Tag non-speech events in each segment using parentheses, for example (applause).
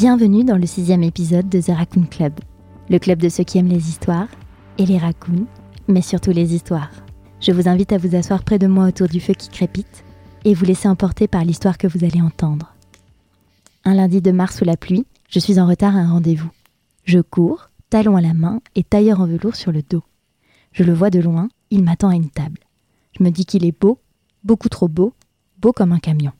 Bienvenue dans le sixième épisode de The Raccoon Club, le club de ceux qui aiment les histoires et les raccoons, mais surtout les histoires. Je vous invite à vous asseoir près de moi autour du feu qui crépite et vous laisser emporter par l'histoire que vous allez entendre. Un lundi de mars sous la pluie, je suis en retard à un rendez-vous. Je cours, talon à la main et tailleur en velours sur le dos. Je le vois de loin, il m'attend à une table. Je me dis qu'il est beau, beaucoup trop beau, beau comme un camion.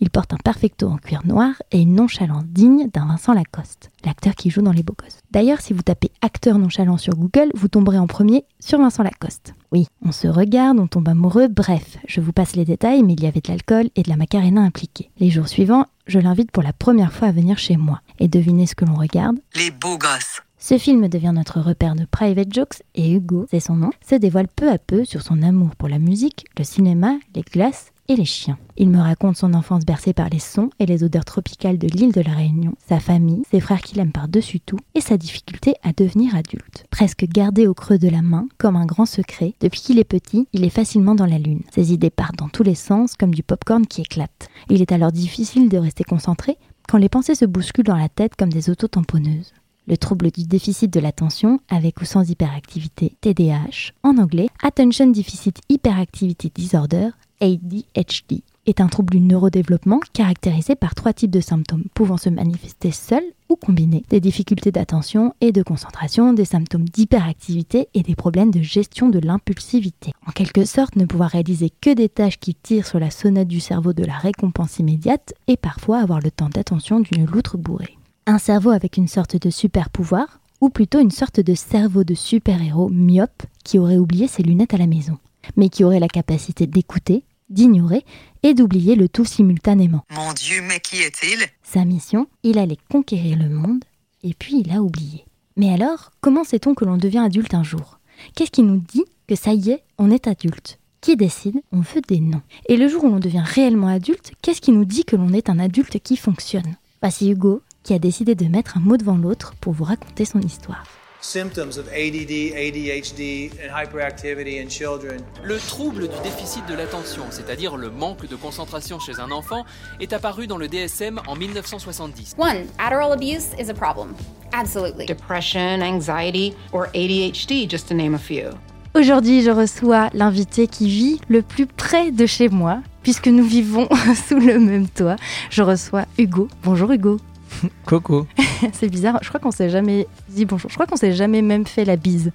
Il porte un perfecto en cuir noir et une nonchalance digne d'un Vincent Lacoste, l'acteur qui joue dans Les Beaux Gosses. D'ailleurs, si vous tapez acteur nonchalant sur Google, vous tomberez en premier sur Vincent Lacoste. Oui, on se regarde, on tombe amoureux, bref, je vous passe les détails, mais il y avait de l'alcool et de la macarena impliquée. Les jours suivants, je l'invite pour la première fois à venir chez moi. Et devinez ce que l'on regarde? Les beaux gosses. ce film devient notre repère de private jokes et Hugo, c'est son nom, se dévoile peu à peu sur son amour pour la musique, le cinéma, les glaces et les chiens. Il me raconte son enfance bercée par les sons et les odeurs tropicales de l'île de la Réunion, sa famille, ses frères qu'il aime par-dessus tout et sa difficulté à devenir adulte. Presque gardé au creux de la main, comme un grand secret, depuis qu'il est petit, il est facilement dans la lune. Ses idées partent dans tous les sens comme du popcorn qui éclate. Il est alors difficile de rester concentré quand les pensées se bousculent dans la tête comme des autotamponneuses le trouble du déficit de l'attention avec ou sans hyperactivité, TDAH, en anglais Attention Deficit Hyperactivity Disorder, ADHD, est un trouble du neurodéveloppement caractérisé par trois types de symptômes pouvant se manifester seuls ou combinés, des difficultés d'attention et de concentration, des symptômes d'hyperactivité et des problèmes de gestion de l'impulsivité. En quelque sorte, ne pouvoir réaliser que des tâches qui tirent sur la sonnette du cerveau de la récompense immédiate et parfois avoir le temps d'attention d'une loutre bourrée un cerveau avec une sorte de super pouvoir, ou plutôt une sorte de cerveau de super-héros myope qui aurait oublié ses lunettes à la maison, mais qui aurait la capacité d'écouter, d'ignorer et d'oublier le tout simultanément. Mon Dieu, mais qui est-il? Sa mission, il allait conquérir le monde, et puis il a oublié. Mais alors, comment sait-on que l'on devient adulte un jour? Qu'est-ce qui nous dit que ça y est, on est adulte? Qui décide? On veut des noms. Et le jour où l'on devient réellement adulte, qu'est-ce qui nous dit que l'on est un adulte qui fonctionne? Voici Hugo, qui a décidé de mettre un mot devant l'autre pour vous raconter son histoire. symptoms of ADD, ADHD, and hyperactivity in children. Le trouble du déficit de l'attention, c'est-à-dire le manque de concentration chez un enfant, est apparu dans le DSM en 1970. One, Adderall abuse is a problem. Absolutely. depression, anxiety, or ADHD, just to name a few. Aujourd'hui, je reçois l'invité qui vit le plus près de chez moi, puisque nous vivons (laughs) sous le même toit. Je reçois Hugo. Bonjour Hugo. (laughs) Coco. (laughs) C'est bizarre, je crois qu'on s'est jamais dit bonjour. Je crois qu'on s'est jamais même fait la bise.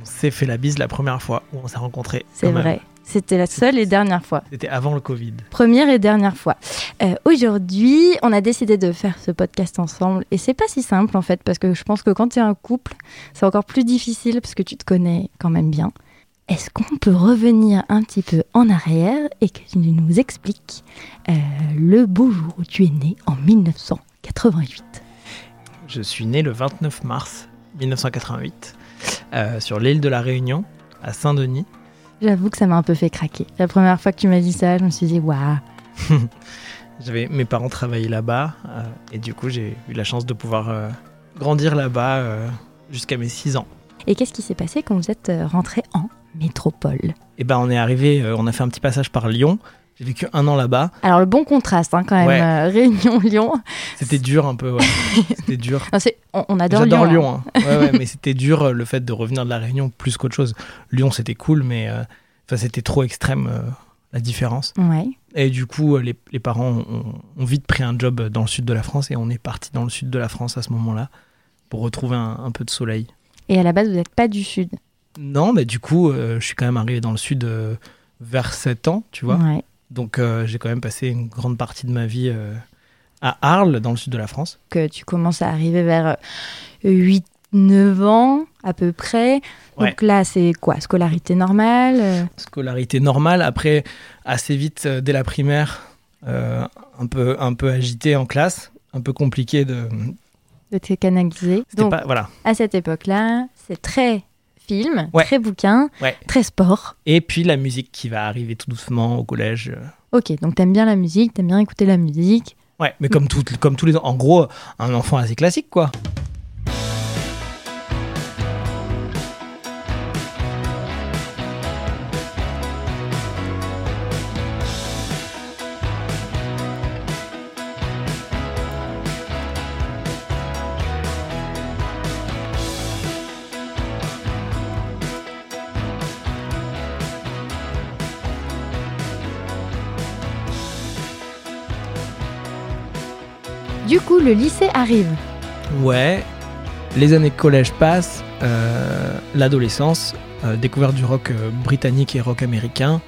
On s'est fait la bise la première fois où on s'est rencontrés. C'est vrai. C'était la seule et dernière fois. C'était avant le Covid. Première et dernière fois. Euh, Aujourd'hui, on a décidé de faire ce podcast ensemble. Et c'est pas si simple en fait, parce que je pense que quand tu es un couple, c'est encore plus difficile parce que tu te connais quand même bien. Est-ce qu'on peut revenir un petit peu en arrière et que tu nous expliques euh, le beau jour où tu es né en 1988 Je suis né le 29 mars 1988 euh, sur l'île de la Réunion, à Saint-Denis. J'avoue que ça m'a un peu fait craquer. La première fois que tu m'as dit ça, je me suis dit waouh. (laughs) J'avais mes parents travaillaient là-bas euh, et du coup j'ai eu la chance de pouvoir euh, grandir là-bas jusqu'à mes 6 ans. Et qu'est-ce qui s'est passé quand vous êtes rentré en métropole? Et ben on est arrivé, on a fait un petit passage par Lyon. J'ai vécu un an là-bas. Alors le bon contraste hein, quand même, Ouais. euh, (laughs) Réunion-Lyon. C'était dur un peu, ouais. (laughs) C'était dur. On, on adore J'adore Lyon. Lyon. hein. Ouais, ouais, mais (laughs) c'était dur euh, le fait de revenir de la Réunion plus qu'autre chose. Lyon, c'était cool, mais euh, c'était trop extrême euh, la différence. hein. Ouais. Et du coup, les, les parents ont, ont vite pris un job dans le sud de la France et on est parti dans le sud de la France à ce moment-là pour retrouver un, un peu de soleil. Et à la base, vous n'êtes pas du sud. Non, mais du coup, je suis quand même arrivé dans le sud vers 7 ans, tu vois. Ouais. Donc euh, j'ai quand même passé une grande partie de ma vie euh, à Arles, dans le sud de la France. Que tu commences à arriver vers 8-9 ans. à peu près. Ouais. Donc là, c'est quoi? Scolarité normale euh, Scolarité normale. Après, assez vite, euh, dès la primaire, euh, un, peu, un peu agité en classe, un peu compliqué de. de te canaliser. Donc pas. Voilà. à cette époque-là, c'est très film, Ouais. très bouquin, Ouais. très sport. Et puis la musique qui va arriver tout doucement au collège. euh. Ok, donc t'aimes bien la musique, t'aimes bien écouter la musique. Ouais, mais comme, tout, comme tous les. En gros, un enfant assez classique, quoi. Du coup, le lycée arrive. Ouais, les années collège passent, euh, l'adolescence, euh, découverte du rock euh, britannique et rock américain,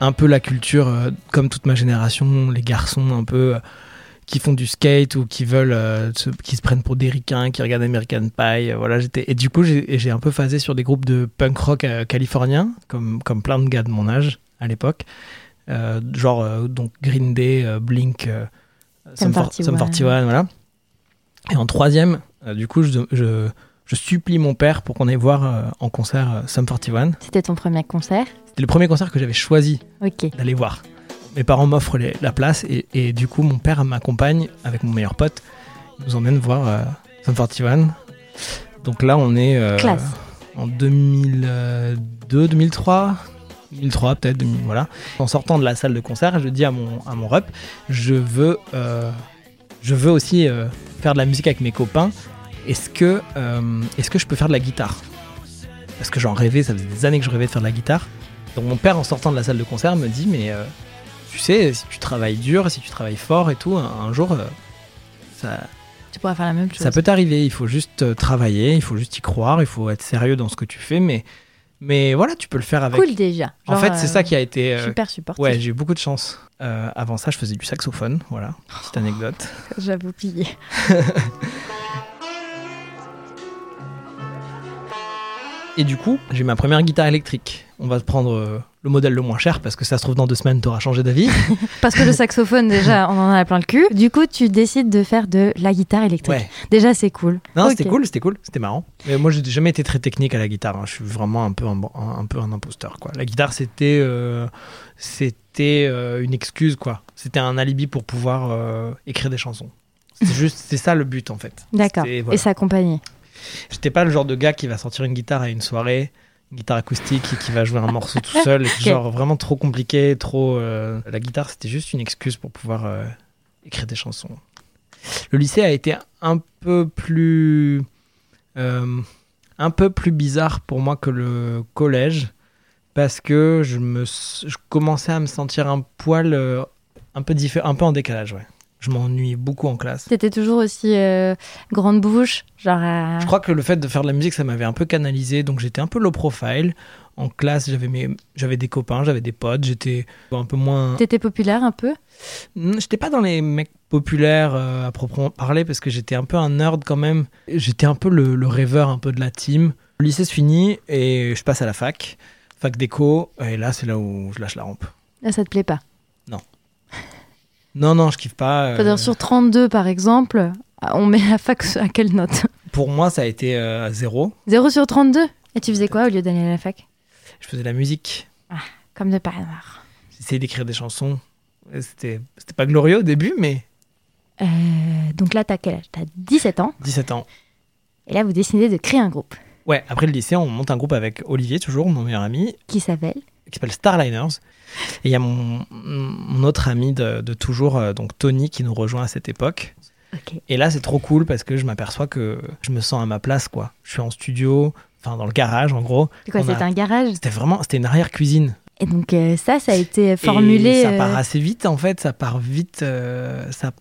un peu la culture, comme toute ma génération, les garçons un peu qui font du skate ou qui veulent, qui se prennent pour des ricains, qui regardent American Pie. voilà, j'étais et du coup j'ai un peu phasé sur des groupes de punk rock californiens, comme comme plein de gars de mon âge à l'époque, genre donc Green Day, Blink, Sum Sum 41. 41, voilà. Et en troisième, euh, du coup, je, je, je supplie mon père pour qu'on aille voir euh, en concert euh, Sum 41. C'était ton premier concert? C'était le premier concert que j'avais choisi d'aller voir. Mes parents m'offrent la place et, et du coup, mon père m'accompagne avec mon meilleur pote. Il nous emmène voir Sum 41. Donc là, on est euh, en 2002, 2003. 2003 peut-être, 2000, voilà. En sortant de la salle de concert, je dis à mon, à mon rep, je veux, euh, je veux aussi euh, faire de la musique avec mes copains. Est-ce que, euh, est-ce que je peux faire de la guitare? Parce que j'en rêvais, ça faisait des années que je rêvais de faire de la guitare. Donc mon père, en sortant de la salle de concert, me dit, mais tu sais, si tu travailles dur, si tu travailles fort et tout, un, un jour, ça, Tu pourras faire la même chose. ça peut t'arriver, il faut juste travailler, il faut juste y croire, il faut être sérieux dans ce que tu fais, mais, mais voilà, tu peux le faire avec. Cool déjà. en fait, c'est euh, ça qui a été. euh, Super supportif. ouais, j'ai eu beaucoup de chance. Euh, avant ça, je faisais du saxophone, voilà, petite anecdote. (laughs) J'avoue pillé. Et du coup, j'ai ma première guitare électrique. On va prendre euh, le modèle le moins cher parce que ça se trouve dans deux semaines, t'auras changé d'avis. (laughs) Parce que le saxophone, déjà, on en a plein le cul. Du coup, tu décides de faire de la guitare électrique. Ouais. Déjà, c'est cool. Non, c'était cool, c'était cool, c'était marrant. Mais moi, j'ai jamais été très technique à la guitare. hein. Je suis vraiment un peu un, un- un peu un imposteur, quoi. La guitare, c'était euh, c'était euh, une excuse, quoi. C'était un alibi pour pouvoir euh, écrire des chansons. C'est juste, c'est ça le but, en fait. D'accord. Voilà. Et s'accompagner. J'étais pas le genre de gars qui va sortir une guitare à une soirée, guitare acoustique et qui va jouer un morceau tout seul. (laughs) Genre vraiment trop compliqué, trop. euh, La guitare, c'était juste une excuse pour pouvoir euh, écrire des chansons. Le lycée a été un peu plus. euh, un peu plus bizarre pour moi que le collège parce que je, me, je commençais à me sentir un poil. un peu un peu en décalage, ouais. Je m'ennuie beaucoup en classe. T'étais toujours aussi euh, grande bouche, genre à... Je crois que le fait de faire de la musique, ça m'avait un peu canalisé, donc j'étais un peu low profile. En classe, j'avais mes, j'avais des copains, j'avais des potes, j'étais un peu moins. T'étais populaire un peu? J'étais pas dans les mecs populaires euh, à proprement parler parce que j'étais un peu un nerd quand même. J'étais un peu le, le rêveur un peu de la team. Le lycée se finit et je passe à la fac, fac d'éco, et là c'est là où je lâche la rampe. Là, ça te plaît pas? Non, non, je kiffe pas. euh, C'est-à-dire sur 32, par exemple, on met la fac (laughs) à quelle note Pour moi, ça a été euh, zéro. 0 sur 32 Et tu faisais quoi au lieu d'aller à la fac? Je faisais de la musique, Comme de par hasard. j'essayais d'écrire des chansons. C'était, c'était pas glorieux au début, mais Euh, donc là, t'as quel âge? T'as 17 ans. 17 ans. Et là, vous décidez de créer un groupe Ouais, après le lycée, on monte un groupe avec Olivier, toujours mon meilleur ami, qui s'appelle qui s'appelle Starliners. Et il y a mon, mon autre ami de, de toujours, euh, donc Tony, qui nous rejoint à cette époque. Et là, c'est trop cool parce que je m'aperçois que je me sens à ma place, quoi. Je suis en studio, enfin dans le garage, en gros. C'est quoi C'était un garage? C'était vraiment, c'était une arrière-cuisine. Et donc euh, ça, ça a été formulé... Et ça euh, part assez vite, en fait. Ça part vite. euh, ça,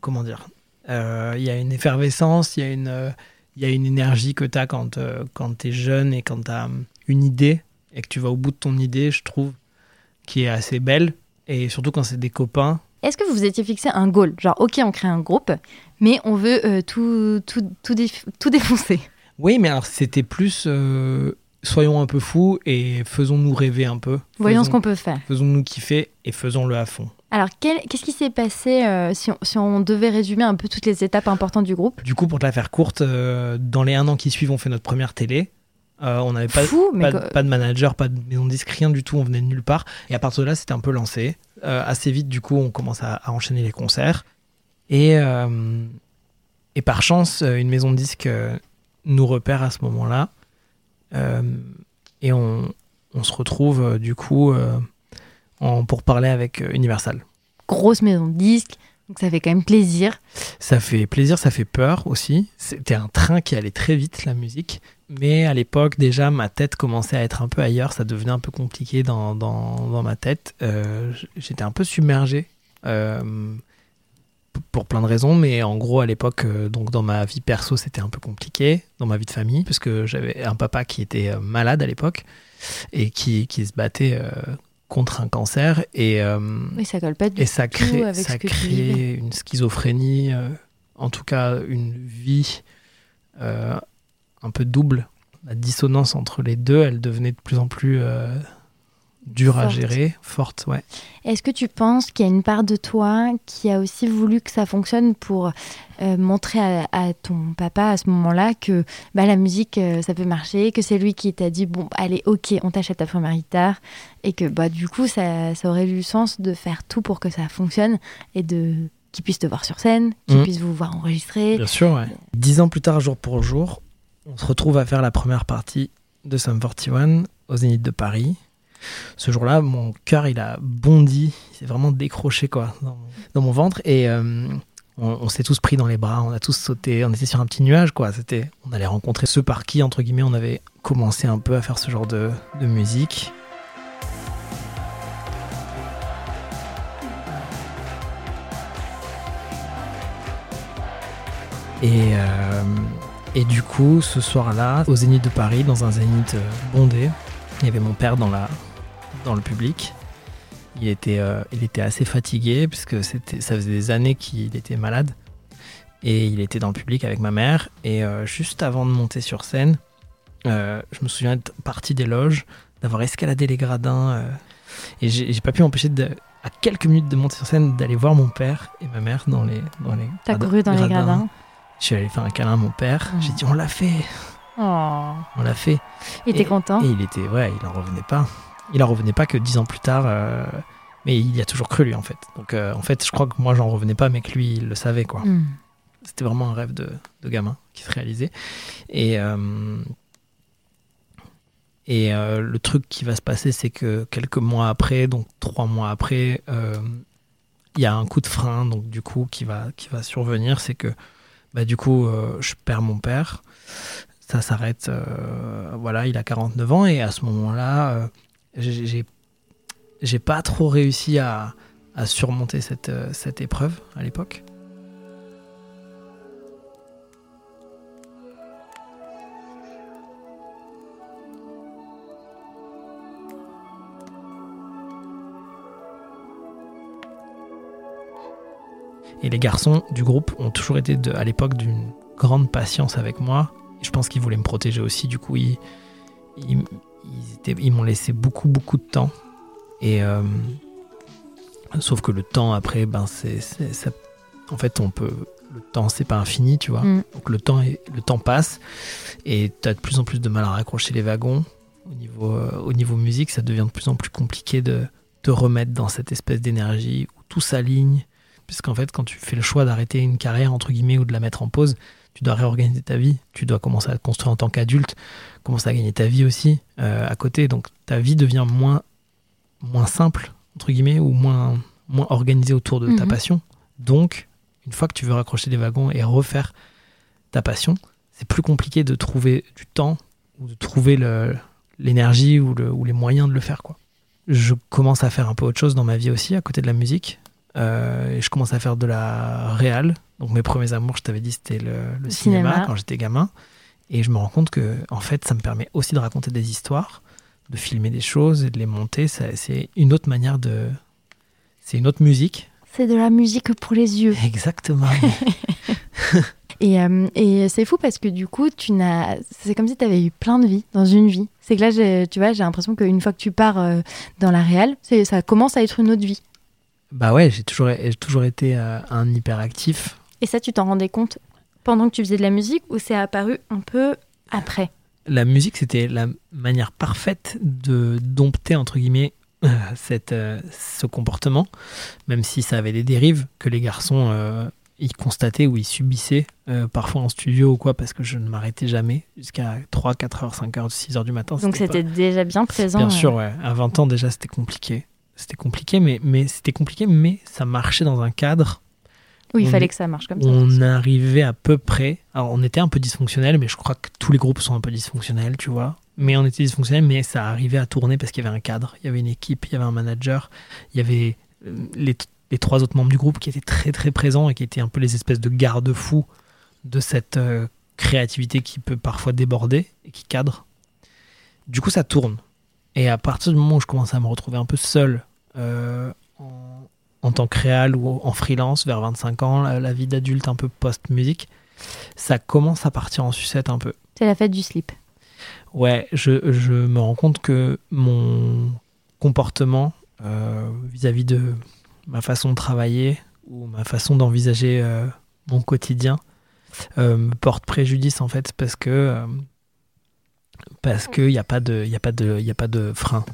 comment dire? Euh, Il y a une effervescence, il y a une, euh, il y a une énergie que tu as quand, euh, quand tu es jeune et quand tu as une idée et que tu vas au bout de ton idée, je trouve, qui est assez belle. Et surtout quand c'est des copains. Est-ce que vous vous étiez fixé un goal? Genre, ok, on crée un groupe, mais on veut euh, tout, tout, tout, tout défoncer. Oui, mais alors c'était plus euh, soyons un peu fous et faisons-nous rêver un peu. Voyons Faisons- ce qu'on peut faire. Faisons-nous kiffer et faisons-le à fond. Alors, qu'est-ce qui s'est passé euh, si, on, si on devait résumer un peu toutes les étapes importantes du groupe? Du coup, pour te la faire courte, dans les un an qui suivent, on fait notre première télé. Euh, on n'avait pas, Fou, pas, de- pas de manager, pas de maison de disque, rien du tout, on venait de nulle part. Et à partir de là, c'était un peu lancé. Euh, assez vite, du coup, on commence à, à enchaîner les concerts. Et, euh, et par chance, une maison de disque nous repère à ce moment-là. Et on, on se retrouve, du coup, en, pour parler avec Universal. grosse maison de disques, donc ça fait quand même plaisir. Ça fait plaisir, ça fait peur aussi. C'était un train qui allait très vite, la musique. Mais à l'époque, déjà, ma tête commençait à être un peu ailleurs. Ça devenait un peu compliqué dans, dans, dans ma tête. Euh, J'étais un peu submergé. euh, pour plein de raisons, mais en gros à l'époque, euh, donc dans ma vie perso, c'était un peu compliqué, dans ma vie de famille, parce que j'avais un papa qui était malade à l'époque et qui, qui se battait contre un cancer et euh, Oui, ça colle pas du et ça tout crée, avec ça crée une schizophrénie, euh, en tout cas une vie euh, un peu double. La dissonance entre les deux, elle devenait de plus en plus euh, dure à gérer, forte, ouais. Est-ce que tu penses qu'il y a une part de toi qui a aussi voulu que ça fonctionne pour euh, montrer à, à ton papa à ce moment-là que bah, la musique, euh, ça peut marcher, que c'est lui qui t'a dit, bon, allez, ok, on t'achète ta première guitare, et que bah, du coup, ça, ça aurait du sens de faire tout pour que ça fonctionne, et de qu'il puisse te voir sur scène, qu'il Mhm. puisse vous voir enregistrer. Bien sûr, ouais. Dix ans plus tard, jour pour jour, on se retrouve à faire la première partie de Sum 41 au Zénith de Paris. Ce jour-là, mon cœur, il a bondi, il s'est vraiment décroché quoi, dans, mon ventre et euh, on, s'est tous pris dans les bras, on a tous sauté, on était sur un petit nuage quoi. C'était, on allait rencontrer ceux par qui entre guillemets on avait commencé un peu à faire ce genre de, de musique. Et, euh, et du coup, ce soir-là, au Zénith de Paris, dans un Zénith euh, bondé, il y avait mon père dans, la, dans le public. Il était, euh, il était assez fatigué, puisque c'était, ça faisait des années qu'il était malade. Et il était dans le public avec ma mère. Et euh, juste avant de monter sur scène, euh, je me souviens être parti des loges, d'avoir escaladé les gradins. et j'ai, j'ai pas pu m'empêcher, de, à quelques minutes de monter sur scène, d'aller voir mon père et ma mère dans les, dans les T'as couru dans les gradins. Je suis allé faire un câlin à mon père. Mm. J'ai dit, on l'a fait, Oh, on l'a fait. il était content. Et il était, ouais, il en revenait pas. Il en revenait pas que dix ans plus tard. euh, mais il y a toujours cru, lui, en fait. Donc, euh, en fait, je crois que moi, j'en revenais pas, mais que lui, il le savait, quoi. Hmm. C'était vraiment un rêve de, de gamin qui se réalisait. Et, euh, et le truc qui va se passer, c'est que quelques mois après, donc trois mois après, il y a un coup de frein, donc du coup, qui va, qui va survenir. C'est que, bah, du coup, euh, je perds mon père. Ça s'arrête, euh, voilà, il a 49 ans. Et à ce moment-là, euh, j'ai- pas trop réussi à, surmonter cette épreuve à l'époque. Et les garçons du groupe ont toujours été de- à l'époque d'une grande patience avec moi. Et je pense qu'ils voulaient me protéger aussi. Du coup, ils, ils, ils étaient- ils m'ont laissé beaucoup, beaucoup de temps. Et euh, sauf que le temps après, ben c'est, c'est- ça- en fait, on peut. Le temps, c'est pas infini, tu vois. Mm. Donc le temps, est- le temps passe et tu as de plus en plus de mal à raccrocher les wagons. Au niveau, euh, au niveau musique, ça devient de plus en plus compliqué de te remettre dans cette espèce d'énergie où tout s'aligne. Puisqu'en fait, quand tu fais le choix d'arrêter une carrière, entre guillemets, ou de la mettre en pause, tu dois réorganiser ta vie. Tu dois commencer à te construire en tant qu'adulte, commencer à gagner ta vie aussi euh, à côté. Donc ta vie devient moins, moins simple, entre guillemets, ou moins, moins organisée autour de ta Mhm. passion. Donc, une fois que tu veux raccrocher les wagons et refaire ta passion, c'est plus compliqué de trouver du temps ou de trouver le- l'énergie ou, le- ou les moyens de le faire. Quoi. Je commence à faire un peu autre chose dans ma vie aussi, à côté de la musique. Euh, et je commence à faire de la réal. Donc mes premiers amours, je t'avais dit, c'était le, le Le cinéma, cinéma. quand j'étais gamin. Et je me rends compte que, en fait, ça me permet aussi de raconter des histoires, de filmer des choses et de les monter. C'est une autre manière de. C'est une autre musique. C'est de la musique pour les yeux. (laughs) Exactement. (laughs) Et, euh, et c'est fou parce que du coup, tu n'as, c'est comme si tu avais eu plein de vies dans une vie. C'est que là, j'ai- tu vois, j'ai l'impression qu'une fois que tu pars euh, dans la réal, c'est, ça commence à être une autre vie. Bah ouais, j'ai toujours, j'ai toujours été euh, un hyperactif. Et ça, tu t'en rendais compte pendant que tu faisais de la musique ou c'est apparu un peu après? La musique, c'était la manière parfaite de dompter, entre guillemets, euh, cette, euh, ce comportement, même si ça avait des dérives que les garçons y constataient ou y subissaient, euh, parfois en studio ou quoi, parce que je ne m'arrêtais jamais jusqu'à 3, 4 heures, 5 heures, 6 heures du matin. Donc pas- c'était déjà bien présent. Bien euh, sûr, ouais. À 20 ans, déjà, c'était compliqué. C'était compliqué, mais, mais c'était compliqué, mais ça marchait dans un cadre Où il fallait que ça marche comme ça. on arrivait à peu près. Alors, on était un peu dysfonctionnel, mais je crois que tous les groupes sont un peu dysfonctionnels, tu vois. Mais on était dysfonctionnel, mais ça arrivait à tourner parce qu'il y avait un cadre, il y avait une équipe, il y avait un manager, il y avait euh, les, les trois autres membres du groupe qui étaient très très présents et qui étaient un peu les espèces de garde-fous de cette euh, créativité qui peut parfois déborder et qui cadre. Du coup, ça tourne. Et à partir du moment où je commence à me retrouver un peu seul euh, en, en tant que réal ou en freelance vers 25 ans, la, la vie d'adulte un peu post-musique, ça commence à partir en sucette un peu. C'est la fête du slip. Ouais, je, je me rends compte que mon comportement euh, vis-à-vis de ma façon de travailler ou ma façon d'envisager euh, mon quotidien euh, me porte préjudice en fait parce que parce qu'il n'y a pas de il a pas de il a pas de frein.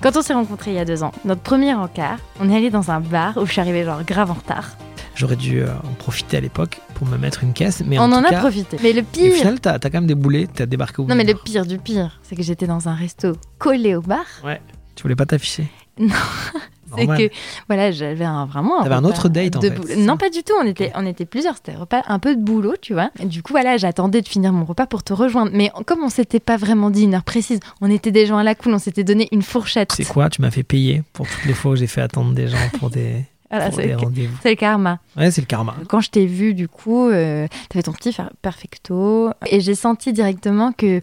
Quand on s'est rencontrés il y a deux ans, notre premier encart, on est allé dans un bar où je suis arrivée genre grave en retard. J'aurais dû euh, en profiter à l'époque pour me mettre une caisse, mais on en, en tout a cas, profité. Mais le et au pire, final, t'as as quand même déboulé, t'as débarqué au bout non mais du le pire du pire, c'est que j'étais dans un resto collé au bar. Tu voulais pas t'afficher? Non, (laughs) C'est que voilà, j'avais un, vraiment. T'avais un autre date, en fait, boulot. Non, pas du tout. On était, on était plusieurs. C'était un repas un peu de boulot, tu vois. Et du coup, voilà, j'attendais de finir mon repas pour te rejoindre. Mais comme on s'était pas vraiment dit une heure précise, on était des gens à la cool. On s'était donné une fourchette. C'est quoi Tu m'as fait payer pour toutes les fois où j'ai fait attendre des gens pour des, Voilà, c'est le- karma. Ouais, c'est le karma. Quand je t'ai vu, du coup, euh, t'avais ton petit perfecto. Et j'ai senti directement que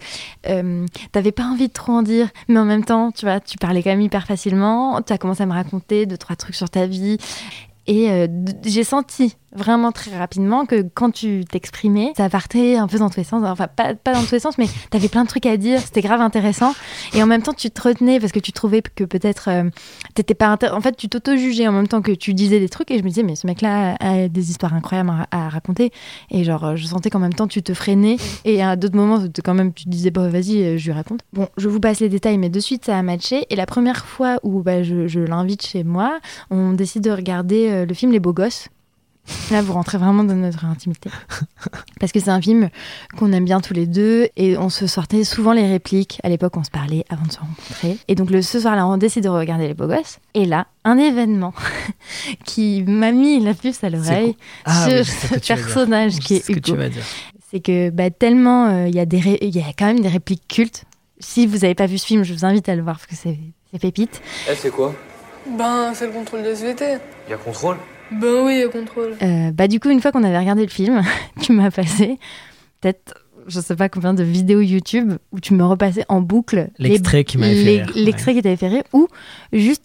euh, t'avais pas envie de trop en dire. Mais en même temps, tu vois, tu parlais quand même hyper facilement. Tu as commencé à me raconter deux, trois trucs sur ta vie. Et euh, j'ai senti vraiment très rapidement que quand tu t'exprimais, ça partait un peu dans tous les sens. Enfin, pas, pas dans tous les sens, mais t'avais plein de trucs à dire. C'était grave intéressant. Et en même temps, tu te retenais parce que tu trouvais que peut-être euh, t'étais pas. En fait, tu t'auto-jugeais en même temps que tu disais des trucs. Et je me disais, mais ce mec-là a des histoires incroyables à, raconter. Et genre, je sentais qu'en même temps, tu te freinais. Et à d'autres moments, quand même, tu disais, bon, vas-y, euh, je lui raconte. Bon, je vous passe les détails, mais de suite, ça a matché. Et la première fois où bah, je l'invite chez moi, on décide de regarder euh, le film Les Beaux Gosses. Là, vous rentrez vraiment dans notre intimité. (laughs) Parce que c'est un film qu'on aime bien tous les deux et on se sortait souvent les répliques. À l'époque, on se parlait avant de se rencontrer. Et donc, le, ce soir-là, on décide de regarder Les Beaux Gosses. Et là, un événement (laughs) qui m'a mis la puce à l'oreille Ah, sur ce personnage qui est ce que tu Hugo. vas dire. C'est que bah, tellement euh, il y, a des ré- y a quand même des répliques cultes. Si vous n'avez pas vu ce film, je vous invite à le voir parce que c'est c'est pépite. Eh, c'est quoi? Ben, c'est le contrôle de SVT. Y a contrôle? Ben oui, il y a contrôle. Euh, bah, du coup, une fois qu'on avait regardé le film, (laughs) tu m'as passé peut-être, je sais pas combien de vidéos YouTube où tu me repassais en boucle les- L'extrait qui m'avait fait L'extrait qui t'avait fait rire ou juste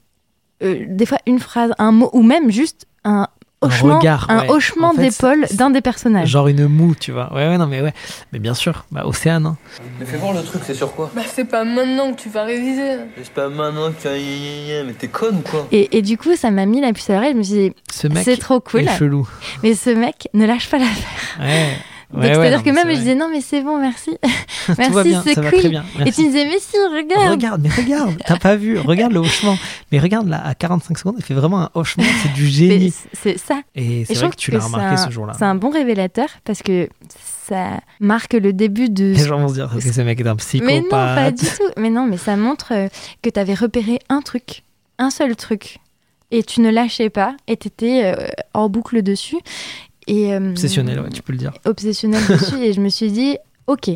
euh, des fois une phrase, un mot ou même juste un Un hochement, regard, un ouais. hochement En fait, d'épaule d'un des personnages. Genre une moue, tu vois. Ouais, ouais, non, mais ouais. Mais bien sûr, bah, Océane. hein. Mais fais voir le truc, c'est sur quoi Bah, c'est pas maintenant que tu vas réviser. C'est pas maintenant que tu as... Mais t'es conne ou quoi Et, et du coup, ça m'a mis la puce à l'oreille. Je me suis dit, Ce mec c'est trop cool. est chelou. Mais ce mec ne lâche pas l'affaire. Ouais. Ouais, c'est-à-dire que même je disais non mais c'est bon merci. (laughs) Merci c'est cool. et tu me disais mais si regarde. Regarde, mais regarde, t'as pas vu, regarde le hochement. Mais regarde là, à 45 secondes, il fait vraiment un hochement, c'est du génie. c'est ça. Et c'est vrai que tu l'as remarqué ce jour-là. c'est un bon révélateur parce que ça marque le début de Les gens vont se dire que ce mec est un psychopathe. mais non pas du tout. Mais non mais ça montre euh, que tu avais repéré un truc un seul truc. Et tu ne lâchais pas et t'étais euh, en boucle dessus et euh, Obsessionnel, ouais, tu peux le dire. obsessionnel (laughs) dessus et je me suis dit ok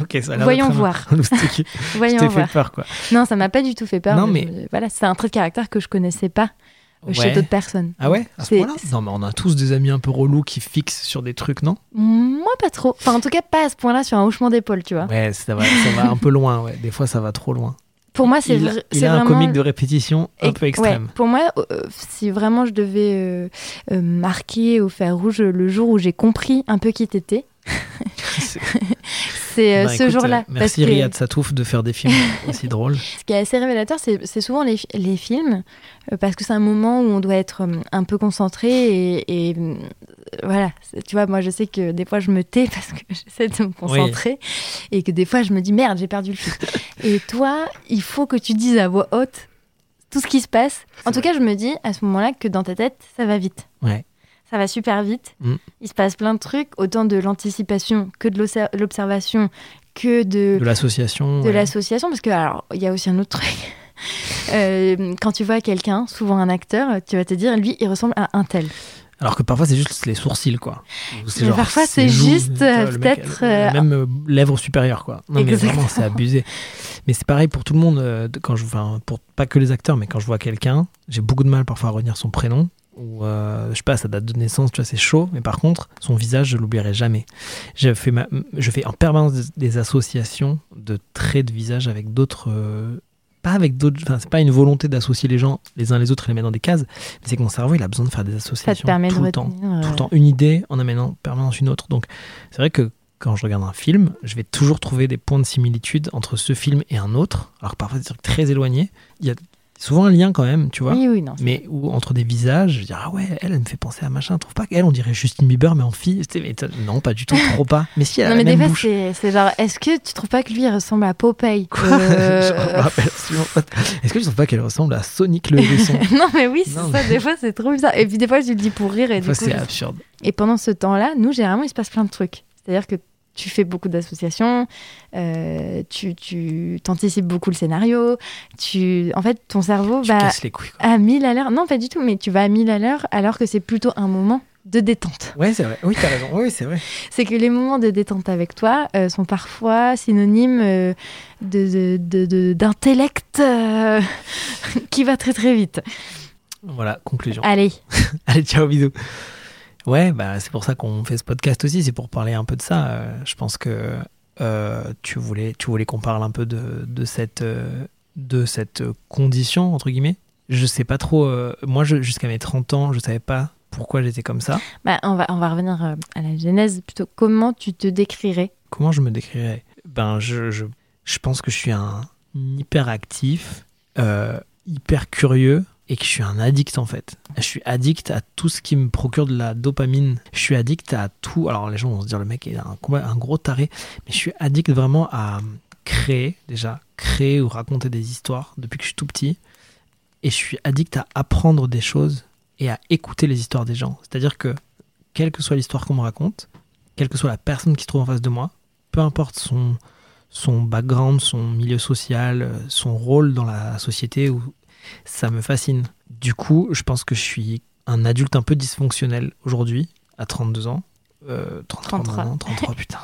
Ok, ça a Voyons voir. voyons (laughs) Je t'ai fait voir peur, quoi. non ça m'a pas du tout fait peur Non, mais, mais- je- voilà c'est un trait de caractère que je connaissais pas chez d'autres personnes Ah ouais À ce point-là Non, mais on a tous des amis un peu relous qui fixent sur des trucs, non? Moi, pas trop. Enfin, en tout cas, pas à ce point-là sur un hochement d'épaule, tu vois. Ouais, ça va, ça va un peu loin, ouais. Des fois, ça va trop loin. Pour moi, c'est il, il a un vraiment- comique de répétition un Et- peu extrême. ouais, pour moi, euh, si vraiment je devais euh, euh, marquer au fer rouge le jour où j'ai compris un peu qui t'étais, (laughs) c'est euh, Bah, ce jour-là. euh, Merci que Riyad Satouf de faire des films (laughs) aussi drôles. ce qui est assez révélateur, c'est souvent les, les films, euh, parce que c'est un moment où on doit être un peu concentré et, et, voilà. Tu vois, moi je sais que des fois je me tais (laughs) parce que j'essaie de me concentrer et que des fois je me dis merde, j'ai perdu le fil. (laughs) et toi, il faut que tu dises à voix haute tout ce qui se passe. En tout cas, je me dis à ce moment-là que dans ta tête, ça va vite. Ouais. Ça va super vite. Mm. Il se passe plein de trucs, autant de l'anticipation que de l'obser- l'observation, que de, De l'association. de ouais. l'association. Parce que, alors, il y a aussi un autre truc. (laughs) Euh, quand tu vois quelqu'un, souvent un acteur, tu vas te dire, lui, il ressemble à un tel. Alors que parfois c'est juste les sourcils quoi. Mais parfois, ses c'est juste, euh, peut-être, euh, même euh, lèvres supérieures quoi. Non mais Exactement. vraiment c'est abusé. Mais c'est pareil pour tout le monde de- quand je enfin pour pas que les acteurs mais quand je vois quelqu'un, j'ai beaucoup de mal parfois à retenir son prénom euh, je sais pas sa date de naissance, tu vois, c'est chaud mais par contre, son visage je l'oublierai jamais. Je fais ma- je fais en permanence des, des associations de traits de visage avec d'autres euh, pas avec d'autres, enfin c'est pas une volonté d'associer les gens les uns les autres et les mettre dans des cases, mais c'est que mon cerveau il a besoin de faire des associations permet de tout le temps retenir, tout euh, le temps une idée en amenant en permanence une autre. Donc c'est vrai que quand je regarde un film, je vais toujours trouver des points de similitude entre ce film et un autre, alors que parfois c'est très éloigné. Il y a souvent un lien quand même, tu vois. Oui, oui, non. Mais où entre des visages, je dis ah ouais, elle, elle me fait penser à machin. Trouve pas qu'elle, on dirait Justin Bieber mais en fille. Mais non, pas du tout, (laughs) trop pas. Mais si elle a Non, la mais des fois, c'est genre, est-ce que tu trouves pas que lui, il ressemble à Popeye Quoi Euh. (laughs) Est-ce que tu trouves pas qu'elle ressemble à Sonic le hérisson (laughs) non, mais oui, c'est ça. mais- Des fois, c'est trop bizarre. Et puis, des fois, je le dis pour rire. Et, Des fois, c'est absurde. et pendant ce temps-là, nous, généralement, il se passe plein de trucs. C'est-à-dire que tu fais beaucoup d'associations, euh, tu, tu anticipes beaucoup le scénario. Tu... En fait, ton cerveau Tu va les couilles. à 1000 à l'heure. Non, pas du tout, mais tu vas à 1000 à l'heure alors que c'est plutôt un moment de détente. Ouais, c'est vrai. Oui, t'as raison. Oui, c'est vrai. C'est que les moments de détente avec toi euh, sont parfois synonymes euh, de- de- de- de- d'intellect (laughs) qui va très très vite. Voilà, conclusion. Allez, (laughs) Allez, ciao, bisous. Ouais, bah, c'est pour ça qu'on fait ce podcast aussi, c'est pour parler un peu de ça. Euh, je pense que euh, tu voulais, tu voulais qu'on parle un peu de, de cette, euh, de cette condition, entre guillemets? Je sais pas trop, moi, jusqu'à mes 30 ans, je savais pas pourquoi j'étais comme ça. bah, on, va, on va revenir à la genèse. Plutôt, comment tu te décrirais? Comment je me décrirais? Ben, je, je, je pense que je suis un hyperactif, hyper curieux et que je suis un addict en fait. Je suis addict à tout ce qui me procure de la dopamine. Je suis addict à tout. Alors les gens vont se dire le mec est un, gros taré, mais je suis addict vraiment à créer déjà, créer ou raconter des histoires depuis que je suis tout petit. Et je suis addict à apprendre des choses et à écouter les histoires des gens. C'est-à-dire que quelle que soit l'histoire qu'on me raconte, quelle que soit la personne qui se trouve en face de moi, peu importe son, son background, son milieu social, euh, son rôle dans la société, ou ça me fascine. Du coup, je pense que je suis un adulte un peu dysfonctionnel aujourd'hui, à 32 ans. Euh, 33, 33. non, 33, putain.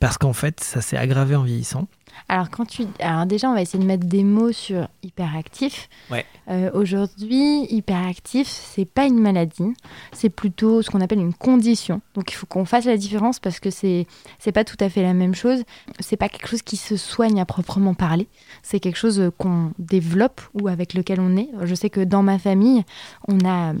Parce qu'en fait, ça s'est aggravé en vieillissant. Alors, quand tu... Alors déjà, on va essayer de mettre des mots sur hyperactif. Ouais. Euh, Aujourd'hui, hyperactif, c'est pas une maladie, c'est plutôt ce qu'on appelle une condition. Donc il faut qu'on fasse la différence parce que c'est c'est pas tout à fait la même chose. C'est pas quelque chose qui se soigne à proprement parler. C'est quelque chose euh, qu'on développe ou avec lequel on est. Je sais que dans ma famille, on a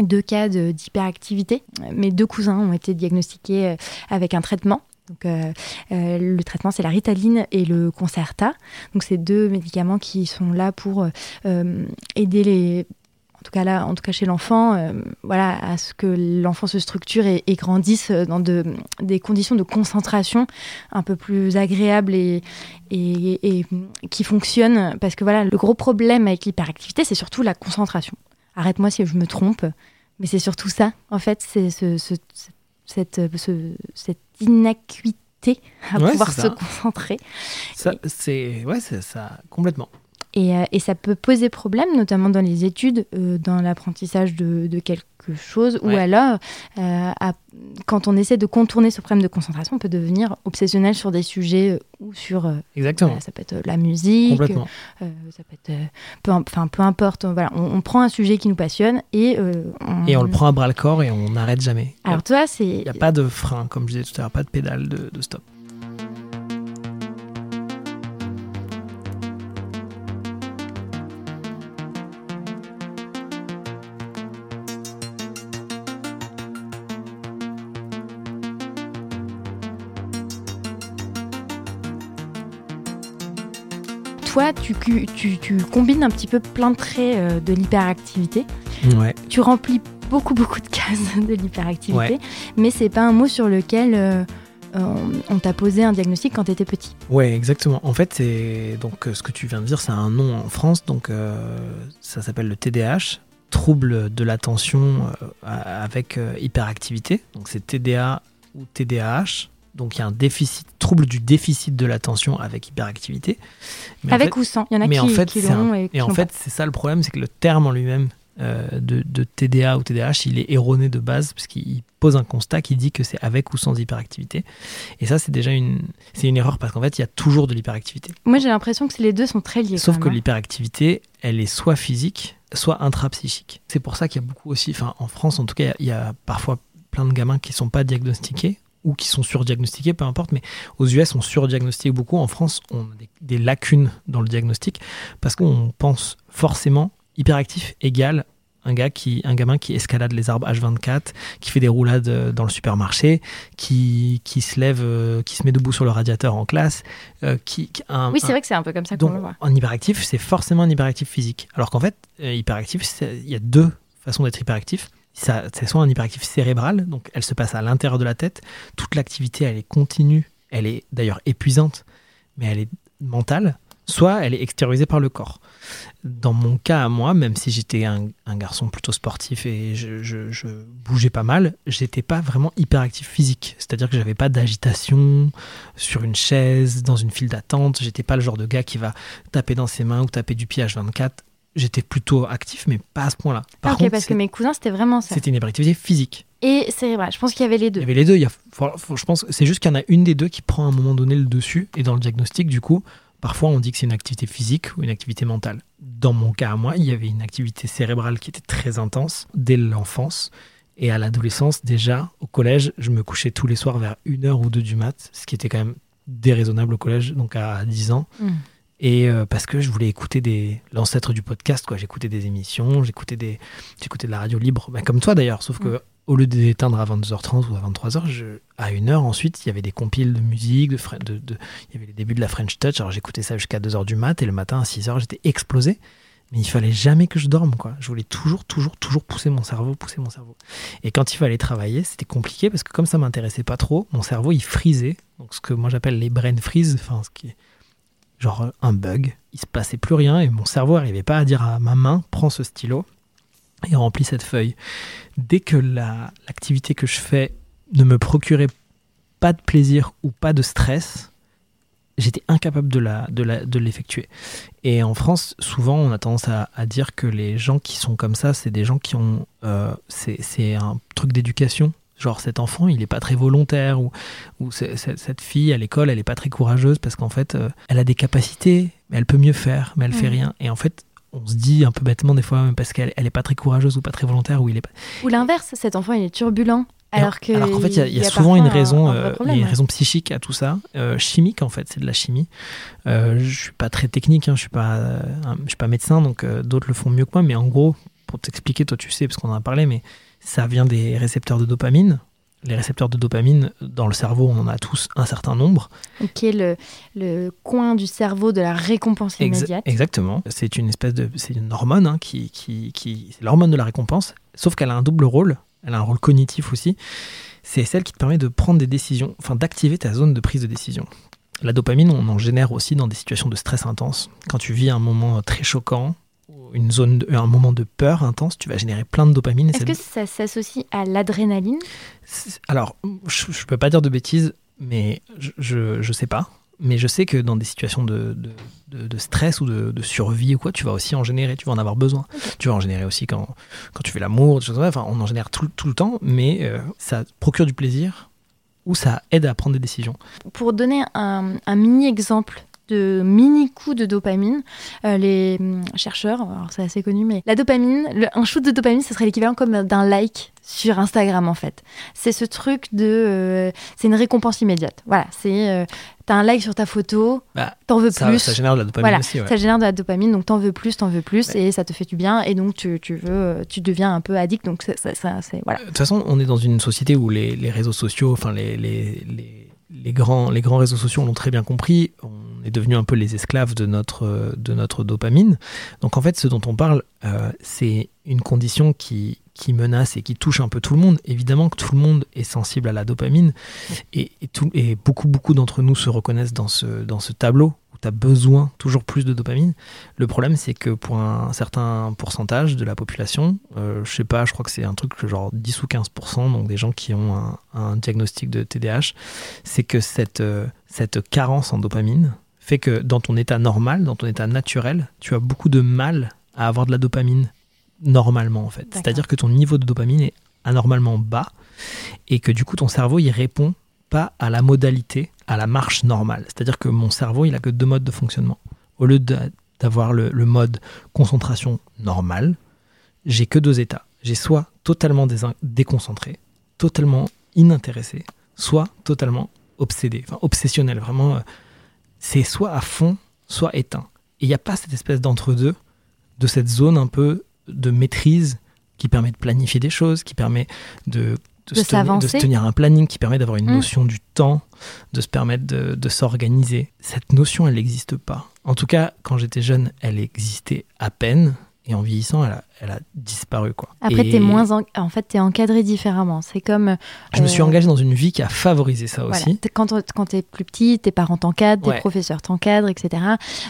deux cas de- d'hyperactivité. Mes deux cousins ont été diagnostiqués euh, avec un traitement. Donc, euh, euh, le traitement, c'est la Ritaline et le Concerta. Donc, c'est deux médicaments qui sont là pour euh, aider les, en tout cas là, en tout cas chez l'enfant, voilà, à ce que l'enfant se structure et, grandisse dans de, des conditions de concentration un peu plus agréables et, qui fonctionnent. Parce que voilà, le gros problème avec l'hyperactivité, c'est surtout la concentration. Arrête-moi si je me trompe, mais c'est surtout ça. En fait, c'est ce, ce- ce- cette, ce- cette inacuité à Ouais, pouvoir se concentrer. Ça, c'est. Ouais, c'est ça, complètement. Et, euh, et ça peut poser problème, notamment dans les études, euh, dans l'apprentissage de, de quelque chose, ou alors, euh, à- quand on essaie de contourner ce problème de concentration, on peut devenir obsessionnel sur des sujets ou sur... euh, Exactement. voilà, ça peut être la musique, ça peut être... peu, enfin, peu importe, voilà, on, on prend un sujet qui nous passionne et... euh, Et on le prend à bras le corps et on n'arrête jamais. Alors toi, c'est... Il n'y a pas de frein, comme je disais tout à l'heure, pas de pédale de, de stop. Tu, cu- tu, tu combines un petit peu plein de traits euh, de l'hyperactivité. Ouais. Tu remplis beaucoup, beaucoup de cases de l'hyperactivité, Ouais. mais c'est pas un mot sur lequel euh, on, t'a posé un diagnostic quand tu étais petit. Ouais, exactement. En fait, c'est donc euh, ce que tu viens de dire, c'est un nom en France, donc euh, ça s'appelle le TDAH, trouble de l'attention euh, a- avec hyperactivité. Donc c'est TDA ou TDAH. Donc il y a un déficit, trouble du déficit de l'attention avec hyperactivité. Mais en Avec fait- ou sans Il y en a mais qui, en fait, qui l'ont et en fait, c'est ça le problème, c'est que le terme en lui-même euh, de, de TDA ou TDAH, il est erroné de base parce qu'il pose un constat qui dit que c'est avec ou sans hyperactivité. Et ça, c'est déjà une, c'est une erreur parce qu'en fait, il y a toujours de l'hyperactivité. Moi, j'ai l'impression que les deux sont très liés. Sauf que hein. l'hyperactivité, elle est soit physique, soit intrapsychique. C'est pour ça qu'il y a beaucoup aussi, enfin en France en tout cas, il y a parfois plein de gamins qui sont pas diagnostiqués ou qui sont surdiagnostiqués, peu importe, mais aux US on surdiagnostique beaucoup. En France, on a des, des lacunes dans le diagnostic parce qu'on pense forcément hyperactif égale un gars qui, un gamin qui escalade les arbres H24, qui fait des roulades euh, dans le supermarché, qui, qui se lève, euh, qui se met debout sur le radiateur en classe, euh, qui, un- Oui, c'est un- vrai que c'est un peu comme ça qu'on le voit. en hyperactif, c'est forcément un hyperactif physique. Alors qu'en fait, hyperactif, il y a deux façons d'être hyperactif. Ça, c'est soit un hyperactif cérébral, donc elle se passe à l'intérieur de la tête. Toute l'activité, elle est continue. Elle est d'ailleurs épuisante, mais elle est mentale. Soit elle est extériorisée par le corps. Dans mon cas à moi, même si j'étais un, garçon plutôt sportif et je, je- je bougeais pas mal, j'étais pas vraiment hyperactif physique. C'est-à-dire que j'avais pas d'agitation sur une chaise, dans une file d'attente. J'étais pas le genre de gars qui va taper dans ses mains ou taper du pied H24. J'étais plutôt actif, mais pas à ce point-là. Par Ah, ok, contre, parce que mes cousins, c'était vraiment ça. c'était une hyperactivité physique. Et cérébral. Je pense qu'il y avait les deux. Il y avait les deux. Il y a, je pense, c'est juste qu'il y en a une des deux qui prend à un moment donné le dessus. Et dans le diagnostic, du coup, parfois on dit que c'est une activité physique ou une activité mentale. Dans mon cas à moi, il y avait une activité cérébrale qui était très intense dès l'enfance. Et à l'adolescence, déjà, au collège, je me couchais tous les soirs vers 1h ou 2 du mat, ce qui était quand même déraisonnable au collège, donc à 10 ans. Mm. Et euh, parce que je voulais écouter des l'ancêtre du podcast, quoi. J'écoutais des émissions, j'écoutais des, j'écoutais de la radio libre, ben, comme toi d'ailleurs. Sauf que au lieu d'éteindre à 22h30 ou à 23h, je, à 1h ensuite, il y avait des compiles de musique, de, Fre- de, de- il y avait les débuts de la French Touch. Alors j'écoutais ça jusqu'à 2h du mat et le matin à 6h, j'étais explosé. Mais il fallait jamais que je dorme, quoi. Je voulais toujours, toujours, toujours pousser mon cerveau, pousser mon cerveau. Et quand il fallait travailler, c'était compliqué parce que comme ça m'intéressait pas trop, mon cerveau il frisait. Donc ce que moi j'appelle les brain freeze, enfin ce qui est genre un bug. Il se passait plus rien et mon cerveau n'arrivait pas à dire à ma main prends ce stylo et remplis cette feuille. Dès que la- l'activité que je fais ne me procurait pas de plaisir ou pas de stress, j'étais incapable de la de la- de l'effectuer. Et en France, souvent, on a tendance à, à dire que les gens qui sont comme ça, c'est des gens qui ont euh, c'est un truc d'éducation. Genre cet enfant, il est pas très volontaire ou ou cette fille à l'école, elle est pas très courageuse parce qu'en fait, euh, elle a des capacités, mais elle peut mieux faire, mais elle fait Mhm. rien. Et en fait, on se dit un peu bêtement des fois, même parce qu'elle elle est pas très courageuse ou pas très volontaire ou il est pas. Ou l'inverse, cet enfant, il est turbulent. Alors que Alors qu'en fait, il y a, il y a souvent une un- raison, un euh, une ouais. raison psychique à tout ça, euh, chimique en fait, c'est de la chimie. Euh, je suis pas très technique, hein, je suis pas, je suis pas médecin, donc d'autres le font mieux que moi. Mais en gros, pour t'expliquer, toi tu sais parce qu'on en a parlé, mais ça vient des récepteurs de dopamine. Les récepteurs de dopamine dans le cerveau, on en a tous un certain nombre. Qui est le, le coin du cerveau de la récompense immédiate. exactement. C'est une espèce de, c'est une hormone hein, qui, qui, qui c'est l'hormone de la récompense. Sauf qu'elle a un double rôle. Elle a un rôle cognitif aussi. C'est celle qui te permet de prendre des décisions, enfin d'activer ta zone de prise de décision. La dopamine, on en génère aussi dans des situations de stress intense. Quand tu vis un moment très choquant, une zone, un moment de peur intense, tu vas générer plein de dopamine. Est-ce que ça s'associe à l'adrénaline? Alors, je, je peux pas dire de bêtises, mais je, je, je sais pas. Mais je sais que dans des situations de, de, de- de stress ou de, survie ou quoi, tu vas aussi en générer, tu vas en avoir besoin. Tu vas en générer aussi quand, quand tu fais l'amour, des choses comme ça. Enfin, on en génère tout, tout le temps, mais euh, ça procure du plaisir ou ça aide à prendre des décisions. Pour donner un, un mini-exemple de mini-coup de dopamine, euh, les hum, chercheurs, alors c'est assez connu, mais la dopamine, le- un shoot de dopamine, ce serait l'équivalent comme d'un like sur Instagram en fait. C'est ce truc de... euh, c'est une récompense immédiate. Voilà, c'est... euh, T'as un like sur ta photo, Bah, t'en veux ça- plus. ça génère de la dopamine voilà, aussi, ouais. Ça génère de la dopamine, donc t'en veux plus, t'en veux plus, et ça te fait du bien, et donc tu, tu veux, tu deviens un peu addict, donc ça, ça- ça- c'est voilà. De toute façon, on est dans une société où les, les réseaux sociaux, enfin les, les, les, les grands, les grands réseaux sociaux l'ont très bien compris. On est devenu un peu les esclaves de notre, de notre dopamine. Donc en fait, ce dont on parle, euh, c'est une condition qui, qui menace et qui touche un peu tout le monde. Évidemment que tout le monde est sensible à la dopamine et, et, tout, et beaucoup, beaucoup d'entre nous se reconnaissent dans ce, dans ce tableau où tu as besoin toujours plus de dopamine. Le problème, c'est que pour un certain pourcentage de la population, euh, je sais pas, je crois que c'est un truc genre 10 ou 15%, donc des gens qui ont un, un diagnostic de TDAH, c'est que cette, euh, cette carence en dopamine fait que dans ton état normal, dans ton état naturel, tu as beaucoup de mal à avoir de la dopamine normalement en fait. C'est-à-dire que ton niveau de dopamine est anormalement bas et que du coup ton cerveau il répond pas à la modalité, à la marche normale. C'est-à-dire que mon cerveau il a que deux modes de fonctionnement. Au lieu d'avoir le, le, mode concentration normal, j'ai que deux états. J'ai soit totalement déconcentré, totalement inintéressé, soit totalement obsédé, enfin obsessionnel. Vraiment, euh, c'est soit à fond, soit éteint. Et il n'y a pas cette espèce d'entre-deux, de cette zone un peu de maîtrise qui permet de planifier des choses, qui permet de, de, De se, tenir, de se tenir un planning, qui permet d'avoir une Mm. notion du temps, de se permettre de s'organiser. Cette notion, elle n'existe pas. En tout cas, quand j'étais jeune, elle existait à peine. Et en vieillissant, elle a, elle a disparu. Quoi. Après, Et t'es moins en... en fait, t'es encadré différemment. C'est comme. Je me suis euh, engagé dans une vie qui a favorisé ça Voilà. aussi. Quand, quand t'es plus petit, tes parents t'encadrent, tes Ouais. professeurs t'encadrent, etc.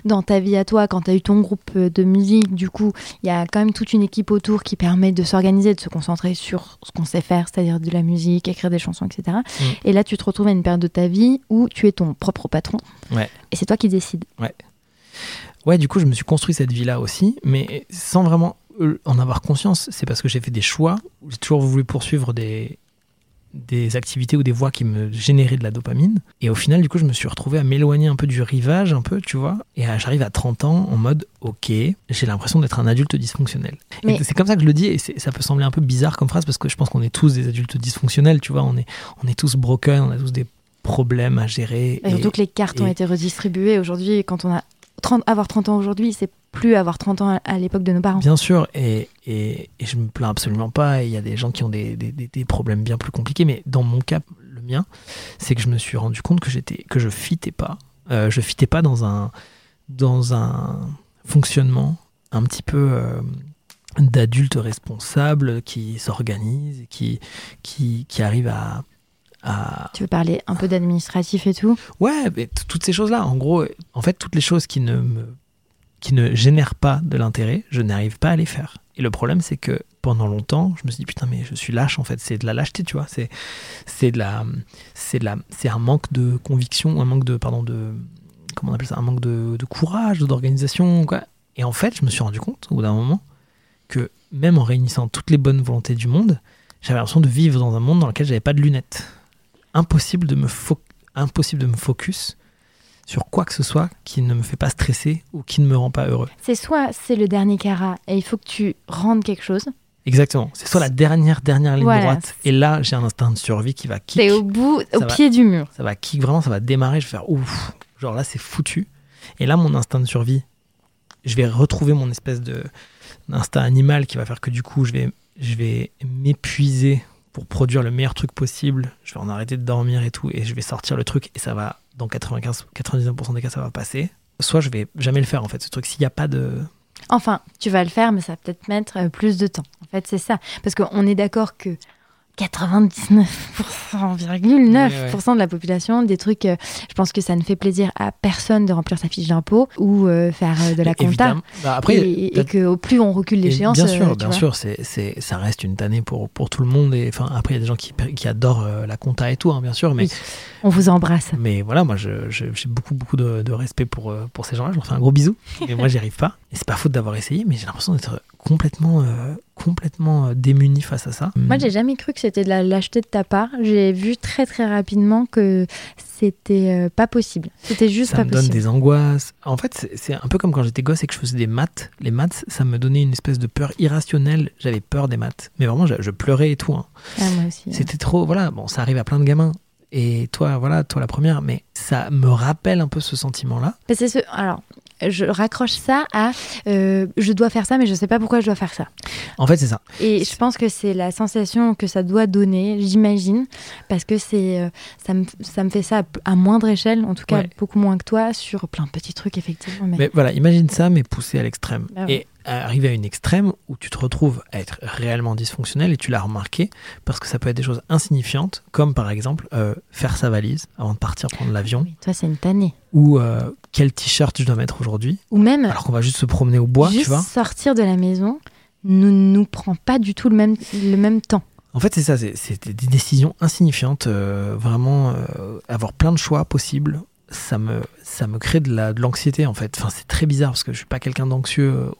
Dans ta vie à toi, quand t'as eu ton groupe euh, de musique, du coup, il y a quand même toute une équipe autour qui permet de s'organiser, de se concentrer sur ce qu'on sait faire, c'est-à-dire de la musique, écrire des chansons, etc. Mm. Et là, tu te retrouves à une période de ta vie où tu es ton propre patron. Ouais. Et c'est toi qui décides. Ouais. Ouais, du coup, je me suis construit cette vie-là aussi, mais sans vraiment euh, en avoir conscience. C'est parce que j'ai fait des choix. J'ai toujours voulu poursuivre des, des activités ou des voies qui me généraient de la dopamine. Et au final, du coup, je me suis retrouvé à m'éloigner un peu du rivage, un peu, tu vois. Et j'arrive à 30 ans en mode, ok, j'ai l'impression d'être un adulte dysfonctionnel. Et Mais- c'est comme ça que je le dis, et ça peut sembler un peu bizarre comme phrase, parce que je pense qu'on est tous des adultes dysfonctionnels, tu vois. On est, on est tous broken, on a tous des problèmes à gérer. Et surtout que les cartes ont été redistribuées aujourd'hui. Quand on a 30, avoir 30 ans aujourd'hui, c'est plus avoir 30 ans à, l'époque de nos parents. Bien sûr, et, et, et je me plains absolument pas. Il y a des gens qui ont des, des, des- problèmes bien plus compliqués, mais dans mon cas, le mien, c'est que je me suis rendu compte que que je fitais pas. Euh, je fitais pas dans un dans un fonctionnement un petit peu euh, d'adulte responsable qui s'organise, qui qui qui arrive à à Tu veux parler un peu d'administratif et tout? Ouais, mais toutes ces choses-là, en gros, en fait, toutes les choses qui ne me, qui ne génèrent pas de l'intérêt, je n'arrive pas à les faire. Et le problème, c'est que pendant longtemps, je me suis dit putain, mais je suis lâche en fait. C'est de la lâcheté, tu vois. C'est, c'est de la, c'est de la, c'est un manque de conviction, un manque de, pardon, de, comment on appelle ça, un manque de, de courage, d'organisation, quoi. Et en fait, je me suis rendu compte au bout d'un moment que même en réunissant toutes les bonnes volontés du monde, j'avais l'impression de vivre dans un monde dans lequel j'avais pas de lunettes. Impossible de me fo- impossible de me focus sur quoi que ce soit qui ne me fait pas stresser ou qui ne me rend pas heureux. C'est soit c'est le dernier carat et il faut que tu rendes quelque chose. Exactement. C'est soit la dernière dernière ligne Voilà. droite et là j'ai un instinct de survie qui va kick. T'es au bout, Ça au va- pied du mur. Ça va kick vraiment, ça va démarrer, je vais faire ouf. Genre là c'est foutu. Et là mon instinct de survie, je vais retrouver mon espèce de instinct animal qui va faire que du coup je vais je vais m'épuiser pour produire le meilleur truc possible. Je vais en arrêter de dormir et tout et je vais sortir le truc et ça va dans 95 99% des cas ça va passer. Soit je vais jamais le faire en fait ce truc s'il n'y a pas de Enfin, tu vas le faire, mais ça va peut-être mettre euh, plus de temps. En fait, c'est ça. Parce qu'on est d'accord que 99,9% de la population, des trucs, euh, je pense que ça ne fait plaisir à personne de remplir sa fiche d'impôt ou euh, faire euh, de la compta. Bah, après, et, et que au plus on recule Et l'échéance, Bien sûr, bien vois. sûr, c'est, ça reste une tannée pour, pour tout le monde. Et enfin, après, il y a des gens qui, qui adorent la compta et tout, hein, bien sûr. Mais, Oui. On vous embrasse. mais voilà, moi, j'ai beaucoup, beaucoup de, de respect pour, pour ces gens-là. Je leur fais un gros bisou. Mais moi, j'y arrive pas. Et c'est pas faute d'avoir essayé, mais j'ai l'impression d'être complètement, complètement euh, démuni face à ça. Moi, j'ai jamais cru que c'était de la lâcheté de ta part. J'ai vu très très rapidement que c'était euh, pas possible. C'était juste ça pas me donne possible. des angoisses. En fait, c'est- un peu comme quand j'étais gosse et que je faisais des maths. Les maths, ça me donnait une espèce de peur irrationnelle. J'avais peur des maths. Mais vraiment, je, je pleurais et tout. hein. Ah, moi aussi. C'était trop, voilà, bon, ça arrive à plein de gamins. Et toi, voilà, toi la première, mais ça me rappelle un peu ce sentiment-là. C'est ce... Alors, je raccroche ça à euh, je dois faire ça, mais je sais pas pourquoi je dois faire ça. En fait, c'est ça. Et je pense que c'est la sensation que ça doit donner, j'imagine, parce que c'est euh, ça, me, ça me fait ça à, à moindre échelle, en tout cas Ouais. beaucoup moins que toi, sur plein de petits trucs, effectivement. Mais, Mais voilà, imagine ça, mais poussé à l'extrême. Bah ouais. Et arriver à une extrême où tu te retrouves à être réellement dysfonctionnel et tu l'as remarqué parce que ça peut être des choses insignifiantes, comme par exemple euh, faire sa valise avant de partir prendre l'avion, Oui, toi, c'est une tannée. ou euh, quel t-shirt je dois mettre aujourd'hui, Ou même, alors qu'on va juste se promener au bois, juste tu vois. sortir de la maison ne nous prend pas du tout le même, le même temps. En fait, c'est ça, c'est- des décisions insignifiantes, euh, vraiment avoir plein de choix possibles. Ça me, ça me crée de la- de l'anxiété en fait. Enfin, c'est très bizarre parce que je suis pas quelqu'un d'anxieux euh,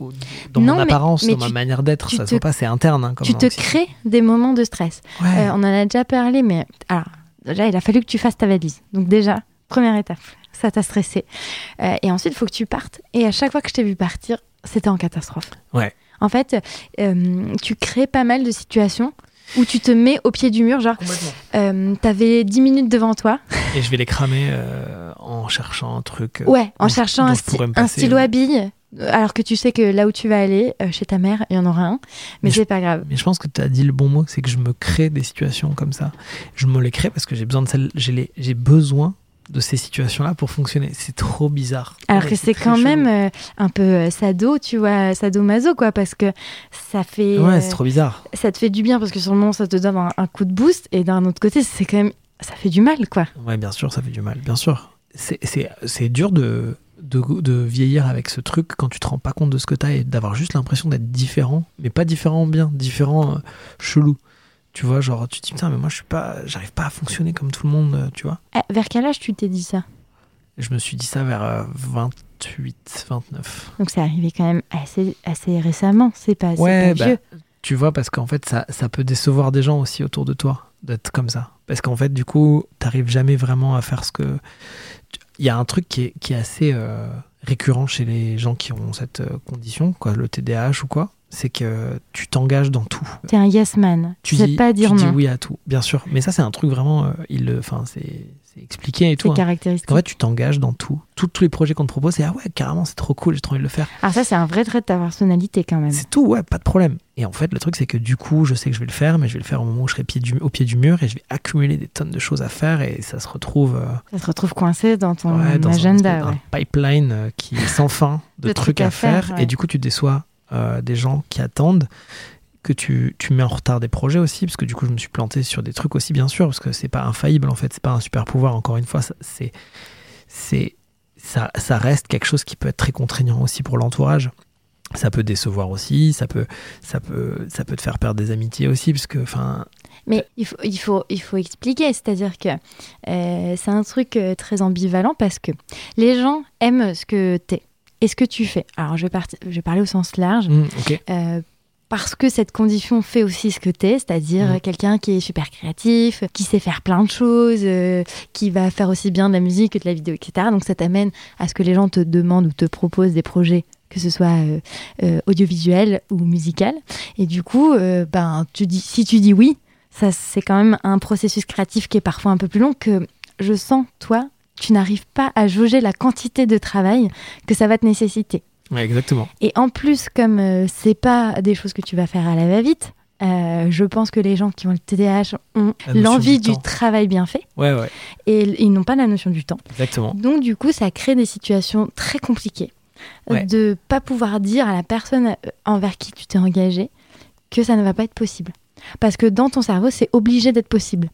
dans Non, mon mais- apparence, mais dans ma manière d'être. Ça te- se voit pas, c'est interne. hein, comme tu te crées des moments de stress. Ouais. Euh, on en a déjà parlé, mais alors, déjà, il a fallu que tu fasses ta valise. Donc, déjà, première étape, ça t'a stressé. Euh, et ensuite, il faut que tu partes. Et à chaque fois que je t'ai vu partir, c'était en catastrophe. Ouais. En fait, tu crées pas mal de situations où tu te mets au pied du mur, genre, euh, t'avais 10 minutes devant toi. Et je vais les cramer euh, en cherchant un truc. euh, Ouais, en cherchant un, sti- un stylo ouais. à billes, alors que tu sais que là où tu vas aller, euh, chez ta mère, il y en aura un. Mais, Mais c'est pas grave. Mais je pense que tu as dit le bon mot, c'est que je me crée des situations comme ça. Je me les crée parce que j'ai besoin de celles, j'ai les- j'ai besoin de ces situations-là pour fonctionner. C'est trop bizarre. Alors Ouais, que c'est quand même euh, un peu euh, sado, tu vois, sado-maso, quoi, parce que ça fait. Ouais, euh, c'est trop bizarre. ça te fait du bien parce que sur le moment, ça te donne un, un coup de boost, et d'un autre côté, c'est quand même. Ça fait du mal, quoi. Ouais, bien sûr, ça fait du mal, bien sûr. C'est- dur de, de, de vieillir avec ce truc quand tu te rends pas compte de ce que tu as et d'avoir juste l'impression d'être différent, mais pas différent bien, différent euh, chelou. Tu vois, genre, tu te dis, putain, mais moi, je suis pas, j'arrive pas à fonctionner comme tout le monde, euh, tu vois. Ah, vers quel âge tu t'es dit ça? Je me suis dit ça vers euh, 28, 29. Donc, c'est arrivé quand même assez, assez récemment, c'est pas, Ouais, pas bah, vieux. tu vois, parce qu'en fait, ça, ça peut décevoir des gens aussi autour de toi d'être comme ça. Parce qu'en fait, du coup, t'arrives jamais vraiment à faire ce que. Il y a un truc qui est, qui est assez euh, récurrent chez les gens qui ont cette euh, condition, quoi, le TDAH ou quoi, c'est que tu t'engages dans tout. T'es un yes man. Tu sais pas dire tu dis non. oui à tout, bien sûr. Mais ça, c'est un truc vraiment. euh, il, le- enfin, c'est c'est expliqué et tout. C'est hein. caractéristique. En fait, tu t'engages dans tout. Tous tous les projets qu'on te propose, c'est ah ouais, carrément, c'est trop cool, j'ai trop envie de le faire. Alors, ça, c'est un vrai trait de ta personnalité quand même. C'est tout, ouais, pas de problème. Et en fait, le truc, c'est que du coup, je sais que je vais le faire, mais je vais le faire au moment où je serai pied du- au pied du mur et je vais accumuler des tonnes de choses à faire et ça se retrouve euh, Ça se retrouve coincé dans ton ouais, dans agenda. un, ouais. pipeline euh, qui est sans fin de (laughs) De trucs à, faire. ouais. Et du coup, tu déçois euh, des gens qui attendent que tu, tu mets en retard des projets aussi, parce que du coup, je me suis planté sur des trucs aussi, bien sûr, parce que c'est pas infaillible en fait, c'est pas un super pouvoir, encore une fois, c'est. c'est ça, ça reste quelque chose qui peut être très contraignant aussi pour l'entourage. Ça peut décevoir aussi, ça peut, ça peut, ça peut te faire perdre des amitiés aussi, parce que, enfin, Mais il faut, il faut, il faut expliquer, c'est-à-dire que euh, c'est un truc euh, très ambivalent parce que les gens aiment ce que t'es et ce que tu fais. Alors je vais, parti- je vais parler au sens large. ok, euh, parce que cette condition fait aussi ce que t'es, c'est-à-dire euh, quelqu'un qui est super créatif, qui sait faire plein de choses, euh, qui va faire aussi bien de la musique que de la vidéo, etc. Donc ça t'amène à ce que les gens te demandent ou te proposent des projets que ce soit euh, euh, audiovisuel ou musical. Et du coup, ben, tu dis, si tu dis oui, ça c'est quand même un processus créatif qui est parfois un peu plus long que je sens, toi, tu n'arrives pas à jauger la quantité de travail que ça va te nécessiter. ouais, exactement. Et en plus, comme euh, c'est pas des choses que tu vas faire à la va-vite, euh, je pense que les gens qui ont le TDAH ont l'envie du travail bien fait Ouais, ouais, et ils n'ont pas la notion du temps. exactement. Donc du coup, ça crée des situations très compliquées Ouais. de pas pouvoir dire à la personne euh, envers qui tu t'es engagé que ça ne va pas être possible. Parce que dans ton cerveau, c'est obligé d'être possible.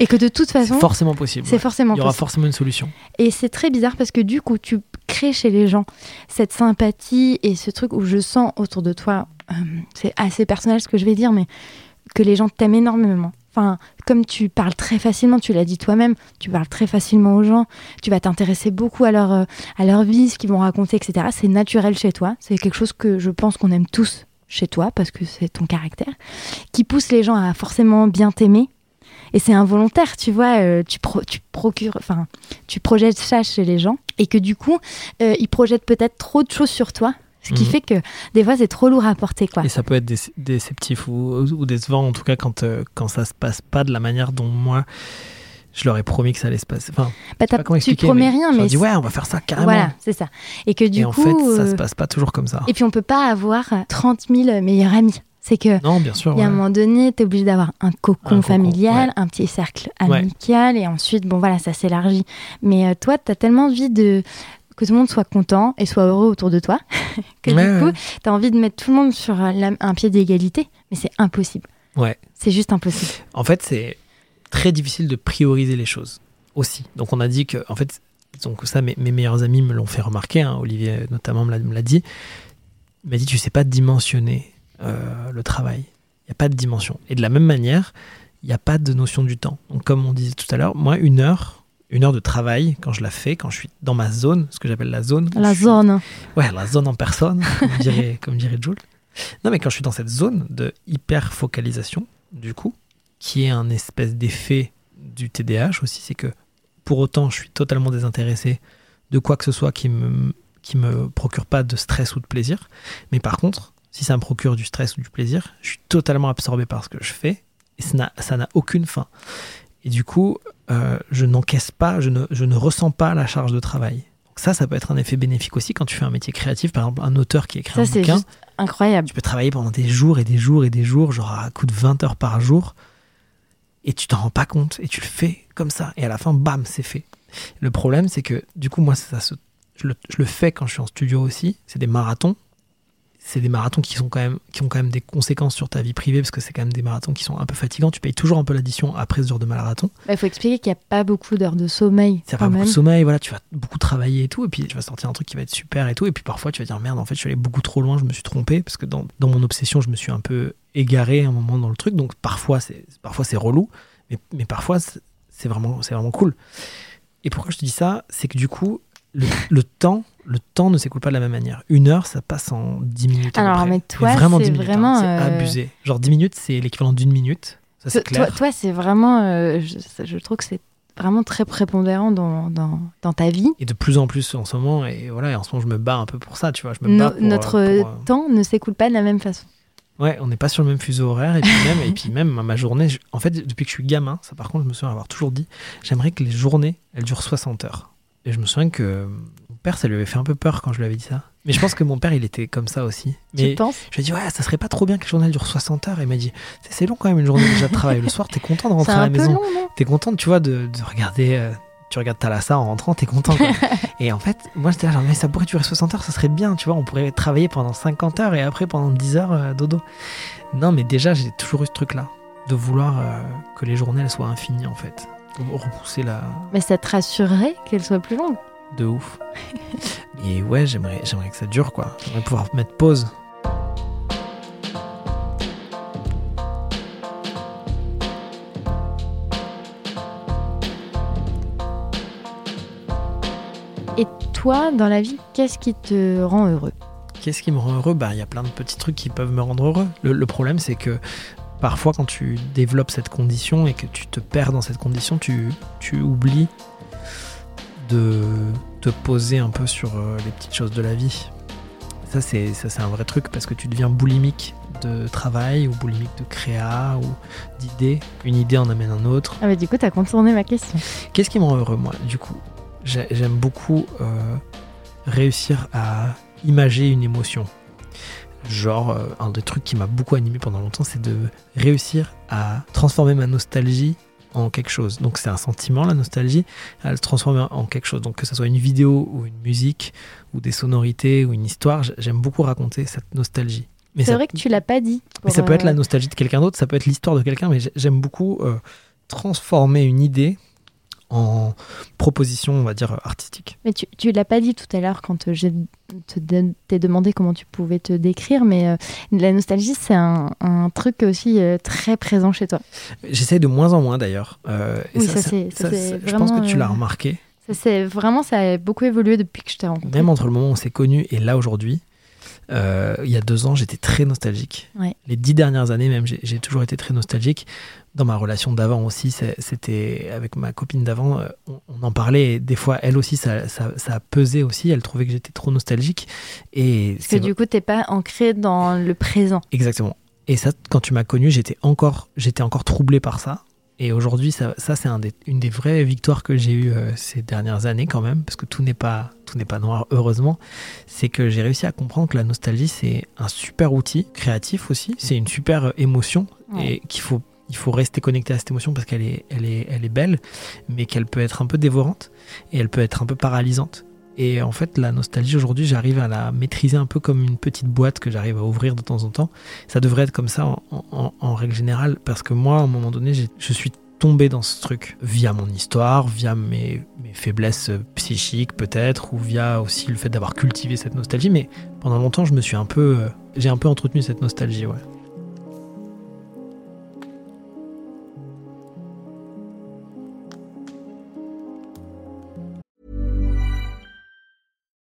Et que de toute C'est façon, forcément possible. c'est ouais. forcément Il y aura possible. forcément une solution. Et c'est très bizarre parce que du coup, tu crées chez les gens cette sympathie et ce truc où je sens autour de toi, euh, c'est assez personnel ce que je vais dire, mais que les gens t'aiment énormément. Enfin, comme tu parles très facilement, tu l'as dit toi-même, tu parles très facilement aux gens, tu vas t'intéresser beaucoup à leur, euh, à leur vie, ce qu'ils vont raconter, etc. C'est naturel chez toi. C'est quelque chose que je pense qu'on aime tous chez toi parce que c'est ton caractère, qui pousse les gens à forcément bien t'aimer. Et c'est involontaire, tu vois, euh, tu, pro- tu procures, enfin, tu projettes ça chez les gens et que du coup, euh, ils projettent peut-être trop de choses sur toi, ce qui Mhm. fait que des fois c'est trop lourd à porter, quoi. Et ça peut être déce- déceptif ou, ou décevant, en tout cas, quand, euh, quand ça se passe pas de la manière dont moi je leur ai promis que ça allait se passer. Enfin, Bah, je pas comment tu promets mais rien, je mais dis c'est- ouais, on va faire ça carrément. Voilà, c'est ça. Et que du et en coup. fait, ça euh, se passe pas toujours comme ça. Et puis on peut pas avoir 30 000 meilleurs amis. C'est que Non, bien sûr. il y a un moment donné, tu es obligé d'avoir un cocon Un cocon, familial, ouais. un petit cercle Ouais. amical, et ensuite, bon voilà, ça s'élargit. Mais euh, toi, tu as tellement envie de que tout le monde soit content et soit heureux autour de toi, (laughs) que du coup, tu as envie de mettre tout le monde sur euh, la- un pied d'égalité, mais c'est impossible. Ouais. C'est juste impossible. En fait, c'est très difficile de prioriser les choses aussi. Donc, on a dit que, en fait, donc ça, mes, mes meilleurs amis me l'ont fait remarquer. hein, Olivier, notamment, me l'a- me l'a dit. Il m'a dit, tu sais pas dimensionner euh, le travail. Il n'y a pas de dimension. Et de la même manière, il n'y a pas de notion du temps. Donc, comme on disait tout à l'heure, moi, une heure, une heure de travail, quand je la fais, quand je suis dans ma zone, ce que j'appelle la zone. La suis- zone. Ouais, la zone en personne, (laughs) comme dirait, comme dirait Jules. Non, mais quand je suis dans cette zone de hyper focalisation, du coup, qui est un espèce d'effet du TDAH aussi, c'est que pour autant, je suis totalement désintéressé de quoi que ce soit qui me, qui me procure pas de stress ou de plaisir. Mais par contre, si ça me procure du stress ou du plaisir, je suis totalement absorbé par ce que je fais et ça n'a- aucune fin. Et du coup, euh, je n'encaisse pas, je ne, je ne ressens pas la charge de travail. Donc ça, ça peut être un effet bénéfique aussi quand tu fais un métier créatif, par exemple un auteur qui écrit Ça, un c'est bouquin. juste incroyable. Tu peux travailler pendant des jours et des jours et des jours, genre à coup de 20 heures par jour, et tu t'en rends pas compte, et tu le fais comme ça, et à la fin, bam, c'est fait. Le problème, c'est que du coup, moi, ça se- je, le, je le fais quand je suis en studio aussi, c'est des marathons. C'est des marathons qui, sont quand même, qui ont quand même des conséquences sur ta vie privée, parce que c'est quand même des marathons qui sont un peu fatigants. Tu payes toujours un peu l'addition après ce genre de marathon. Il faut expliquer qu'il n'y a pas beaucoup d'heures de sommeil. Ça quand pas beaucoup de sommeil, voilà, tu vas beaucoup travailler et tout, et puis tu vas sortir un truc qui va être super et tout, et puis parfois tu vas dire merde, en fait, je suis allé beaucoup trop loin, je me suis trompé, parce que dans, dans mon obsession, je me suis un peu égaré un moment dans le truc, donc parfois c'est parfois c'est relou, mais, mais parfois c'est c'est vraiment, c'est vraiment cool. Et pourquoi je te dis ça? C'est que du coup, le, le temps, le temps ne s'écoule pas de la même manière. Une heure, ça passe en 10 minutes. Alors, mais toi, vraiment c'est 10 minutes, hein, vraiment, c'est euh, abusé. Genre 10 minutes, c'est l'équivalent d'une minute. Ça, c'est Toi, clair. toi, c'est vraiment. euh, je, je trouve que c'est vraiment très prépondérant dans, dans, dans ta vie. Et de plus en plus en ce moment, et voilà, et en ce moment, je me bats un peu pour ça, tu vois. Je me No- bats pour, notre euh, pour, temps ne s'écoule pas de la même façon. Ouais, on n'est pas sur le même fuseau horaire et puis même, et puis même ma journée. je- En fait, depuis que je suis gamin, ça par contre, je me souviens avoir toujours dit, j'aimerais que les journées, elles durent 60 heures. Et je me souviens que mon père, ça lui avait fait un peu peur quand je lui avais dit ça. Mais je pense que mon père, il était comme ça aussi. Mais tu penses? je lui ai dit, ouais, ça serait pas trop bien que les journées elles durent 60 heures. Et il m'a dit, c'est long quand même une journée déjà de travail. Le soir, t'es content de rentrer à la peu maison. T'es content, tu vois, de, de regarder. euh, tu regardes Thalassa en rentrant, t'es content. quoi. (laughs) et en fait, moi j'étais là, genre, mais ça pourrait durer 60 heures, ça serait bien, tu vois. On pourrait travailler pendant 50 heures et après pendant 10 heures, euh, dodo. Non, mais déjà, j'ai toujours eu ce truc-là, de vouloir euh, que les journées elles soient infinies en fait. Repousser la. Mais ça te rassurerait qu'elle soit plus longue. de ouf. et ouais, j'aimerais, j'aimerais que ça dure quoi. J'aimerais pouvoir mettre pause. Et toi, dans la vie, qu'est-ce qui te rend heureux? Qu'est-ce qui me rend heureux? Bah, il y a plein de petits trucs qui peuvent me rendre heureux. Le, le problème, c'est que parfois, quand tu développes cette condition et que tu te perds dans cette condition, tu, tu oublies de te poser un peu sur euh, les petites choses de la vie. Ça, c'est ça, c'est un vrai truc parce que tu deviens boulimique de travail ou boulimique de créa ou d'idées. Une idée en amène un autre. Ah bah du coup, t'as contourné ma question. Qu'est-ce qui me rend heureux, moi? Du coup, j'ai- j'aime beaucoup euh, réussir à imager une émotion. Genre, euh, un des trucs qui m'a beaucoup animé pendant longtemps, c'est de réussir à transformer ma nostalgie en quelque chose. Donc, c'est un sentiment, la nostalgie, à le transformer en quelque chose. Donc, que ce soit une vidéo ou une musique ou des sonorités ou une histoire, j'aime beaucoup raconter cette nostalgie. Mais C'est ça- vrai que tu l'as pas dit. mais ça peut être euh, la nostalgie de quelqu'un d'autre, ça peut être l'histoire de quelqu'un, mais j'ai- j'aime beaucoup euh, transformer une idée en proposition, on va dire, artistique. Mais tu, tu l'as pas dit tout à l'heure quand euh, de- t'ai demandé comment tu pouvais te décrire, mais euh, la nostalgie, c'est un, un truc aussi euh, très présent chez toi. J'essaie de moins en moins d'ailleurs. euh, Oui, ça, c'est- ça, c'est Je pense que tu l'as remarqué. Ça, c'est vraiment, ça a beaucoup évolué depuis que je t'ai rencontré. Même entre le moment où on s'est connus et là aujourd'hui, euh, il y a deux ans, j'étais très nostalgique. Ouais. Les dix dernières années même, j'ai toujours été très nostalgique. Dans ma relation d'avant aussi, c'était avec ma copine d'avant, euh, on, on en parlait et des fois, elle aussi, ça, ça, ça pesé aussi. Elle trouvait que j'étais trop nostalgique. Et Parce que du coup, t'es pas ancré dans le présent. Exactement. Et ça, quand tu m'as connu, j'étais encore, j'étais encore troublé par ça. Et aujourd'hui, ça, ça c'est un une des vraies victoires que j'ai eues euh, ces dernières années quand même, parce que tout n'est pas, tout n'est pas noir, heureusement. C'est que j'ai réussi à comprendre que la nostalgie, c'est un super outil, créatif aussi. C'est une super euh, émotion Ouais. et qu'il faut, il faut rester connecté à cette émotion parce qu'elle est, elle est, elle est belle, mais qu'elle peut être un peu dévorante et elle peut être un peu paralysante. Et en fait, la nostalgie aujourd'hui, j'arrive à la maîtriser un peu comme une petite boîte que j'arrive à ouvrir de temps en temps. Ça devrait être comme ça en, règle générale, parce que moi, à un moment donné, je suis tombé dans ce truc via mon histoire, via mes, mes faiblesses psychiques peut-être, ou via aussi le fait d'avoir cultivé cette nostalgie. Mais pendant longtemps, je me suis un peu, euh, j'ai un peu entretenu cette nostalgie, ouais.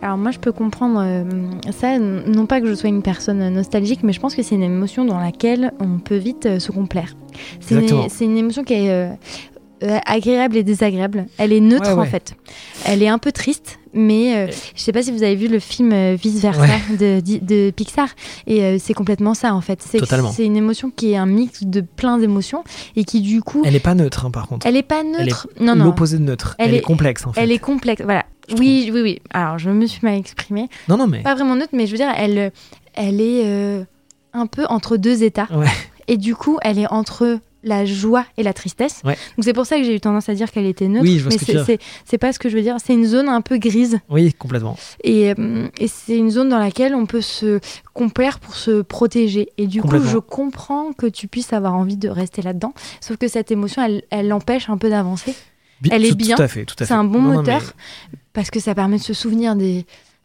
Alors moi je peux comprendre euh, ça, non pas que je sois une personne nostalgique, mais je pense que c'est une émotion dans laquelle on peut vite euh, se complaire. C'est une, c'est une émotion qui est euh, agréable et désagréable. Elle est neutre Ouais, ouais. en fait. Elle est un peu triste, mais euh, je sais pas si vous avez vu le film euh, Vice Versa Ouais. de, Pixar, et euh, c'est complètement ça en fait. C'est Totalement. c'est une émotion qui est un mix de plein d'émotions et qui du coup, Elle est pas neutre, hein, par contre. elle est pas Elle est neutre. non non. L'opposé de neutre. Elle, est, complexe, en fait. Elle est complexe, voilà. Oui, oui, oui. Alors, je me suis mal exprimée. Non, non, mais. Pas vraiment neutre, mais je veux dire, elle, elle est un peu entre deux états. Et du coup, elle est entre la joie et la tristesse. Ouais. Donc, c'est pour ça que j'ai eu tendance à dire qu'elle était neutre. Oui, je vois mais ce c'est- pas ce que je veux dire. C'est une zone un peu grise. Oui, complètement. Et, euh, et c'est une zone dans laquelle on peut se complaire pour se protéger. Et du coup, je comprends que tu puisses avoir envie de rester là-dedans. Sauf que cette émotion, elle, elle l'empêche un peu d'avancer. Bi- Elle est tout- bien. Tout à fait, tout à fait. C'est un bon Non, non, moteur mais parce que ça permet de se souvenir des,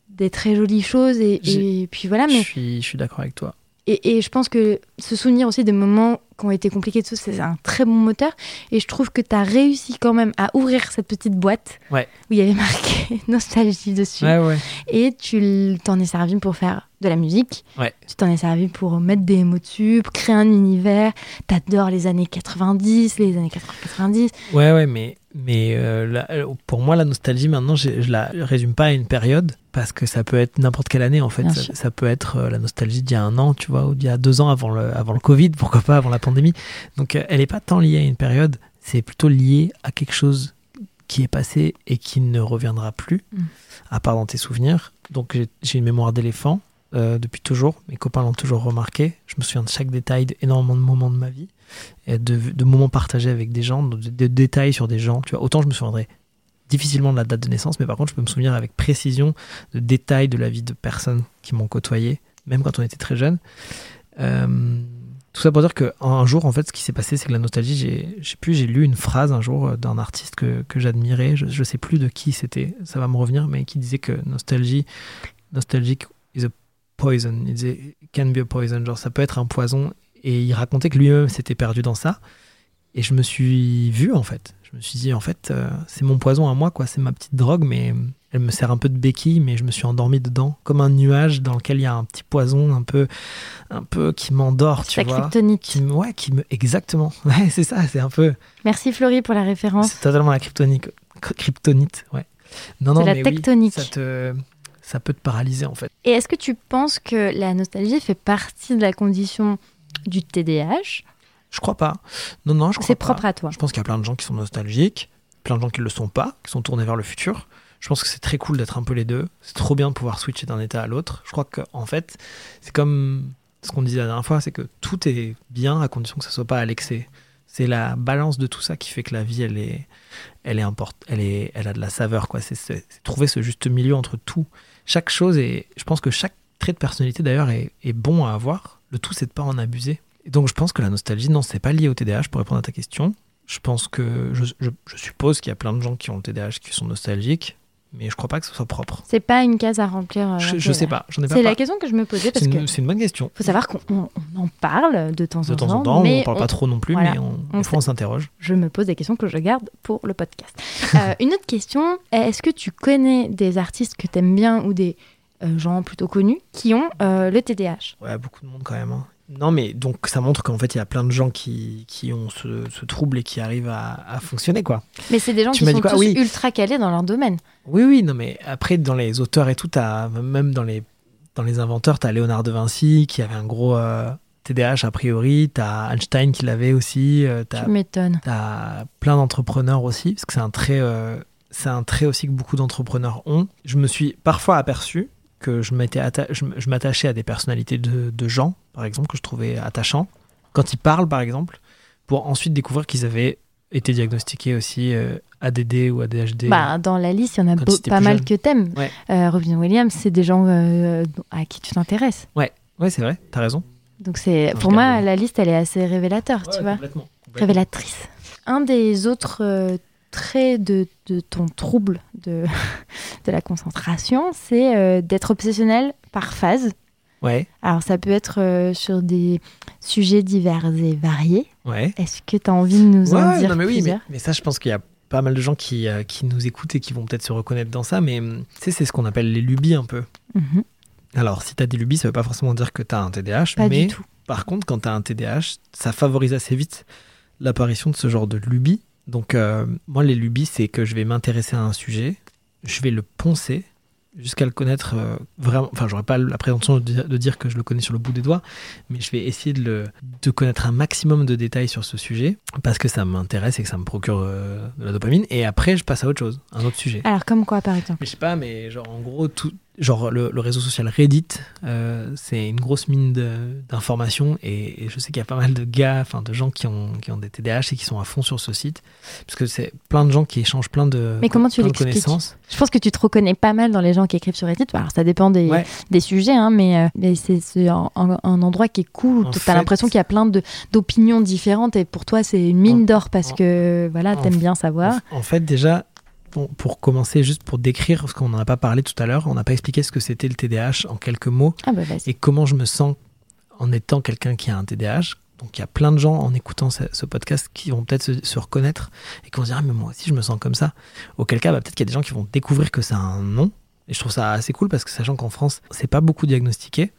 des très jolies choses et, puis voilà. Je Mais suis, je suis d'accord avec toi. Et, et je pense que se souvenir aussi des moments qui ont été compliqués, tout ça, c'est un très bon moteur. Et je trouve que tu as réussi quand même à ouvrir cette petite boîte Ouais. où il y avait marqué (laughs) nostalgie dessus. Ouais, ouais. Et tu t'en es servi pour faire de la musique. Tu t'en es servi pour mettre des mots dessus, pour créer un univers. T'adores les années 90, les années 90. Ouais, ouais, mais, mais euh, la- pour moi, la nostalgie, maintenant, je, je la résume pas à une période, parce que ça peut être n'importe quelle année, en fait. Ça, peut être euh, la nostalgie d'il y a un an, tu vois, ou d'il y a deux ans avant le, avant le Covid, (laughs) pourquoi pas, avant la pandémie. Donc, euh, elle est pas tant liée à une période, c'est plutôt lié à quelque chose qui est passé et qui ne reviendra plus, Mm. à part dans tes souvenirs. Donc, j'ai- une mémoire d'éléphant. euh, depuis toujours, mes copains l'ont toujours remarqué. Je me souviens de chaque détail, d'énormément de moments de ma vie, de, moments partagés avec des gens, de, détails sur des gens. Tu vois, autant je me souviendrai difficilement de la date de naissance, mais par contre, je peux me souvenir avec précision de détails de la vie de personnes qui m'ont côtoyé, même quand on était très jeune. Euh, tout ça pour dire qu'un jour, en fait, ce qui s'est passé, c'est que la nostalgie, j'ai, plus, j'ai lu une phrase un jour euh, d'un artiste que, que j'admirais, je, je sais plus de qui c'était, ça va me revenir, mais qui disait que nostalgie, nostalgique is a poison, il disait can be a poison, genre ça peut être un poison, et il racontait que lui-même s'était perdu dans ça, et je me suis vu en fait. Je me suis dit en fait euh, c'est mon poison à moi quoi, c'est ma petite drogue mais elle me sert un peu de béquille mais je me suis endormi dedans comme un nuage dans lequel il y a un petit poison un peu un peu qui m'endort tu vois. kryptonite. Qui me- ouais qui me exactement. (laughs) Ouais, c'est ça, c'est un peu Merci Florie pour la référence. c'est totalement la kryptonique kryptonite, ouais. Non C'est non la mais oui, tectonique. ça te ça peut te paralyser en fait. Et est-ce que tu penses que la nostalgie fait partie de la condition du TDAH Je crois pas. Non non, je crois C'est propre à toi. Je pense qu'il y a plein de gens qui sont nostalgiques, plein de gens qui ne le sont pas, qui sont tournés vers le futur. Je pense que c'est très cool d'être un peu les deux. C'est trop bien de pouvoir switcher d'un état à l'autre. Je crois qu'en en fait, c'est comme ce qu'on disait la dernière fois, c'est que tout est bien à condition que ça soit pas à l'excès. C'est la balance de tout ça qui fait que la vie, elle est, elle est import- elle est, elle a de la saveur, quoi. C'est, trouver ce juste milieu entre tout. Chaque chose et je pense que chaque trait de personnalité d'ailleurs est, est bon à avoir. Le tout, c'est de pas en abuser. Et donc, je pense que la nostalgie, non, c'est pas lié au TDAH pour répondre à ta question. Je pense que, je, je- je suppose qu'il y a plein de gens qui ont le TDAH qui sont nostalgiques, mais je crois pas que ce soit propre. C'est pas une case à remplir. euh, Je, je sais pas, j'en ai pas. C'est la question que je me posais parce C'est que une, c'est une bonne question. faut savoir qu'on on- on en parle de temps De en temps temps. en temps, mais on parle pas trop non plus, voilà. mais on, On des fois on s'interroge. Je me pose des questions que je garde pour le podcast. Euh, (laughs) une autre question est-ce que tu connais des artistes que t'aimes bien ou des gens plutôt connus qui ont euh, le TDAH Ouais, beaucoup de monde quand même. hein. Non, mais donc ça montre qu'en fait, il y a plein de gens qui, qui ont ce, ce trouble et qui arrivent à, à fonctionner, quoi. Mais c'est des gens Tu qui sont tous Oui. ultra calés dans leur domaine. Oui, oui, non, mais après, dans les auteurs et tout, même dans les, dans les inventeurs, tu as Léonard de Vinci qui avait un gros euh, TDAH a priori, tu as Einstein qui l'avait aussi, euh, tu Tu m'étonnes. as plein d'entrepreneurs aussi, parce que c'est un trait. euh, c'est un trait aussi que beaucoup d'entrepreneurs ont. Je me suis parfois aperçu que je m'attachais à des personnalités de, de gens, par exemple, que je trouvais attachants, quand ils parlent, par exemple, pour ensuite découvrir qu'ils avaient été diagnostiqués aussi euh, ADD ou ADHD. Bah, dans la liste, il y en a beau- pas mal que t'aimes. Ouais. Euh, Robin Williams, c'est des gens euh, à qui tu t'intéresses. Ouais, ouais c'est vrai, t'as raison. Donc c'est pour moi la liste elle est assez révélateur, tu vois. complètement, Révélatrice. Un des autres traits de, de ton trouble de, (laughs) de la concentration, c'est euh, d'être obsessionnel par phase. Ouais, Alors ça peut être euh, sur des sujets divers et variés. ouais. Est-ce que tu as envie de nous Ouais, en dire non, mais oui, mais, plusieurs? mais ça, je pense qu'il y a pas mal de gens qui, euh, qui nous écoutent et qui vont peut-être se reconnaître dans ça, mais hum, tu sais, c'est ce qu'on appelle les lubies un peu. Mhm. Alors, si tu as des lubies, ça veut pas forcément dire que tu as un TDAH, Pas mais du tout. par contre, quand tu as un TDAH, ça favorise assez vite l'apparition de ce genre de lubies. Donc, euh, moi, les lubies, c'est que je vais m'intéresser à un sujet, je vais le poncer jusqu'à le connaître euh, vraiment. Enfin, j'aurais pas la prétention de dire, de dire que je le connais sur le bout des doigts, mais je vais essayer de, le, de connaître un maximum de détails sur ce sujet parce que ça m'intéresse et que ça me procure euh, de la dopamine. Et après, je passe à autre chose, un autre sujet. Alors comme quoi par exemple? Mais je sais pas, mais genre en gros, tout, genre le, le réseau social Reddit, euh, c'est une grosse mine d'informations et, et je sais qu'il y a pas mal de gars, enfin de gens qui ont, qui ont des TDAH et qui sont à fond sur ce site parce que c'est plein de gens qui échangent plein de, Mais comment tu de connaissances. Je pense que tu te reconnais pas mal dans les gens qui écrivent sur Reddit. Alors ça dépend des, Ouais. des sujets, hein, mais, euh, mais c'est un, endroit qui est cool tu as fait- l'impression qu'il y a plein d'opinions différentes et pour toi c'est une mine d'or parce en- que voilà, t'aimes bien savoir. En, en fait, déjà, pour commencer, juste pour décrire, parce qu'on n'en a pas parlé tout à l'heure, on n'a pas expliqué ce que c'était le TDAH en quelques mots Ah bah et comment je me sens en étant quelqu'un qui a un TDAH. Donc il y a plein de gens en écoutant ce, ce podcast qui vont peut-être se, se reconnaître et qui vont se dire ah, mais moi aussi je me sens comme ça. Auquel cas bah, peut-être qu'il y a des gens qui vont découvrir que c'est un nom et je trouve ça assez cool parce que sachant qu'en France c'est pas beaucoup diagnostiqué.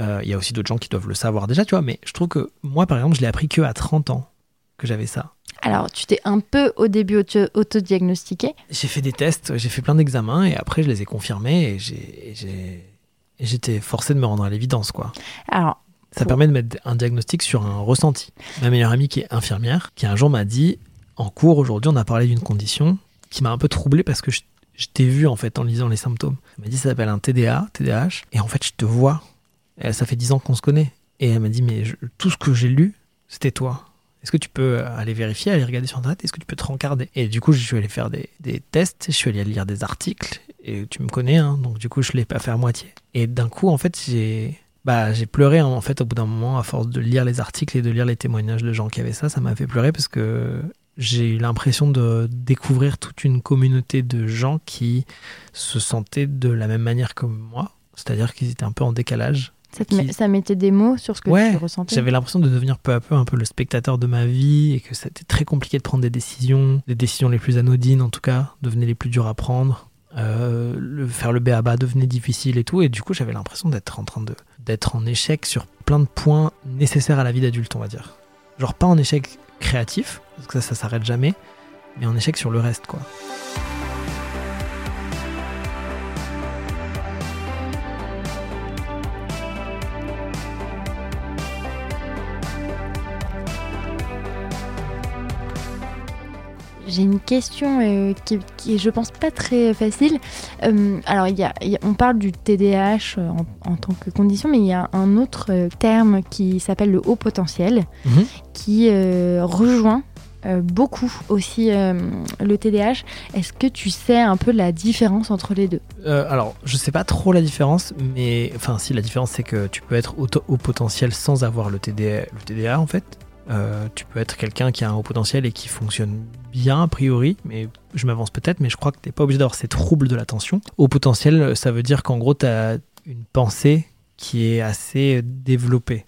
euh, Il y a aussi d'autres gens qui doivent le savoir déjà, tu vois. Mais je trouve que moi par exemple je l'ai appris que à 30 ans que j'avais ça. Alors tu t'es un peu au début auto- autodiagnostiqué. J'ai fait des tests, j'ai fait plein d'examens et après je les ai confirmés et j'étais forcé de me rendre à l'évidence quoi. Alors Ça permet de mettre un diagnostic sur un ressenti. Ma meilleure amie qui est infirmière, qui un jour m'a dit en cours aujourd'hui on a parlé d'une condition qui m'a un peu troublé parce que je, je t'ai vu en fait en lisant les symptômes. Elle m'a dit ça s'appelle un TDA, TDAH et en fait je te vois. Et ça fait 10 ans qu'on se connaît et elle m'a dit mais je- tout ce que j'ai lu c'était toi. Est-ce que tu peux aller vérifier, aller regarder sur internet Est-ce que tu peux te rencarder? Et du coup, je suis allé faire des, tests, je suis allé lire des articles, et tu me connais, hein, donc du coup, je l'ai pas fait à moitié. Et d'un coup, en fait, j'ai bah, j'ai pleuré en fait au bout d'un moment à force de lire les articles et de lire les témoignages de gens qui avaient ça. Ça m'a fait pleurer parce que j'ai eu l'impression de découvrir toute une communauté de gens qui se sentaient de la même manière que moi, c'est-à-dire qu'ils étaient un peu en décalage. Ça, te Qui- met- ça mettait des mots sur ce que ouais, tu ressentais. j'avais l'impression de devenir peu à peu un peu le spectateur de ma vie et que c'était très compliqué de prendre des décisions. Les décisions les plus anodines, en tout cas, devenaient les plus dures à prendre. Euh, le, faire le BABA devenait difficile et tout. Et du coup, j'avais l'impression d'être en train de d'être en échec sur plein de points nécessaires à la vie d'adulte, on va dire. Genre pas en échec créatif, parce que ça, ça s'arrête jamais, mais en échec sur le reste, quoi. J'ai une question euh, qui, qui est, je pense, pas très facile. Euh, alors, il y a, y a- on parle du TDAH euh, en, en tant que condition, mais il y a un autre terme qui s'appelle le haut potentiel, Mhm. qui rejoint beaucoup aussi euh, le TDAH. Est-ce que tu sais un peu la différence entre les deux? Euh, alors, je sais pas trop la différence, mais enfin, si la différence c'est que tu peux être au, au potentiel sans avoir le TDA, le TDA en fait. Euh, tu peux être quelqu'un qui a un haut potentiel et qui fonctionne bien a priori, mais je m'avance peut-être, mais je crois que tu n'es pas obligé d'avoir ces troubles de l'attention. Haut potentiel, ça veut dire qu'en gros, tu as une pensée qui est assez développée.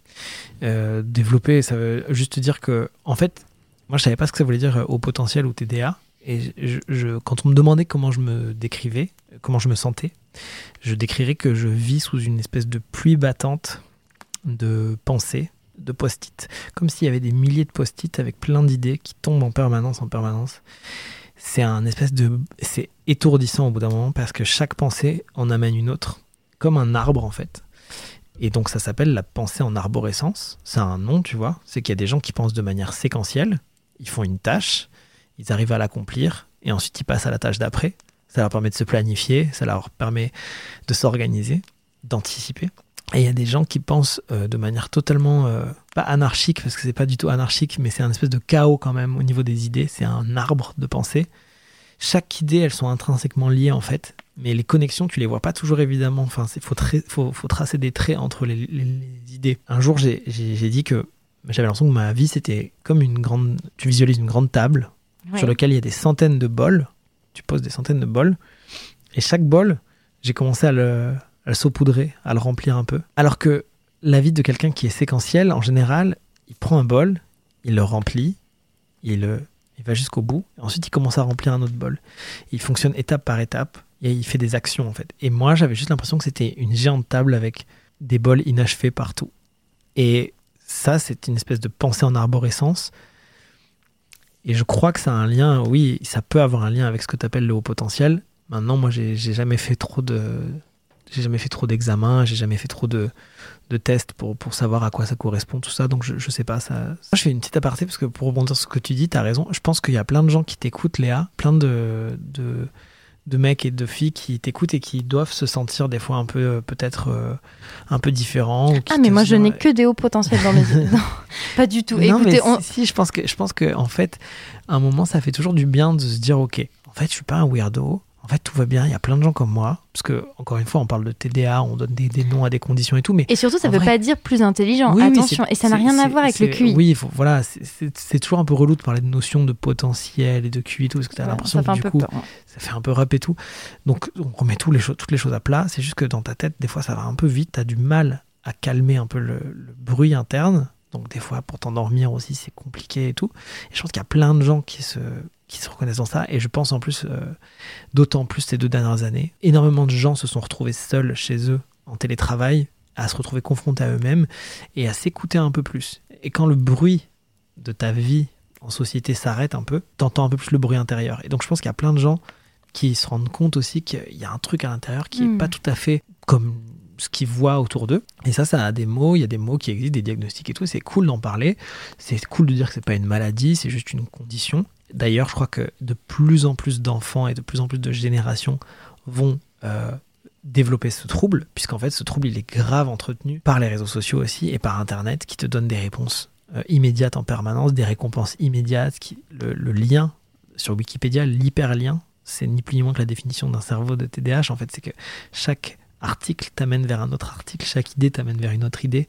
Euh, développée, ça veut juste dire que, en fait, moi je savais pas ce que ça voulait dire euh, haut potentiel ou TDA. Et quand on me demandait comment je me décrivais, comment je me sentais, je décrirais que je vis sous une espèce de pluie battante de pensées, de post-it. Comme s'il y avait des milliers de post-it avec plein d'idées qui tombent en permanence, en permanence. C'est un espèce de. C'est étourdissant au bout d'un moment parce que chaque pensée en amène une autre, comme un arbre en fait. Et donc ça s'appelle la pensée en arborescence. C'est un nom, tu vois. C'est qu'il y a des gens qui pensent de manière séquentielle. Ils font une tâche, ils arrivent à l'accomplir, et ensuite ils passent à la tâche d'après. Ça leur permet de se planifier, ça leur permet de s'organiser, d'anticiper. Et il y a des gens qui pensent euh, de manière totalement euh, pas anarchique, parce que c'est pas du tout anarchique, mais c'est un espèce de chaos quand même au niveau des idées. C'est un arbre de pensée. Chaque idée, elles sont intrinsèquement liées en fait, mais les connexions, tu les vois pas toujours évidemment. Enfin, il faut, faut, faut tracer des traits entre les, les- les idées. Un jour, j'ai dit que j'avais l'impression que ma vie, c'était comme une grande. Tu visualises une grande table Ouais. sur laquelle il y a des centaines de bols. Tu poses des centaines de bols. Et chaque bol, j'ai commencé à le, à le saupoudrer, à le remplir un peu. Alors que la vie de quelqu'un qui est séquentiel, en général, il prend un bol, il le remplit, il, le- il va jusqu'au bout, et ensuite il commence à remplir un autre bol. Il fonctionne étape par étape, et il fait des actions en fait. Et moi, j'avais juste l'impression que c'était une géante table avec des bols inachevés partout. Et ça, c'est une espèce de pensée en arborescence. Et je crois que ça a un lien, oui, ça peut avoir un lien avec ce que tu appelles le haut potentiel. Maintenant, moi, j'ai jamais fait trop de. J'ai jamais fait trop d'examens, j'ai jamais fait trop de, de tests pour, pour savoir à quoi ça correspond, tout ça. Donc, je, je sais pas. Ça... Moi, je fais une petite aparté parce que pour rebondir sur ce que tu dis, tu as raison. Je pense qu'il y a plein de gens qui t'écoutent, Léa, plein de, de, de mecs et de filles qui t'écoutent et qui doivent se sentir des fois un peu, euh, peut-être, euh, un peu différents. Ah, mais moi, je n'ai que des hauts potentiels dans mes. (laughs) Non, pas du tout. non, Écoutez, mais on- si, si, je pense que je pense que en fait, à un moment, ça fait toujours du bien de se dire, ok, en fait, je suis pas un weirdo. En fait, tout va bien. Il y a plein de gens comme moi. Parce que encore une fois, on parle de TDA, on donne des, des noms à des conditions et tout. Mais Et surtout, ça ne veut vrai- pas dire plus intelligent. Oui, Attention. et ça n'a rien à voir avec le QI. Oui, faut- voilà, c'est- toujours un peu relou de parler de notion de potentiel et de QI et tout, parce que tu as Ouais, l'impression que du coup, peur, ça fait un peu rap et tout. Donc, on remet tout les toutes les choses à plat. C'est juste que dans ta tête, des fois, ça va un peu vite. Tu as du mal à calmer un peu le, le bruit interne. Donc, des fois, pour t'endormir aussi, c'est compliqué et tout. Et je pense qu'il y a plein de gens qui se, qui se reconnaissent dans ça. Et je pense en plus, euh, d'autant plus ces deux dernières années, énormément de gens se sont retrouvés seuls chez eux en télétravail, à se retrouver confrontés à eux-mêmes et à s'écouter un peu plus. Et quand le bruit de ta vie en société s'arrête un peu, t'entends un peu plus le bruit intérieur. Et donc je pense qu'il y a plein de gens qui se rendent compte aussi qu'il y a un truc à l'intérieur qui n'est Mm. pas tout à fait comme ce qu'ils voient autour d'eux. Et ça, ça a des mots, il y a des mots qui existent, des diagnostics et tout. C'est cool d'en parler. C'est cool de dire que c'est pas une maladie, c'est juste une condition. D'ailleurs, je crois que de plus en plus d'enfants et de plus en plus de générations vont euh, développer ce trouble, puisqu'en fait, ce trouble, il est grave entretenu par les réseaux sociaux aussi et par Internet qui te donnent des réponses euh, immédiates en permanence, des récompenses immédiates. Le lien sur Wikipédia, l'hyperlien, c'est ni plus ni moins que la définition d'un cerveau de TDAH. En fait, c'est que chaque article t'amène vers un autre article, chaque idée t'amène vers une autre idée.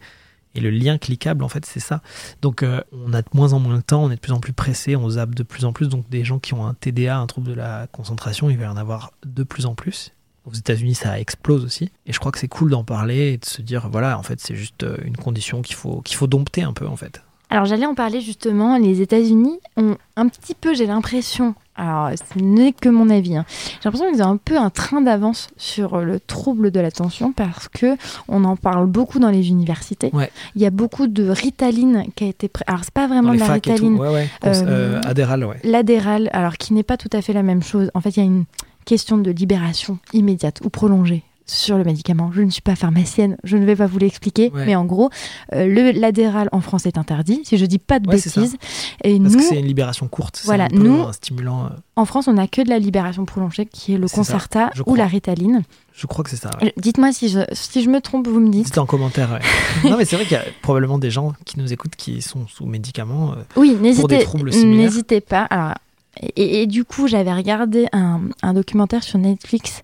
Et le lien cliquable, en fait, c'est ça. Donc, euh, on a de moins en moins de temps, on est de plus en plus pressé, on zappe de plus en plus. Donc, des gens qui ont un TDA, un trouble de la concentration, il va y en avoir de plus en plus. Aux États-Unis, ça explose aussi. Et je crois que c'est cool d'en parler et de se dire, voilà, en fait, c'est juste euh, une condition qu'il faut, qu'il faut dompter un peu, en fait. Alors j'allais en parler justement, les États-Unis ont un petit peu, j'ai l'impression, alors ce n'est que mon avis, hein, j'ai l'impression qu'ils ont un peu un train d'avance sur le trouble de l'attention parce que on en parle beaucoup dans les universités. Ouais. Il y a beaucoup de Ritaline qui a été... pré- Alors c'est pas vraiment de la. Ritaline. Ouais, ouais. Euh, Adderall. L'Adderall, alors qui n'est pas tout à fait la même chose. En fait, il y a une question de libération immédiate ou prolongée sur le médicament. Je ne suis pas pharmacienne, je ne vais pas vous l'expliquer, Ouais. mais en gros, euh, le l'Adderall en France est interdit, si je dis pas de Ouais, bêtises. Et Parce nous, que c'est une libération courte. Voilà, un peu nous- un stimulant. euh, en France, on n'a que de la libération prolongée, qui est le Concerta ou la Ritaline. Je crois que c'est ça. ouais. Euh, Dites-moi si je, si je me trompe, vous me dites. Dites en commentaire. ouais. (laughs) non, mais c'est vrai qu'il y a probablement des gens qui nous écoutent qui sont sous médicaments. euh, Oui, pour des n'hésitez troubles similaires. n'hésitez pas. Alors, et, et du coup, j'avais regardé un, un documentaire sur Netflix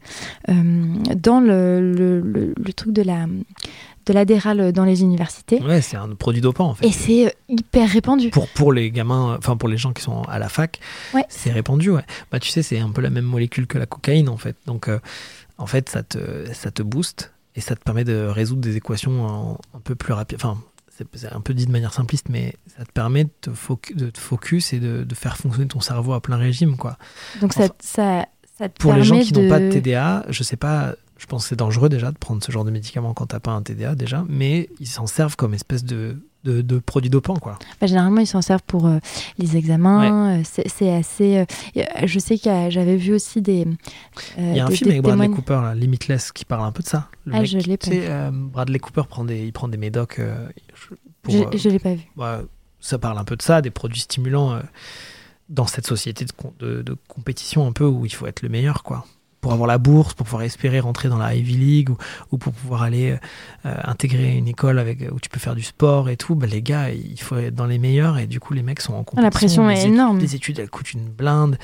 euh, dans le, le, le, le truc de la de dans les universités. Ouais, c'est un produit dopant en fait. Et c'est euh, hyper répandu. Pour, pour les gamins, enfin pour les gens qui sont à la fac, Ouais. c'est répandu, ouais. Bah tu sais, c'est un peu la même molécule que la cocaïne en fait. Donc euh, en fait, ça te, ça te booste et ça te permet de résoudre des équations un peu plus rapide. Enfin, c'est un peu dit de manière simpliste, mais ça te permet de te, focu- de te focus et de, de faire fonctionner ton cerveau à plein régime, quoi. Donc ça, ça, ça te Pour les gens qui n'ont pas de de- TDA, je sais pas, je pense que c'est dangereux déjà de prendre ce genre de médicament quand t'as pas un TDA déjà, mais ils s'en servent comme espèce de, de, de produit dopant, quoi. Bah, généralement, ils s'en servent pour euh, les examens. euh, c'est assez. euh, euh, je sais que j'avais vu aussi des. Il y a un des- film des avec Bradley témoign- Cooper, là, Limitless, qui parle un peu de ça. Le Ah, mec, je l'ai pas vu. Bradley Cooper prend des, il prend des médocs. je- pour, Je, je l'ai pas vu. bah, ça parle un peu de ça, des produits stimulants dans cette société de- de compétition un peu où il faut être le meilleur, quoi. Pour avoir la bourse, pour pouvoir espérer rentrer dans la Ivy League ou, ou pour pouvoir aller euh, intégrer une école avec, où tu peux faire du sport et tout, bah, les gars, il faut être dans les meilleurs et du coup, les mecs sont en compétition. Ah, la pression les est études- énorme. Les études, elles coûtent une blinde.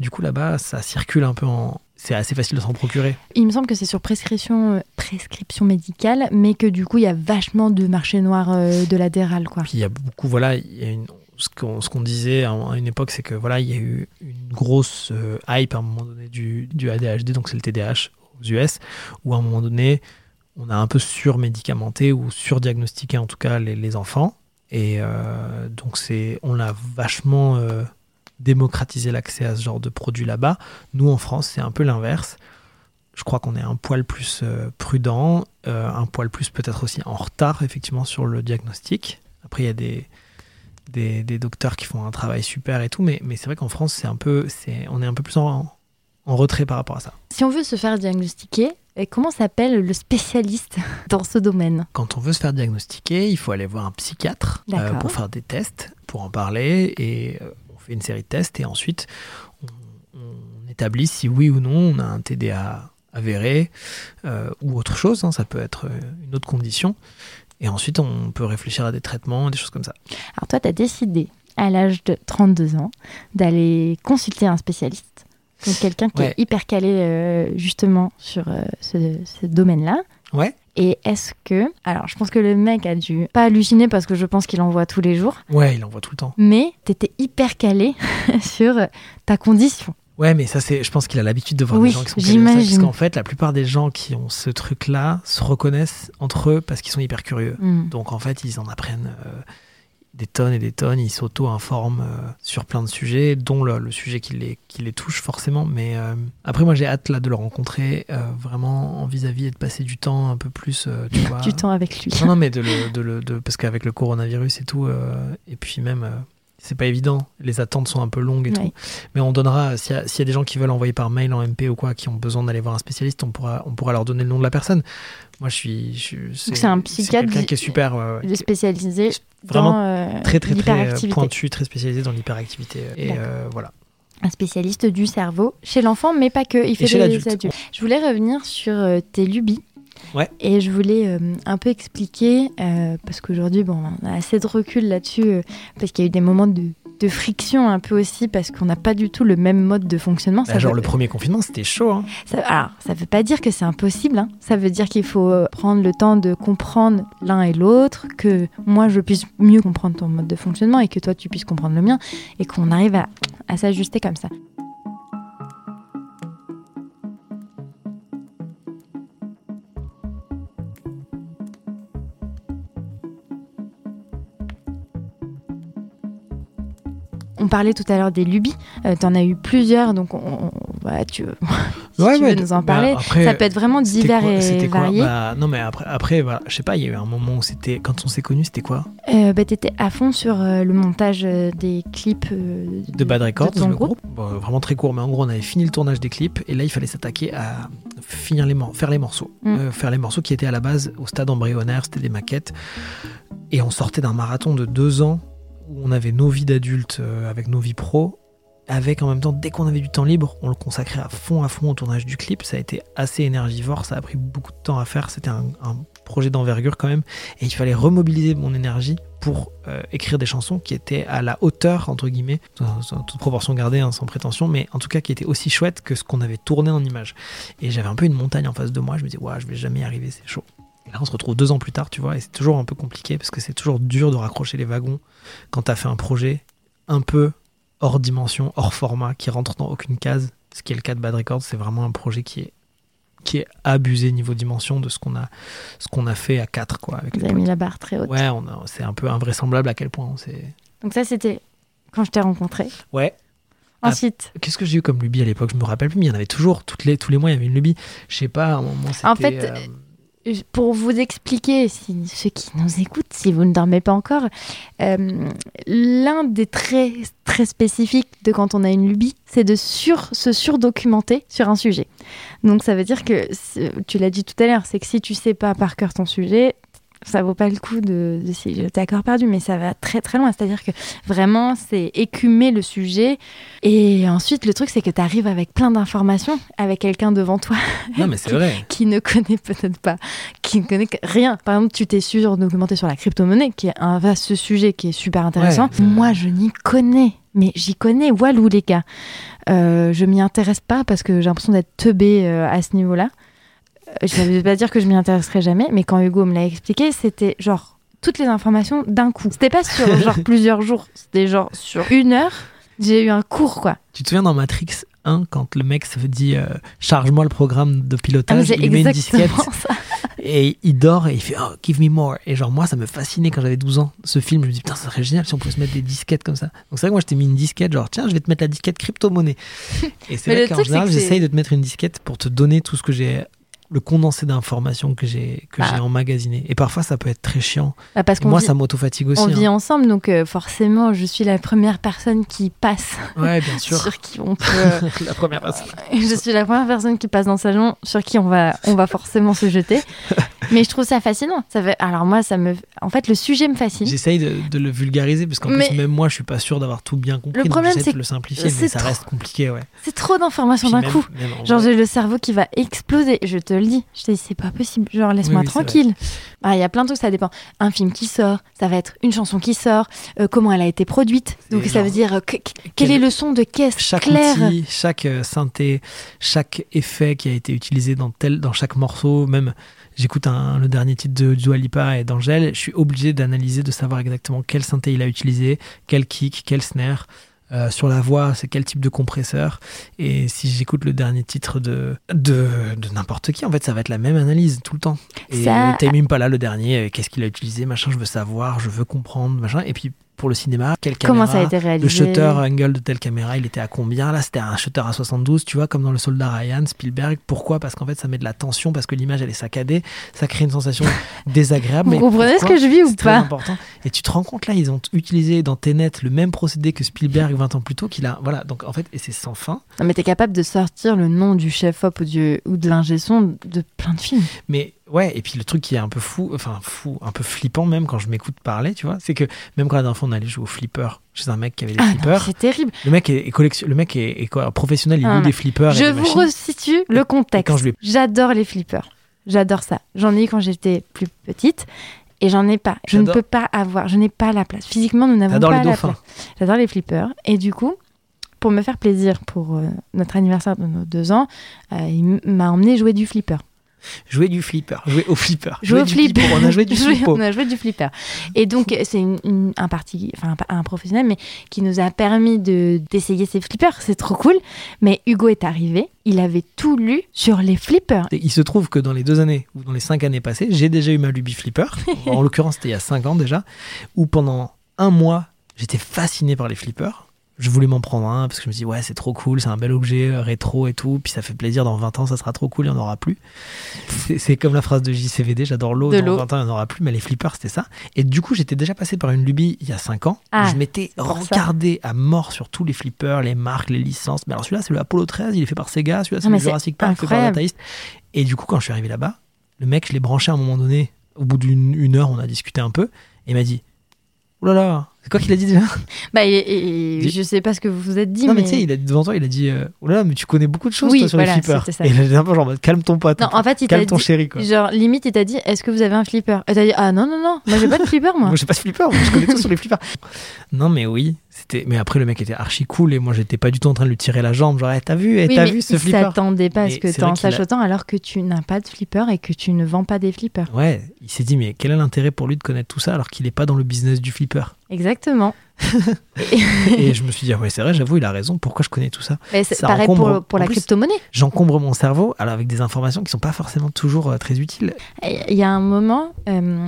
Du coup, là-bas, ça circule un peu en. C'est assez facile de s'en procurer. Il me semble que c'est sur prescription, euh, prescription médicale, mais que du coup, il y a vachement de marché noir euh, de l'adéral, quoi. Puis il y a beaucoup, voilà, il y a une, ce qu'on disait à une époque, c'est que voilà, il y a eu une grosse euh, hype à un moment donné du, du ADHD, donc c'est le TDAH aux US, où à un moment donné, on a un peu surmédicamenté ou surdiagnostiqué en tout cas les, enfants. Et euh, donc on a vachement euh, démocratisé l'accès à ce genre de produits là-bas. Nous en France, c'est un peu l'inverse. Je crois qu'on est un poil plus prudent, un poil plus peut-être aussi en retard effectivement sur le diagnostic. Après, il y a des, des, des docteurs qui font un travail super et tout, mais, mais c'est vrai qu'en France, c'est un peu, c'est, on est un peu plus en, en retrait par rapport à ça. Si on veut se faire diagnostiquer, euh, comment s'appelle le spécialiste (laughs) dans ce domaine? Quand on veut se faire diagnostiquer, il faut aller voir un psychiatre euh, pour faire des tests, pour en parler, et euh, on fait une série de tests, et ensuite on, on établit si oui ou non on a un TDA avéré euh, ou autre chose, hein, ça peut être une autre condition. Et ensuite, on peut réfléchir à des traitements, des choses comme ça. Alors toi, tu as décidé, à l'âge de 32 ans, d'aller consulter un spécialiste. Donc quelqu'un qui Ouais. est hyper calé euh, justement sur euh, ce, ce domaine-là. Ouais. Et est-ce que... Alors je pense que le mec a dû pas halluciner parce que je pense qu'il en voit tous les jours. Ouais, il en voit tout le temps. Mais t'étais hyper calé (laughs) sur ta condition. Ouais, mais ça, c'est, je pense qu'il a l'habitude de voir Oui, des gens qui sont comme ça. Parce qu'en fait, la plupart des gens qui ont ce truc-là se reconnaissent entre eux parce qu'ils sont hyper curieux. Mm. Donc, en fait, ils en apprennent euh, des tonnes et des tonnes. Ils s'auto-informent euh, sur plein de sujets, dont le, le sujet qui les, qui les touche forcément. Mais euh, après, moi, j'ai hâte là de le rencontrer vraiment en vis-à-vis et de passer du temps un peu plus, tu (laughs) vois. Du temps avec lui. Non, non, mais de le, de le- de- parce qu'avec le coronavirus et tout, et puis même, c'est pas évident. Les attentes sont un peu longues et tout. Mais on donnera, s'il y, a- s'il y a des gens qui veulent envoyer par mail en MP ou quoi, qui ont besoin d'aller voir un spécialiste, on pourra, on pourra leur donner le nom de la personne. Moi, je suis. Je, c'est un psychiatre quelqu'un qui est super. ouais, ouais. spécialisé Vraiment dans euh, très, très, très euh, pointu, très spécialisé dans l'hyperactivité. Et euh, voilà. un spécialiste du cerveau chez l'enfant, mais pas que. Il fait chez des adultes. Je voulais revenir sur tes lubies. Ouais. Et je voulais euh, un peu expliquer, euh, parce qu'aujourd'hui, bon, on a assez de recul là-dessus, euh, parce qu'il y a eu des moments de, de friction un peu aussi, parce qu'on n'a pas du tout le même mode de fonctionnement. Bah, genre, veut- le premier confinement, c'était chaud. Hein. ça, alors, ça veut pas dire que c'est impossible. hein. Ça veut dire qu'il faut prendre le temps de comprendre l'un et l'autre, que moi je puisse mieux comprendre ton mode de fonctionnement et que toi tu puisses comprendre le mien, et qu'on arrive à, à s'ajuster comme ça. On parlait tout à l'heure des lubies. Euh, T'en as eu plusieurs, donc on, on- voilà, tu, (laughs) si Ouais, tu ouais, veux nous en bah, parler. après, ça peut être vraiment divers quoi- et varié. Bah, Non, mais après, après voilà, je sais pas, il y a eu un moment où c'était. Quand on s'est connus, c'était quoi? Euh, bah, T'étais à fond sur euh, le montage euh, des clips euh, de Bad Records, ton le groupe. Bon, vraiment très court, mais en gros, on avait fini le tournage des clips et là, il fallait s'attaquer à finir les faire les morceaux. Mm. Faire les morceaux qui étaient à la base au stade embryonnaire, c'était des maquettes. Et on sortait d'un marathon de deux ans où on avait nos vies d'adultes euh, avec nos vies pro. Avec en même temps, dès qu'on avait du temps libre, on le consacrait à fond, à fond au tournage du clip. Ça a été assez énergivore, ça a pris beaucoup de temps à faire. C'était un, projet d'envergure quand même, et il fallait remobiliser mon énergie pour euh, écrire des chansons qui étaient à la hauteur, entre guillemets, toute proportion gardée, hein, sans prétention, mais en tout cas qui étaient aussi chouettes que ce qu'on avait tourné en images. Et j'avais un peu une montagne en face de moi, je me disais, ouais, je vais jamais y arriver, c'est chaud. Là, on se retrouve deux ans plus tard, tu vois, et c'est toujours un peu compliqué parce que c'est toujours dur de raccrocher les wagons quand t'as fait un projet un peu hors dimension, hors format, qui rentre dans aucune case. Ce qui est le cas de Bad Records, c'est vraiment un projet qui est qui est abusé niveau dimension de ce qu'on a ce qu'on a fait à 4 quoi avec Vous les avez mis la barre très haute. Ouais, c'est un peu invraisemblable à quel point on s'est Donc ça, c'était quand je t'ai rencontré. Ouais. Ah, Ensuite, Qu'est-ce que j'ai eu comme lubie à l'époque? Je me rappelle plus, mais il y en avait toujours. Toutes les, tous les mois, il y avait une lubie. Je sais pas, à un moment, c'était. En fait, euh, pour vous expliquer, si, ceux qui nous écoutent, si vous ne dormez pas encore, euh, l'un des traits très spécifiques de quand on a une lubie, c'est de sur, se surdocumenter sur un sujet. Donc ça veut dire que, tu l'as dit tout à l'heure, c'est que si tu sais pas par cœur ton sujet, ça vaut pas le coup de, de si j'étais à corps perdu, mais ça va très très loin. C'est-à-dire que vraiment, c'est écumer le sujet. Et ensuite, le truc, c'est que tu arrives avec plein d'informations, avec quelqu'un devant toi Non, mais c'est (laughs) vrai. qui ne connaît peut-être pas, qui ne connaît rien. Par exemple, tu t'es sur documenté sur la crypto-monnaie, qui est un vaste sujet qui est super intéressant. Ouais. Moi, je n'y connais, mais j'y connais, walou les gars. Euh, je m'y intéresse pas parce que j'ai l'impression d'être teubée euh, à ce niveau-là. Euh, Je ne veux pas dire que je m'y intéresserai jamais, mais quand Hugo me l'a expliqué, c'était genre toutes les informations d'un coup. C'était pas sur (laughs) genre plusieurs jours, c'était genre sur une heure. J'ai eu un cours quoi. Tu te souviens dans Matrix 1, quand le mec se dit euh, Charge-moi le programme de Ah, pilotage, c'est il met une disquette (laughs) ça. et il dort et il fait Oh, give me more. Et genre, moi, ça me fascinait quand j'avais 12 ans. Ce film, je me dis Putain, ça serait génial si on pouvait se mettre des disquettes comme ça. Donc, c'est vrai que moi, je t'ai mis une disquette, genre, tiens, je vais te mettre la disquette crypto-monnaie. Et c'est le qu'en général, j'essaye de te mettre une disquette pour te donner tout ce que j'ai. Le condensé d'informations que j'ai que Bah. j'ai emmagasiné. Et parfois, ça peut être très chiant. Bah, parce moi, vit- ça m'auto-fatigue aussi. On hein. vit ensemble, donc euh, forcément, je suis la première personne qui passe Ouais, bien sûr. sur qui on peut. euh, (laughs) la première personne. je suis la première personne qui passe dans le salon sur qui on va, on va forcément se jeter. (laughs) Mais je trouve ça fascinant. Ça fait... Alors moi, ça me, en fait, le sujet me fascine. J'essaye de, de le vulgariser parce qu'en Mais- plus même moi je suis pas sûr d'avoir tout bien compris. Le problème, c'est de le simplifier, mais ça trop- reste compliqué, ouais. C'est trop d'informations d'un coup. même Genre, j'ai le cerveau qui va exploser. Je te le dis. Je te dis, c'est pas possible. Genre, laisse-moi Oui, oui, c'est tranquille. Ah, Il y a plein de trucs, ça dépend. Un film qui sort, ça va être une chanson qui sort, euh, comment elle a été produite. Donc, Et ça veut dire euh, que- que- quel quel- est le son de caisse Chaque clair. outil, chaque euh, synthé, chaque effet qui a été utilisé dans tel, dans chaque morceau, même j'écoute le dernier titre de Dua Lipa et d'Angèle, je suis obligé d'analyser, de savoir exactement quel synthé il a utilisé, quel kick, quel snare. Euh, sur la voix, c'est quel type de compresseur. Et si j'écoute le dernier titre de, de, de n'importe qui, en fait, ça va être la même analyse tout le temps. Et Ça- Tame Impala, le dernier, euh, qu'est-ce qu'il a utilisé, machin, je veux savoir, je veux comprendre, machin. Et puis pour le cinéma, quelle Comment caméra, ça a été réalisé Le shutter angle de telle caméra, il était à combien Là, c'était un shutter à 72, tu vois, comme dans le soldat Ryan, Spielberg. Pourquoi? Parce qu'en fait, ça met de la tension, parce que l'image, elle est saccadée, ça crée une sensation (laughs) désagréable. Vous mais comprenez ce que je vis ou très pas? important. Et tu te rends compte là, ils ont utilisé dans Tenet le même procédé que Spielberg 20 ans plus tôt, qu'il a, voilà. Donc en fait, et c'est sans fin. Non, mais t'es capable de sortir le nom du chef-op ou, du- ou de l'ingé son de plein de films. Mais ouais, et puis le truc qui est un peu fou, enfin fou, un peu flippant même quand je m'écoute parler, tu vois, c'est que même quand la dernière fois on allait jouer au flipper chez un mec qui avait des Ah flippers, c'est terrible. le mec est, est collection- le mec est, est quoi, professionnel, il Ah loue des flippers. et Je des vous machines. resitue le contexte. je lui J'adore les flippers. J'adore ça. J'en ai eu quand j'étais plus petite. Et j'en ai pas. Je ne J'adore. peux pas avoir. Je n'ai pas la place. Physiquement, nous n'avons pas les la place. J'adore les flippers. Et du coup, pour me faire plaisir pour euh, notre anniversaire de nos deux ans, euh, il m'a emmené jouer du flipper. Jouer du flipper, jouer au flipper. Jouer au flipper. flipper, On a joué (laughs) du flippo. On a joué du flipper. Et donc, euh, c'est une- une- un parti, enfin un, un professionnel, mais qui nous a permis de d'essayer ces flippers. C'est trop cool. Mais Hugo est arrivé. Il avait tout lu sur les flippers. Et il se trouve que dans les deux années, ou dans les cinq années passées, j'ai déjà eu ma lubie flipper. (laughs) en l'occurrence, c'était il y a cinq ans déjà, où pendant un mois, j'étais fasciné par les flippers. Je voulais m'en prendre un parce que je me dis ouais c'est trop cool, c'est un bel objet euh, rétro et tout, puis ça fait plaisir dans 20 ans ça sera trop cool, il n'y en aura plus. C'est- comme la phrase de JCVD, j'adore l'eau, dans l'eau. 20 ans il n'y en aura plus, mais les flippers c'était ça. Et du coup j'étais déjà passé par une lubie il y a 5 ans, Ah, je m'étais regardé à mort sur tous les flippers, les marques, les licences. Mais alors celui-là c'est le Apollo 13, il est fait par Sega, celui-là c'est Ah, le Jurassic Park, fait par. Et du coup quand je suis arrivé là-bas, le mec, je l'ai branché à un moment donné. Au bout d'une une heure, on a discuté un peu. Et il m'a dit Oh là là, C'est quoi qu'il a dit déjà? Bah, et, je sais pas ce que vous vous êtes dit, Non, mais, mais. tu sais, il a dit devant toi, il a dit euh, Oh là mais tu connais beaucoup de choses Oui, toi, sur voilà, les flippers. Et il a dit un peu genre, calme ton pote. Non, en fait, il t'a calme ton dit, chéri, quoi. genre, limite, il t'a dit, est-ce que vous avez un flipper? Et t'as dit, ah non, non, non, moi j'ai pas de flipper, moi. (laughs) Moi, j'ai pas de flipper, moi, je connais tout sur les flippers. Non, mais oui, c'était. Mais après, le mec était archi cool et moi, j'étais pas du tout en train de lui tirer la jambe. Genre, Eh, t'as vu, eh, oui, t'as vu ce il flipper? s'attendait pas à ce que t'en saches autant alors que tu n'as pas de flipper et que tu ne vends pas des flippers. Ouais, il s'est dit, mais quel est l'intérêt pour lui de connaître tout ça alors qu'il est pas dans le business du flipper? Exactement. Et (laughs) je me suis dit, ah ouais, c'est vrai, j'avoue, il a raison. Pourquoi je connais tout ça? Mais c'est Ça pareil encombre- pour, la crypto-monnaie. J'encombre mon cerveau alors avec des informations qui sont pas forcément toujours euh, très utiles. Il y a un moment, euh,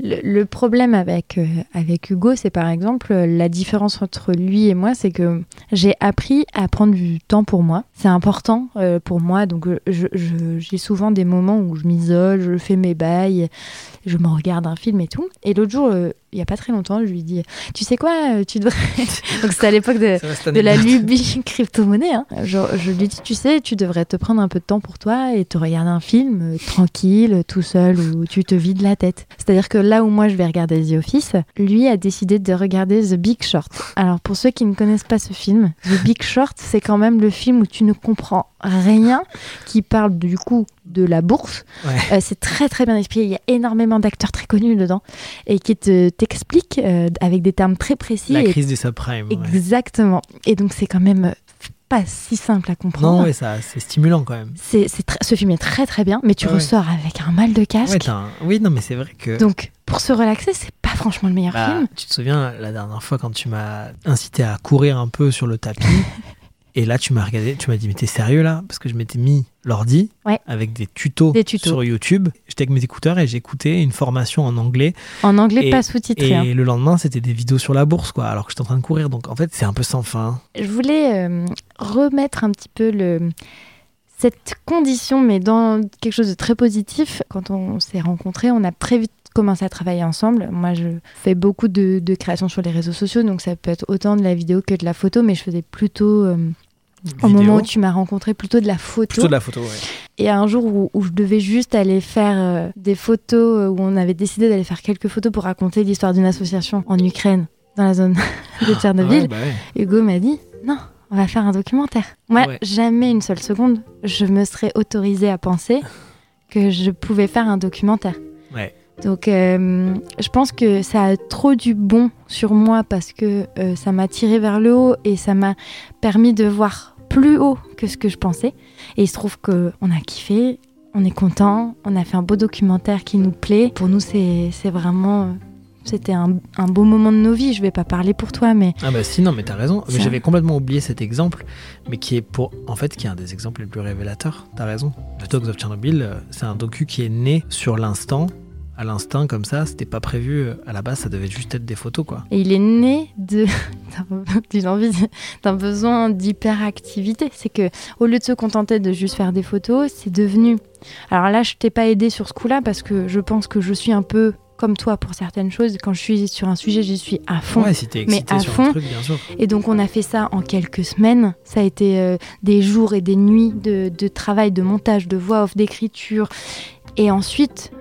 le, le problème avec, euh, avec Hugo, c'est par exemple la différence entre lui et moi, c'est que j'ai appris à prendre du temps pour moi. C'est important pour moi, donc je- je- j'ai souvent des moments où je m'isole, je fais mes bails, je me regarde un film et tout. Et l'autre jour, il y a pas très longtemps, je lui dis, tu sais quoi, euh, tu devrais... (laughs) donc c'était à l'époque de, la lubie (laughs) crypto-monnaie. hein. Je lui dis, tu sais, tu devrais te prendre un peu de temps pour toi et te regarder un film euh, tranquille, tout seul, où tu te vides la tête. C'est-à-dire que là où moi je vais regarder The Office, lui a décidé de regarder The Big Short. Alors pour ceux qui ne connaissent pas ce film, The Big Short, c'est quand même le film où tu ne comprends rien, qui parle du coup de la bourse. Ouais. Euh, c'est très très bien expliqué. Il y a énormément d'acteurs très connus dedans et qui te t'expliquent euh, avec des termes très précis. La et crise des subprimes. ouais. Exactement. Et donc c'est quand même euh, pas si simple à comprendre. Non, ouais, ça, c'est stimulant quand même. C'est, ce film est très très bien, mais tu Ouais, ressors avec un mal de casque. Un- Oui, non, mais c'est vrai que. donc pour se relaxer, c'est pas franchement le meilleur Bah, film. tu te souviens la dernière fois quand tu m'as incité à courir un peu sur le tapis (laughs) et là tu m'as regardé, tu m'as dit mais t'es sérieux là? Parce que je m'étais mis l'ordi Ouais. avec des tutos, Des tutos. sur YouTube. J'étais avec mes écouteurs et j'écoutais une formation en anglais En anglais, et- pas sous-titré. et hein. le lendemain c'était des vidéos sur la bourse quoi alors que j'étais en train de courir donc en fait c'est un peu sans fin. Je voulais euh, remettre un petit peu le cette condition, mais dans quelque chose de très positif. Quand on s'est rencontrés, on a très vite commencé à travailler ensemble. Moi, je fais beaucoup de, de créations sur les réseaux sociaux, donc ça peut être autant de la vidéo que de la photo, mais je faisais plutôt, euh, au moment où tu m'as rencontré, plutôt de la photo. Plutôt de la photo ouais. Et un jour où, où je devais juste aller faire euh, des photos, euh, où on avait décidé d'aller faire quelques photos pour raconter l'histoire d'une association en Ukraine, dans la zone (laughs) de Tchernobyl, Ouais, bah ouais. Hugo m'a dit non, on va faire un documentaire. Moi, Ouais. jamais une seule seconde, je me serais autorisée à penser que je pouvais faire un documentaire. Ouais. Donc, euh, je pense que ça a trop du bon sur moi parce que euh, ça m'a tiré vers le haut et ça m'a permis de voir plus haut que ce que je pensais. Et il se trouve qu'on a kiffé, on est content, on a fait un beau documentaire qui nous plaît. Pour nous, c'est vraiment. C'était un, un beau moment de nos vies. Je vais pas parler pour toi, mais Ah bah si non mais t'as raison mais j'avais complètement oublié cet exemple mais qui est pour en fait qui est un des exemples les plus révélateurs t'as raison The Dogs of Chernobyl euh, c'est un docu qui est né sur l'instant à l'instinct comme ça c'était pas prévu euh, à la base ça devait juste être des photos quoi Et il est né de (laughs) d'une (laughs) envie, d'un besoin d'hyperactivité. C'est que au lieu de se contenter de juste faire des photos, c'est devenu. Alors là, je t'ai pas aidé sur ce coup-là parce que je pense que je suis un peu comme toi pour certaines choses. Quand je suis sur un sujet, j'y suis à fond. ouais si mais à sur fond. truc bien sûr Et donc on a fait ça en quelques semaines. Ça a été euh, des jours et des nuits de, de travail, de montage, de voix off, d'écriture. Et ensuite,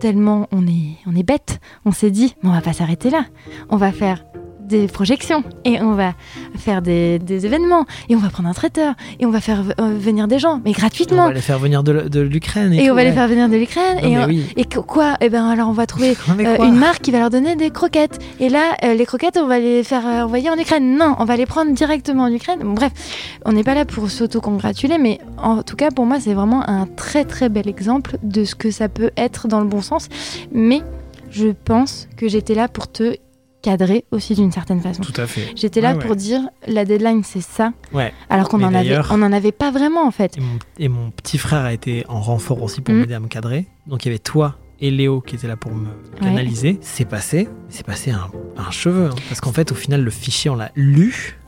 tellement on est, on est bête, on s'est dit, Mais on va pas s'arrêter là. On va faire des projections et on va faire des, des événements et on va prendre un traiteur et on va faire euh, venir des gens, mais on gratuitement. va les faire venir de, l'Ukraine et, Et tout, on va les faire venir de l'Ukraine. Et, on- oui. et quoi? Eh ben alors on va trouver (laughs) euh, quoi? une marque qui va leur donner des croquettes. Et là, euh, les croquettes, on va les faire euh, envoyer en Ukraine. Non, on va les prendre directement en Ukraine. Bon, bref, on n'est pas là pour s'auto-congratuler, mais en tout cas, pour moi, c'est vraiment un très très bel exemple de ce que ça peut être dans le bon sens. Mais je pense que j'étais là pour te cadrer aussi d'une certaine façon. tout à fait J'étais là Ouais, pour ouais. dire la deadline c'est ça, ouais alors qu'on en avait, on en avait pas vraiment en fait. et mon, et mon petit frère a été en renfort aussi pour Mm. m'aider à me cadrer donc il y avait toi et Léo qui étaient là pour me canaliser c'est passé c'est passé un, un cheveu hein. parce qu'en fait au final le fichier on l'a lu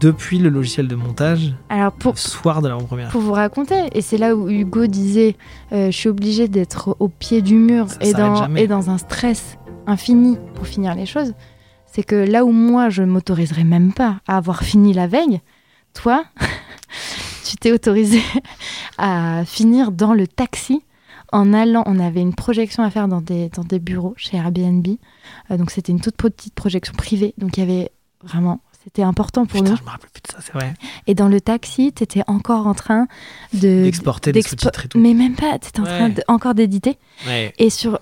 depuis le logiciel de montage Alors pour le soir de l'avant-première pour vous raconter. Et c'est là où Hugo disait euh, Je suis obligée d'être au pied du mur Ça et dans, et dans un stress infini pour finir les choses. C'est que là où moi, je m'autoriserais même pas à avoir fini la veille, toi, (laughs) tu t'es autorisé (laughs) à finir dans le taxi en allant, on avait une projection à faire dans des, dans des bureaux chez Airbnb. Euh, donc c'était une toute petite projection privée. Donc il y avait vraiment, c'était important pour Putain, nous. je me rappelle plus de ça, c'est vrai. Et dans le taxi, tu étais encore en train de D'exporter des sous-titres et tout. Mais même pas, tu étais en train de- encore d'éditer. Ouais. Et sur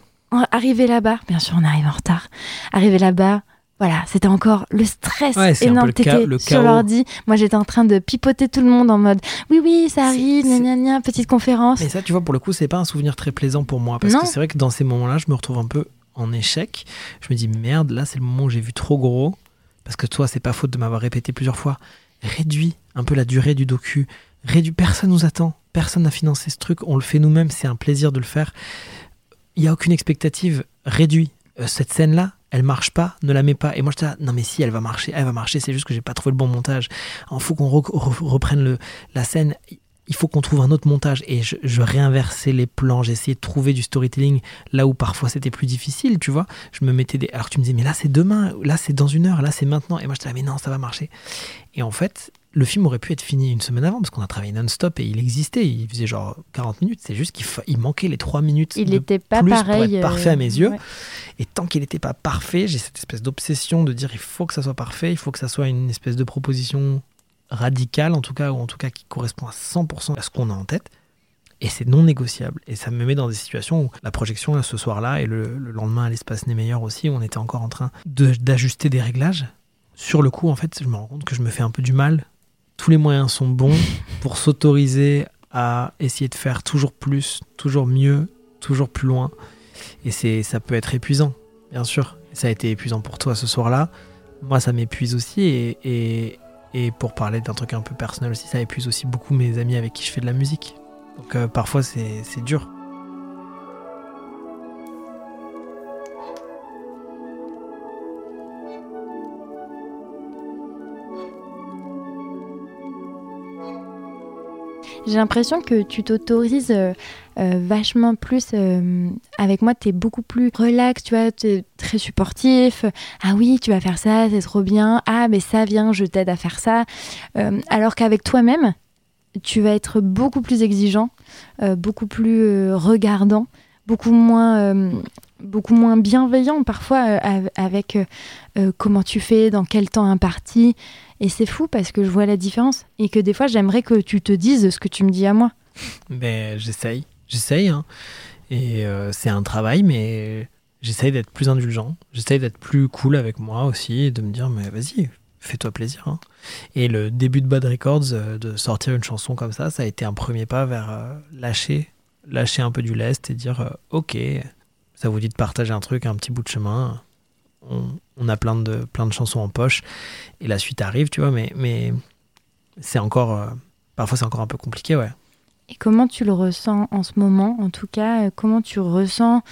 arrivé là-bas, bien sûr, on arrive en retard. Arrivé là-bas, voilà, c'était encore le stress Ouais, énorme. T'étais le sur l'ordi. Moi, j'étais en train de pipoter tout le monde en mode oui, oui, ça arrive, gna gna gna, petite conférence. Mais ça, tu vois, pour le coup, c'est pas un souvenir très plaisant pour moi. Parce Non. que c'est vrai que dans ces moments-là, je me retrouve un peu en échec. Je me dis, merde, là, c'est le moment où j'ai vu trop gros. Parce que toi, c'est pas faute de m'avoir répété plusieurs fois. Réduis un peu la durée du docu. Réduis. Personne nous attend. Personne n'a financé ce truc. On le fait nous-mêmes. C'est un plaisir de le faire. Il n'y a aucune expectative. Réduis. Euh, cette scène-là, elle marche pas, ne la mets pas. Et moi, je non, mais si, elle va marcher, elle va marcher, c'est juste que j'ai pas trouvé le bon montage. Il faut qu'on re- re- reprenne le, la scène. Il faut qu'on trouve un autre montage. Et je, je réinversais les plans, j'essayais de trouver du storytelling là où parfois c'était plus difficile, tu vois. Je me mettais des. Alors tu me disais, mais là c'est demain, là c'est dans une heure, là c'est maintenant. Et moi, je disais, mais non, ça va marcher. Et en fait, le film aurait pu être fini une semaine avant parce qu'on a travaillé non-stop et il existait. Il faisait genre 40 minutes. C'est juste qu'il fa- il manquait les 3 minutes. Il de était pas plus pour être parfait à mes euh, yeux. ouais. Et tant qu'il n'était pas parfait, j'ai cette espèce d'obsession de dire il faut que ça soit parfait, il faut que ça soit une espèce de proposition radicale, en tout cas, ou en tout cas qui correspond à 100% à ce qu'on a en tête. Et c'est non négociable. Et ça me met dans des situations où la projection, là, ce soir-là, et le, le lendemain à l'espace n'est meilleur aussi, où on était encore en train de- d'ajuster des réglages. Sur le coup, en fait, je me rends compte que je me fais un peu du mal. Tous les moyens sont bons pour s'autoriser à essayer de faire toujours plus, toujours mieux, toujours plus loin. Et c'est, ça peut être épuisant, bien sûr. Ça a été épuisant pour toi ce soir-là. Moi, ça m'épuise aussi. Et, et, pour parler d'un truc un peu personnel aussi, ça épuise aussi beaucoup mes amis avec qui je fais de la musique. Donc euh, parfois, c'est, c'est dur. J'ai l'impression que tu t'autorises euh, euh, vachement plus. euh, avec moi, tu es beaucoup plus relax, tu vois, tu es très supportif. Ah oui, tu vas faire ça, c'est trop bien. Ah, mais ça, viens, je t'aide à faire ça. Alors qu'avec toi-même, tu vas être beaucoup plus exigeant, beaucoup plus regardant, beaucoup moins, euh, beaucoup moins bienveillant parfois euh, av- avec euh, comment tu fais, dans quel temps imparti. Et c'est fou parce que je vois la différence et que des fois j'aimerais que tu te dises ce que tu me dis à moi. Ben, j'essaye. J'essaye. hein. Et c'est un travail, mais j'essaye d'être plus indulgent. J'essaye d'être plus cool avec moi aussi et de me dire, mais vas-y, fais-toi plaisir. hein. Et le début de Bad Records, de sortir une chanson comme ça, ça a été un premier pas vers lâcher, lâcher un peu du lest et dire, euh, ok, ça vous dit de partager un truc, un petit bout de chemin. On, on a plein de, plein de chansons en poche et la suite arrive, tu vois, mais, mais c'est encore, euh, parfois c'est encore un peu compliqué, ouais. Et comment tu le ressens en ce moment En tout cas, euh, comment tu ressens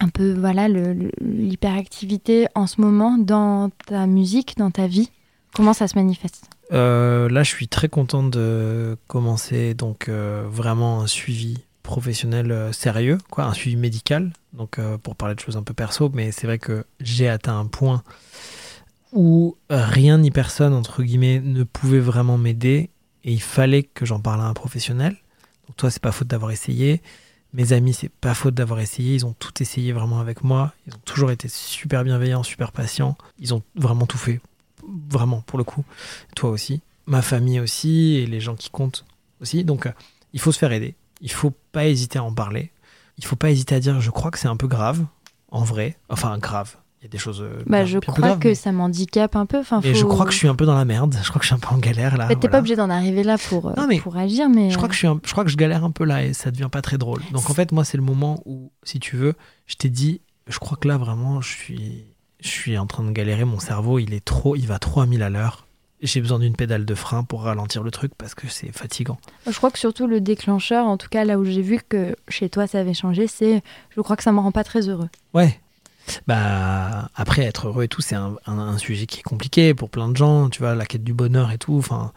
un peu voilà l'hyperactivité en ce moment dans ta musique, dans ta vie? Comment ça se manifeste? Euh, là, je suis très content de commencer donc euh, vraiment un suivi professionnel euh, sérieux, quoi, un suivi médical. Donc pour parler de choses un peu perso, mais c'est vrai que j'ai atteint un point où rien ni personne entre guillemets ne pouvait vraiment m'aider et il fallait que j'en parle à un professionnel. Donc toi, c'est pas faute d'avoir essayé. Mes amis, c'est pas faute d'avoir essayé. Ils ont tout essayé vraiment avec moi. Ils ont toujours été super bienveillants, super patients. Ils ont vraiment tout fait. Vraiment, pour le coup. Toi aussi. Ma famille aussi. Et les gens qui comptent aussi. Donc, euh, il faut se faire aider. Il faut pas hésiter à en parler. Il faut pas hésiter à dire je crois que c'est un peu grave. En vrai. Enfin, grave. Il y a des choses. euh, bah, Je crois que mais- ça m'handicape un peu. Enfin, mais je faut- crois que je suis un peu dans la merde. Je crois que je suis un peu en galère là. Mais T'es voilà. pas obligé d'en arriver là pour, euh, Non, mais pour agir, mais. Je crois que je suis, un- je crois que je galère un peu là et ça devient pas très drôle. Donc en fait, moi, c'est le moment où, si tu veux, je t'ai dit, je crois que là vraiment, je suis, je suis en train de galérer. Mon cerveau, il est trop, il va trop à 1000 à l'heure. J'ai besoin d'une pédale de frein pour ralentir le truc parce que c'est fatigant. Je crois que surtout le déclencheur, en tout cas là où j'ai vu que chez toi ça avait changé, c'est je crois que ça me rend pas très heureux. Ouais. Bah après être heureux et tout, c'est un, un- un sujet qui est compliqué pour plein de gens. Tu vois, la quête du bonheur et tout. Enfin,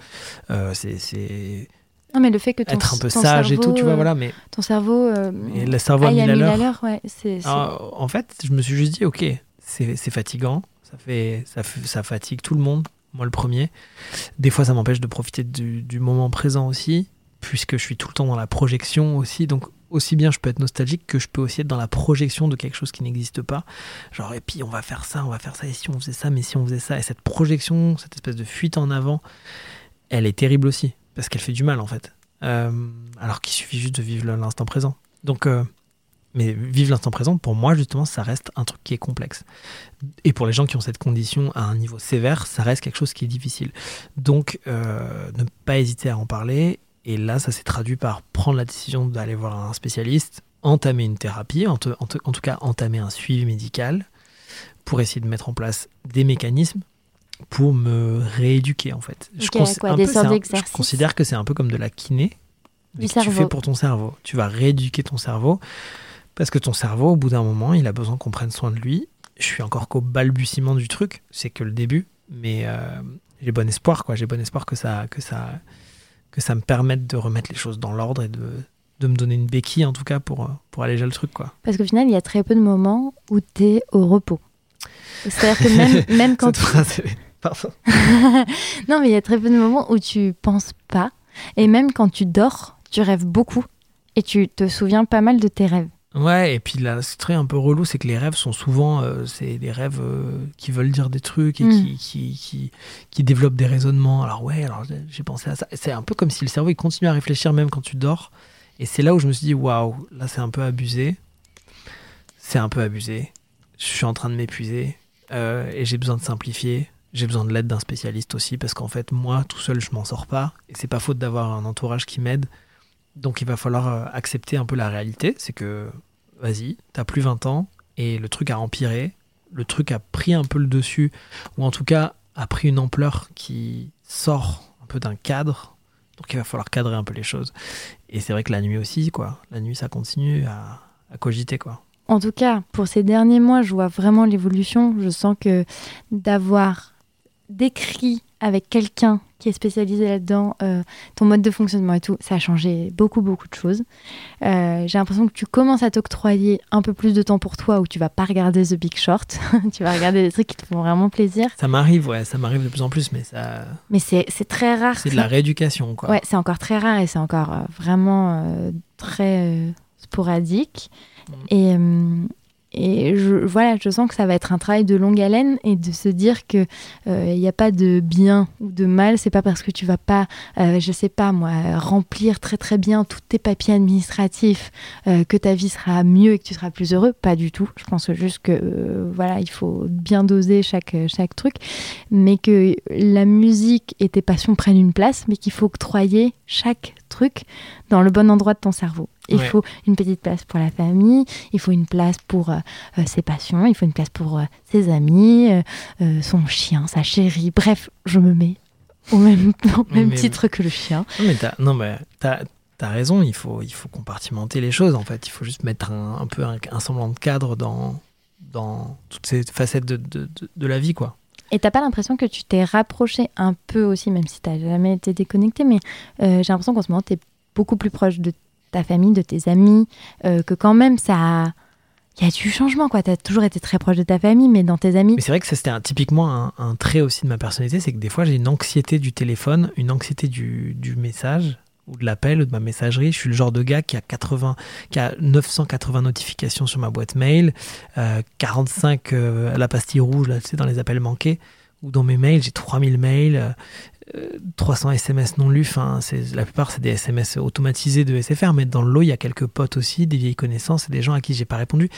euh, c'est, Non, mais le fait que ton, être un peu ton sage et tout. Tu vois, euh, voilà. Mais Ton cerveau. euh, Et le cerveau à aille 1000 à l'heure. ouais. En fait, je me suis juste dit, ok, c'est fatigant, ça, fait, ça, ça fatigue tout le monde, moi le premier. Des fois, ça m'empêche de profiter du, du moment présent aussi, puisque je suis tout le temps dans la projection aussi. Donc, aussi bien je peux être nostalgique que je peux aussi être dans la projection de quelque chose qui n'existe pas. Genre, et puis on va faire ça, on va faire ça, et si on faisait ça, mais si on faisait ça. Et cette projection, cette espèce de fuite en avant, elle est terrible aussi, parce qu'elle fait du mal en fait. Euh, alors qu'il suffit juste de vivre l'instant présent. Donc, euh, mais vivre l'instant présent, pour moi, justement, ça reste un truc qui est complexe. Et pour les gens qui ont cette condition à un niveau sévère, ça reste quelque chose qui est difficile. Donc, euh, ne pas hésiter à en parler. Et là, ça s'est traduit par prendre la décision d'aller voir un spécialiste, entamer une thérapie, en, te- en te- en tout cas entamer un suivi médical, pour essayer de mettre en place des mécanismes pour me rééduquer, en fait. Cons- quoi, peu, un- Je considère que c'est un peu comme de la kiné, Du que tu fais pour ton cerveau. Tu vas rééduquer ton cerveau parce que ton cerveau, au bout d'un moment, il a besoin qu'on prenne soin de lui. Je suis encore qu'au balbutiement du truc, c'est que le début, mais euh, j'ai bon espoir, quoi. J'ai bon espoir que ça, que ça, que ça me permette de remettre les choses dans l'ordre et de, de me donner une béquille, en tout cas, pour, pour alléger le truc, quoi. Parce qu'au final, il y a très peu de moments où tu es au repos. C'est-à-dire que même, (laughs) même quand est- Pardon. (laughs) non, mais il y a très peu de moments où tu penses pas. Et même quand tu dors, tu rêves beaucoup. Et tu te souviens pas mal de tes rêves. Ouais, et puis là, ce truc un peu relou, c'est que les rêves sont souvent, euh, c'est des rêves euh, qui veulent dire des trucs et Mm. qui, qui, qui, qui développent des raisonnements. Alors ouais, alors j'ai- j'ai pensé à ça. C'est un peu comme si le cerveau il continue à réfléchir même quand tu dors. Et c'est là où je me suis dit, waouh, là c'est un peu abusé. C'est un peu abusé. Je suis en train de m'épuiser euh, et j'ai besoin de simplifier. J'ai besoin de l'aide d'un spécialiste aussi parce qu'en fait, moi, tout seul, je m'en sors pas. Et c'est pas faute d'avoir un entourage qui m'aide. Donc il va falloir euh, accepter un peu la réalité. C'est que, vas-y, t'as plus 20 ans et le truc a empiré. Le truc a pris un peu le dessus, ou en tout cas a pris une ampleur qui sort un peu d'un cadre. Donc il va falloir cadrer un peu les choses. Et c'est vrai que la nuit aussi, quoi. La nuit, ça continue à, à cogiter, quoi. En tout cas, pour ces derniers mois, je vois vraiment l'évolution. Je sens que d'avoir décrit avec quelqu'un qui est là-dedans euh, ton mode de fonctionnement et tout, ça a changé beaucoup, beaucoup de choses. Euh, J'ai l'impression que tu commences à t'octroyer un peu plus de temps pour toi où tu vas pas regarder The Big Short. (laughs) tu vas regarder des trucs qui te font vraiment plaisir. Ça m'arrive, ouais, ça m'arrive de plus en plus, mais ça, Mais c'est c'est très rare. c'est de la rééducation, quoi. Ouais, c'est encore très rare et c'est encore euh, vraiment euh, très sporadique. Et, euh, et voilà, je sens que ça va être un travail de longue haleine et de se dire que euh, il n'y a pas de bien ou de mal. C'est pas parce que tu vas pas, euh, je sais pas moi, remplir très très bien tous tes papiers administratifs euh, que ta vie sera mieux et que tu seras plus heureux. Pas du tout. Je pense juste que euh, voilà, il faut bien doser chaque chaque truc, mais que la musique et tes passions prennent une place, mais qu'il faut octroyer chaque truc dans le bon endroit de ton cerveau. Il Ouais. faut une petite place pour la famille, il faut une place pour euh, euh, ses passions, il faut une place pour euh, ses amis, euh, son chien, sa chérie. Bref, je me mets au même, (laughs) au même Mais- titre que le chien. Non, mais t'as, non, mais t'as, t'as raison, il faut, il faut compartimenter les choses, en fait. Il faut juste mettre un, un peu un, un semblant de cadre dans, dans toutes ces facettes de, de, de- de la vie, quoi. Et t'as pas l'impression que tu t'es rapproché un peu aussi, même si t'as jamais été déconnecté, mais j'ai l'impression qu'en ce moment, t'es beaucoup plus proche de ta famille, de tes amis, euh, que quand même, ça... Il y a du changement, quoi. T'as toujours été très proche de ta famille, mais dans tes amis... Mais c'est vrai que ça, c'était typiquement un, trait aussi de ma personnalité, c'est que des fois, j'ai une anxiété du téléphone, une anxiété du, message, ou de l'appel, ou de ma messagerie. Je suis le genre de gars qui a, 80, qui a 980 notifications sur ma boîte mail, euh, 45 euh, à la pastille rouge, là, tu dans les appels manqués, ou dans mes mails, j'ai 3000 mails, euh, euh, 300 SMS non lus. C'est, la plupart, c'est des SMS automatisés de SFR, mais dans le lot, il y a quelques potes aussi, des vieilles connaissances et des gens à qui j'ai pas répondu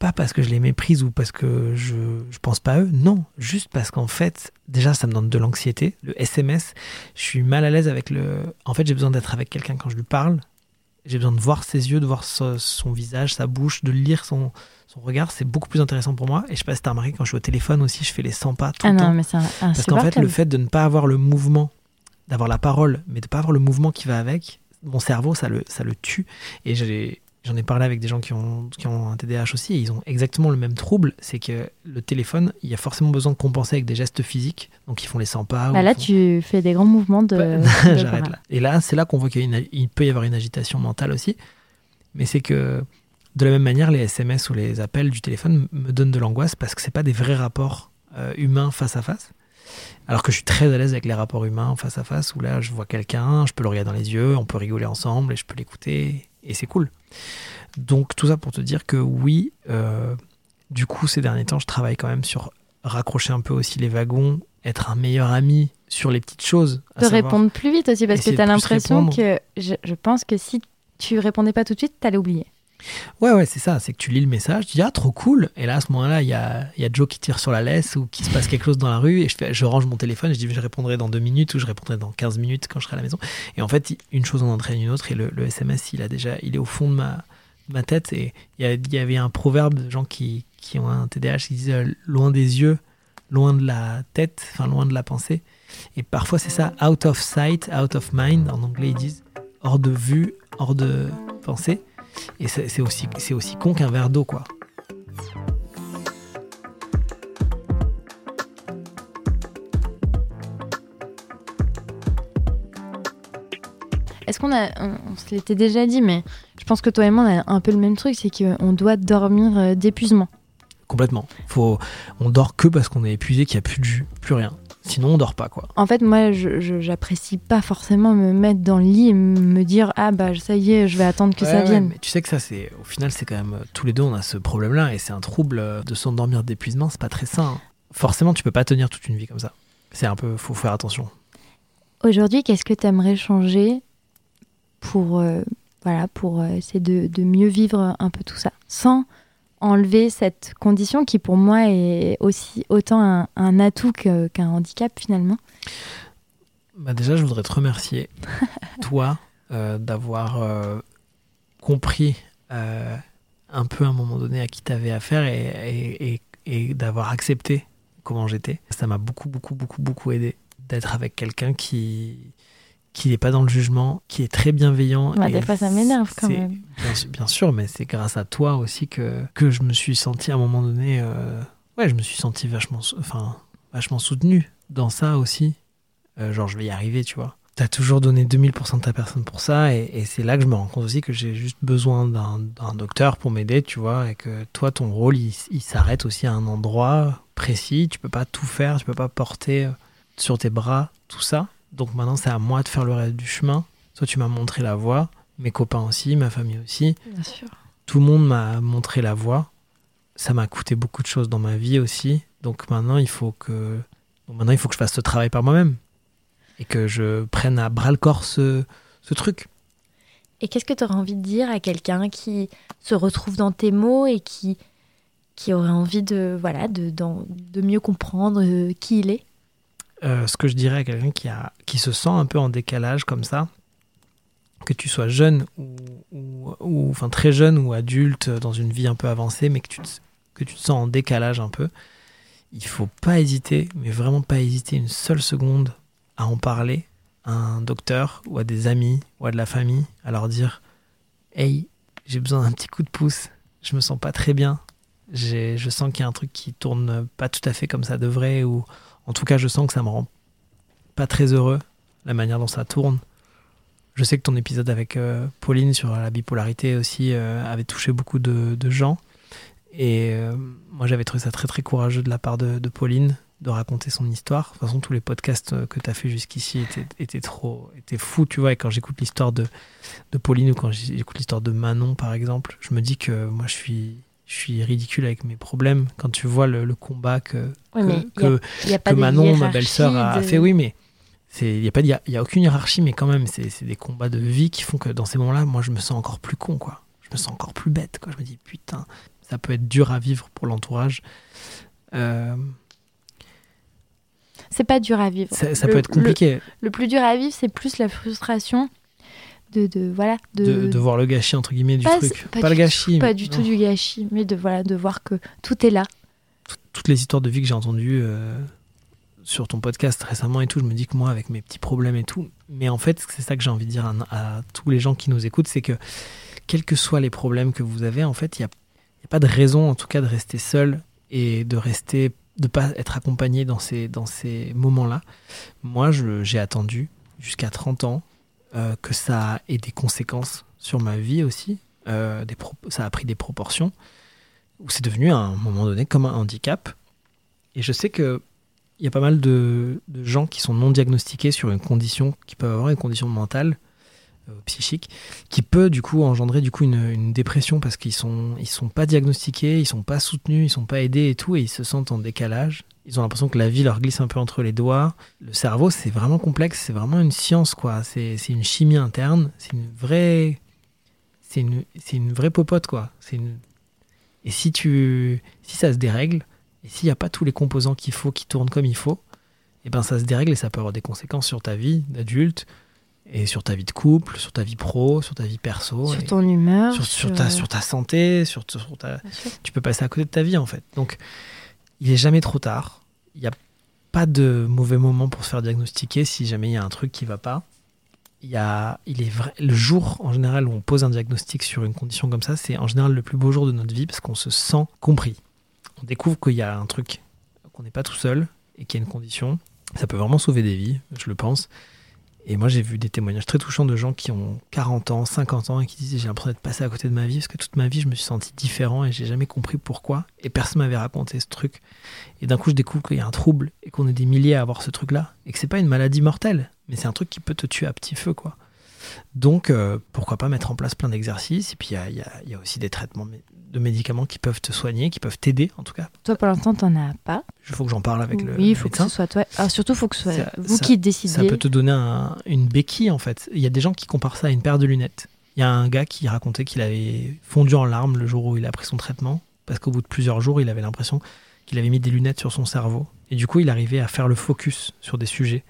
pas parce que je les méprise ou parce que je, je pense pas à eux, non, juste parce qu'en fait, déjà ça me donne de l'anxiété. Le SMS, je suis mal à l'aise avec le. En fait, j'ai besoin d'être avec quelqu'un quand je lui parle. J'ai besoin de voir ses yeux, de voir son, son visage, sa bouche, de lire son, son regard. C'est beaucoup plus intéressant pour moi. Et je sais pas si t'as remarqué, quand je suis au téléphone aussi, je fais les 100 pas tout Ah le non, temps. mais un- Parce qu'en fait, le fait de ne pas avoir le mouvement, d'avoir la parole, mais de pas avoir le mouvement qui va avec, mon cerveau, ça le, ça le tue. Et j'ai- j'en ai parlé avec des gens qui ont, qui ont un TDAH aussi, et ils ont exactement le même trouble. C'est que le téléphone, il y a forcément besoin de compenser avec des gestes physiques. Donc ils font les 100 pas. Bah là, font- tu fais des grands mouvements de... (laughs) J'arrête là. Et là, c'est là qu'on voit qu'il une- peut y avoir une agitation mentale aussi. Mais c'est que de la même manière, les SMS ou les appels du téléphone me donnent de l'angoisse parce que c'est pas des vrais rapports euh, humains face à face. Alors que je suis très à l'aise avec les rapports humains face à face où là, je vois quelqu'un, je peux le regarder dans les yeux, on peut rigoler ensemble et je peux l'écouter. Et c'est cool. Donc tout ça pour te dire que oui, euh, du coup ces derniers temps je travaille quand même sur raccrocher un peu aussi les wagons, être un meilleur ami sur les petites choses. De répondre plus vite aussi parce que tu as l'impression que je, je, pense que si tu répondais pas tout de suite, tu allais oublier. Ouais, ouais, c'est ça. C'est que tu lis le message, tu dis ah trop cool. Et là, à ce moment-là, il y a, y a Joe qui tire sur la laisse ou qui se passe quelque chose dans la rue et je, fais, je range mon téléphone. Et je dis je répondrai dans deux minutes ou je répondrai dans 15 minutes quand je serai à la maison. Et en fait, une chose en entraîne une autre et le, SMS, il a déjà, il est au fond de ma, ma tête. Et il y, y, avait un proverbe de gens qui, qui ont un TDAH qui disent euh, loin des yeux, loin de la tête, enfin loin de la pensée. Et parfois, c'est ça, out of sight, out of mind. En anglais, ils disent hors de vue, hors de pensée. Et c'est aussi, aussi con qu'un verre d'eau, quoi. Est-ce qu'on a, on, se l'était déjà dit, mais je pense que toi et moi on a un peu le même truc, c'est qu'on doit dormir euh, d'épuisement. Complètement. Faut, on dort que parce qu'on est épuisé, qu'il n'y a plus de jus, plus rien. Sinon, on dort pas, quoi. En fait, moi, je j'apprécie pas forcément me mettre dans le lit et me dire ah bah ça y est, je vais attendre que ça vienne. mais tu sais que ça, c'est au final, c'est quand même tous les deux, on a ce problème-là et c'est un trouble euh, de s'endormir d'épuisement. C'est pas très sain. Hein. Forcément, tu peux pas tenir toute une vie comme ça. C'est un peu, faut faire attention. Aujourd'hui, qu'est-ce que tu aimerais changer pour euh, voilà pour euh, essayer de, de mieux vivre un peu tout ça, sans enlever cette condition qui pour moi est aussi autant un, atout qu'un handicap finalement bah Déjà, je voudrais te remercier, (laughs) toi, euh, d'avoir euh, compris euh, un peu à un moment donné à qui tu avais affaire et, et, et d'avoir accepté comment j'étais. Ça m'a beaucoup, beaucoup, beaucoup, beaucoup aidé d'être avec quelqu'un qui, qui n'est pas dans le jugement, qui est très bienveillant. Bah, des fois, ça m'énerve quand même. Bien, sûr, mais c'est grâce à toi aussi que, que je me suis senti à un moment donné. Euh, ouais, je me suis senti vachement, enfin, vachement soutenu dans ça aussi. Euh, genre, je vais y arriver, tu vois. Tu as toujours donné 2000% de ta personne pour ça, et, et c'est là que je me rends compte aussi que j'ai juste besoin d'un docteur pour m'aider, tu vois, et que toi, ton rôle, il, il s'arrête aussi à un endroit précis. Tu peux pas tout faire, tu peux pas porter sur tes bras tout ça. Donc maintenant, c'est à moi de faire le reste du chemin. Toi, tu m'as montré la voie, mes copains aussi, ma famille aussi. Bien sûr. Tout le monde m'a montré la voie. Ça m'a coûté beaucoup de choses dans ma vie aussi. Donc maintenant, il faut que, maintenant, il faut que je fasse ce travail par moi-même et que je prenne à bras le corps ce, ce truc. Et qu'est-ce que tu aurais envie de dire à quelqu'un qui se retrouve dans tes mots et qui, qui aurait envie de, voilà, de, de mieux comprendre euh, qui il est? Euh, ce que je dirais à quelqu'un qui, a, qui se sent un peu en décalage comme ça, que tu sois jeune ou, ou, enfin très jeune ou adulte dans une vie un peu avancée, mais que tu te, que tu te sens en décalage un peu, il faut pas hésiter, mais vraiment pas hésiter une seule seconde à en parler à un docteur ou à des amis ou à de la famille, à leur dire Hey, j'ai besoin d'un petit coup de pouce, je me sens pas très bien, je sens qu'il y a un truc qui tourne pas tout à fait comme ça devrait, ou en tout cas, je sens que ça me rend pas très heureux, la manière dont ça tourne. Je sais que ton épisode avec euh, Pauline sur la bipolarité aussi euh, avait touché beaucoup de, gens. Et euh, moi, j'avais trouvé ça très très courageux de la part de, Pauline de raconter son histoire. De toute façon, tous les podcasts que tu as fait jusqu'ici étaient, trop étaient fous, tu vois. Et quand j'écoute l'histoire de, de Pauline ou quand j'écoute l'histoire de Manon, par exemple, je me dis que moi, je suis je suis ridicule avec mes problèmes. Quand tu vois le, combat que, que, Manon, ma belle-sœur, a fait, oui, mais il n'y a, pas, y a, y a aucune hiérarchie, mais quand même, c'est des combats de vie qui font que dans ces moments-là, moi, je me sens encore plus con, quoi. Je me sens encore plus bête, quoi. Je me dis, putain, ça peut être dur à vivre pour l'entourage. Euh... C'est pas dur à vivre. Ça, peut être compliqué. le plus dur à vivre, c'est plus la frustration de, voilà de, de, voir le gâchis entre guillemets du truc. pas, le gâchis pas du tout du gâchis mais de voilà de voir que tout est là. Toutes les histoires de vie que j'ai entendues euh, sur ton podcast récemment et tout je me dis que moi avec mes petits problèmes et tout mais en fait c'est ça que j'ai envie de dire à, tous les gens qui nous écoutent c'est que quels que soient les problèmes que vous avez en fait il n'y a, a, pas de raison en tout cas de rester seul et de rester de pas être accompagné dans ces dans ces moments là moi j'ai attendu jusqu'à 30 ans euh, que ça ait des conséquences sur ma vie aussi. Euh, ça a pris des proportions où c'est devenu à un moment donné comme un handicap. Et je sais qu'il y a pas mal de, gens qui sont non diagnostiqués sur une condition, qui peuvent avoir une condition mentale, euh, psychique, qui peut du coup engendrer du coup une, une dépression parce qu'ils sont ils sont pas diagnostiqués, ils sont pas soutenus, ils sont pas aidés et tout, et ils se sentent en décalage. Ils ont l'impression que la vie leur glisse un peu entre les doigts. Le cerveau, c'est vraiment complexe, c'est vraiment une science quoi. C'est une chimie interne, c'est une vraie c'est une c'est une vraie popote quoi. Une et si tu si ça se dérègle et s'il n'y a pas tous les composants qu'il faut qui tournent comme il faut, et ben ça se dérègle et ça peut avoir des conséquences sur ta vie d'adulte et sur ta vie de couple, sur ta vie pro, sur ta vie perso, Sur ton humeur. sur, sur ta sur ta santé, sur, ta tu peux passer à côté de ta vie en fait. Donc il est jamais trop tard. Il n'y a pas de mauvais moment pour se faire diagnostiquer si jamais il y a un truc qui va pas. Il y a, il est vrai, le jour en général où on pose un diagnostic sur une condition comme ça, c'est en général le plus beau jour de notre vie parce qu'on se sent compris. On découvre qu'il y a un truc, qu'on n'est pas tout seul et qu'il y a une condition. Ça peut vraiment sauver des vies, je le pense. Et moi, j'ai vu des témoignages très touchants de gens qui ont 40 ans, 50 ans et qui disaient J'ai l'impression d'être passé à côté de ma vie parce que toute ma vie, je me suis senti différent et j'ai jamais compris pourquoi. Et personne m'avait raconté ce truc. Et d'un coup, je découvre qu'il y a un trouble et qu'on est des milliers à avoir ce truc-là. Et que c'est pas une maladie mortelle, mais c'est un truc qui peut te tuer à petit feu, quoi. Donc, euh, pourquoi pas mettre en place plein d'exercices Et puis, il y a, y y aussi des traitements de médicaments qui peuvent te soigner, qui peuvent t'aider, en tout cas. Toi, pour l'instant, t'en as pas. Il faut que j'en parle avec le oui, il faut médecin. que ce soit toi. Alors, surtout, il faut que ce soit Ça- vous ça- qui Ça décidiez. peut te donner un- une béquille en fait. Il y a des gens qui comparent ça à une paire de lunettes. Il y a un gars qui racontait qu'il avait fondu en larmes le jour où il a pris son traitement parce qu'au bout de plusieurs jours, il avait l'impression qu'il avait mis des lunettes sur son cerveau et du coup, il arrivait à faire le focus sur des sujets,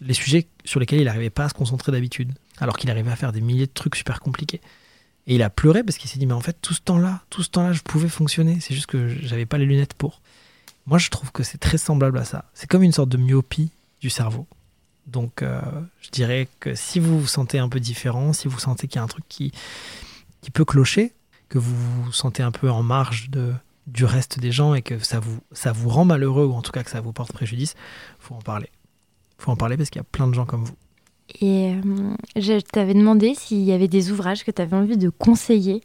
les sujets sur lesquels il n'arrivait pas à se concentrer d'habitude, alors qu'il arrivait à faire des milliers de trucs super compliqués. Et il a pleuré parce qu'il s'est dit mais en fait tout ce temps-là, tout ce temps-là, je pouvais fonctionner. C'est juste que j'avais pas les lunettes pour. Moi, je trouve que c'est très semblable à ça. C'est comme une sorte de myopie du cerveau. Donc, euh, je dirais que si vous vous sentez un peu différent, si vous sentez qu'il y a un truc qui, qui peut clocher, que vous vous sentez un peu en marge de, du reste des gens et que ça vous, ça vous rend malheureux ou en tout cas que ça vous porte préjudice, faut en parler. faut en parler parce qu'il y a plein de gens comme vous. Et euh, je t'avais demandé s'il y avait des ouvrages que tu avais envie de conseiller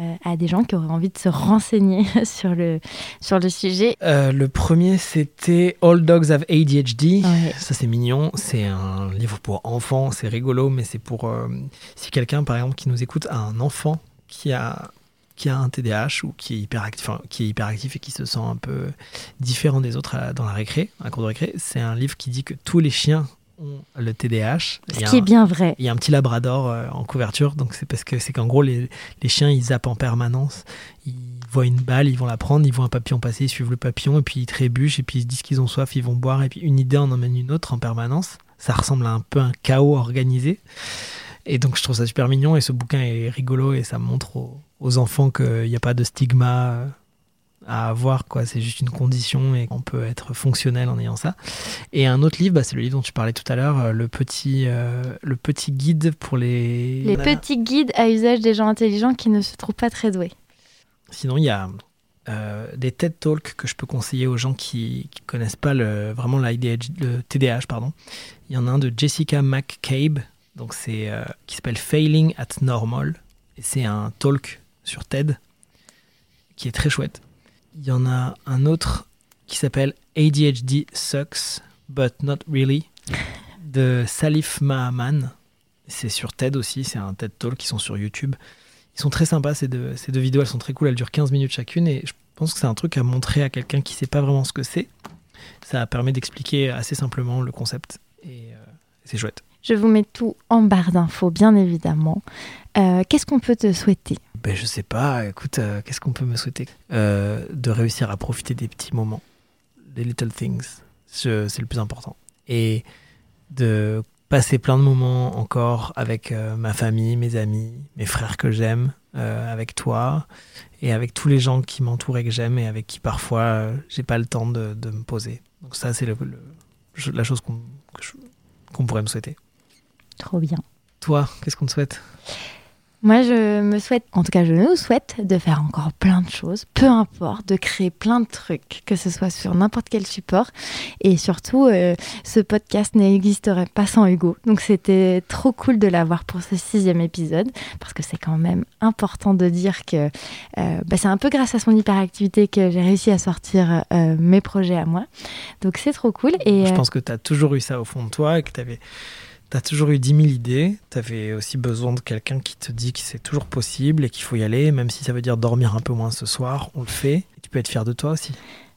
euh, à des gens qui auraient envie de se renseigner (laughs) sur le, sur le sujet. Euh, le premier, c'était All Dogs Have ADHD. Ouais. Ça, c'est mignon. C'est un livre pour enfants. C'est rigolo, mais c'est pour. si quelqu'un, par exemple, qui nous écoute, a un enfant qui a, qui a un TDAH ou qui est, hyperactif, enfin, qui est hyperactif et qui se sent un peu différent des autres à- dans la récré, à la cour de récré, c'est un livre qui dit que tous les chiens ont le TDAH. Ce qui est bien vrai. il y a un petit labrador euh, en couverture, donc c'est parce que c'est qu'en gros les, les chiens ils zappent en permanence. Ils voient une balle, ils vont la prendre, ils voient un papillon passer, ils suivent le papillon et puis ils trébuchent et puis ils se disent qu'ils ont soif, ils vont boire et puis une idée en emmène une autre en permanence. Ça ressemble à un peu un chaos organisé. Et donc je trouve ça super mignon et ce bouquin est rigolo et ça montre aux, aux enfants qu'il n'y a pas de stigma euh, à avoir, quoi. C'est juste une condition et qu'on peut être fonctionnel en ayant ça. Et un autre livre, bah, c'est le livre dont tu parlais tout à l'heure, euh, le petit, euh, le petit guide pour les. Les petits guides à usage des gens intelligents qui ne se trouvent pas très doués. Sinon, il y a euh, des TED Talks que je peux conseiller aux gens qui ne connaissent pas le, vraiment l'IDH le TDAH. Pardon. Il y en a un de Jessica McCabe, donc c'est, euh, qui s'appelle Failing at Normal. Et c'est un talk sur TED qui est très chouette. Il y en a un autre qui s'appelle ADHD Sucks, but not really, de Salif Mahaman. C'est sur TED aussi, c'est un TED Talk qui sont sur YouTube. Ils sont très sympas, ces deux, ces deux vidéos, elles sont très cool, elles durent 15 minutes chacune et je pense que c'est un truc à montrer à quelqu'un qui sait pas vraiment ce que c'est. Ça permet d'expliquer assez simplement le concept et euh, c'est chouette. Je vous mets tout en barre d'infos, bien évidemment. Euh, Qu'est-ce qu'on peut te souhaiter? Ben je sais pas, écoute, euh, qu'est-ce qu'on peut me souhaiter Euh, De réussir à profiter des petits moments, des little things, c'est le plus important. Et de passer plein de moments encore avec euh, ma famille, mes amis, mes frères que j'aime, avec toi et avec tous les gens qui m'entourent et que j'aime et avec qui parfois j'ai pas le temps de, de me poser. Donc ça c'est la chose qu'on pourrait me souhaiter. Trop bien. Toi, qu'est-ce qu'on te souhaite? Moi, je me souhaite, en tout cas, je nous souhaite de faire encore plein de choses, peu importe, de créer plein de trucs, que ce soit sur n'importe quel support. Et surtout, euh, ce podcast n'existerait pas sans Hugo. Donc, c'était trop cool de l'avoir pour ce sixième épisode, parce que c'est quand même important de dire que euh, bah, c'est un peu grâce à son hyperactivité que j'ai réussi à sortir euh, mes projets à moi. Donc, c'est trop cool. Et Je pense que tu as toujours eu ça au fond de toi et que tu avais T'as toujours eu 10 000 idées, t'avais aussi besoin de quelqu'un qui te dit que c'est toujours possible et qu'il faut y aller, même si ça veut dire dormir un peu moins ce soir, on le fait. Tu peux être fier de toi aussi.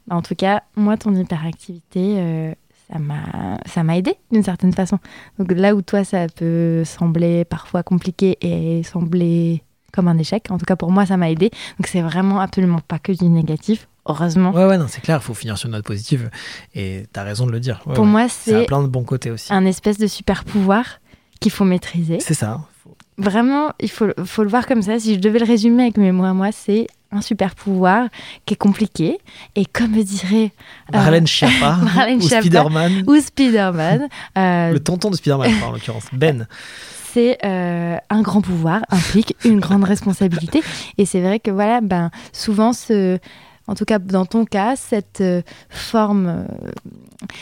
Bah, En tout cas, moi, ton hyperactivité, euh, ça m'a, ça m'a aidé d'une certaine façon. Donc là où toi, ça peut sembler parfois compliqué et sembler comme un échec, en tout cas pour moi, ça m'a aidé. Donc c'est vraiment absolument pas que du négatif. Heureusement. Ouais, ouais, non, c'est clair, il faut finir sur une note positive. Et t'as raison de le dire. Ouais, Pour ouais. moi, Ça a c'est plein de bons côtés aussi. un espèce de super pouvoir qu'il faut maîtriser. C'est ça. Vraiment, il faut, faut le voir comme ça. Si je devais le résumer avec mes mots à moi, c'est un super pouvoir qui est compliqué. Et comme dirait euh, Marlène Schiappa (laughs) Marlène ou Spider-Man. ou Spider-Man, (laughs) euh, Le tonton de Spider-Man, en l'occurrence, Ben. c'est euh, un grand pouvoir implique une grande (laughs) responsabilité. Et c'est vrai que voilà, ben souvent ce, en tout cas dans ton cas, cette euh, forme euh,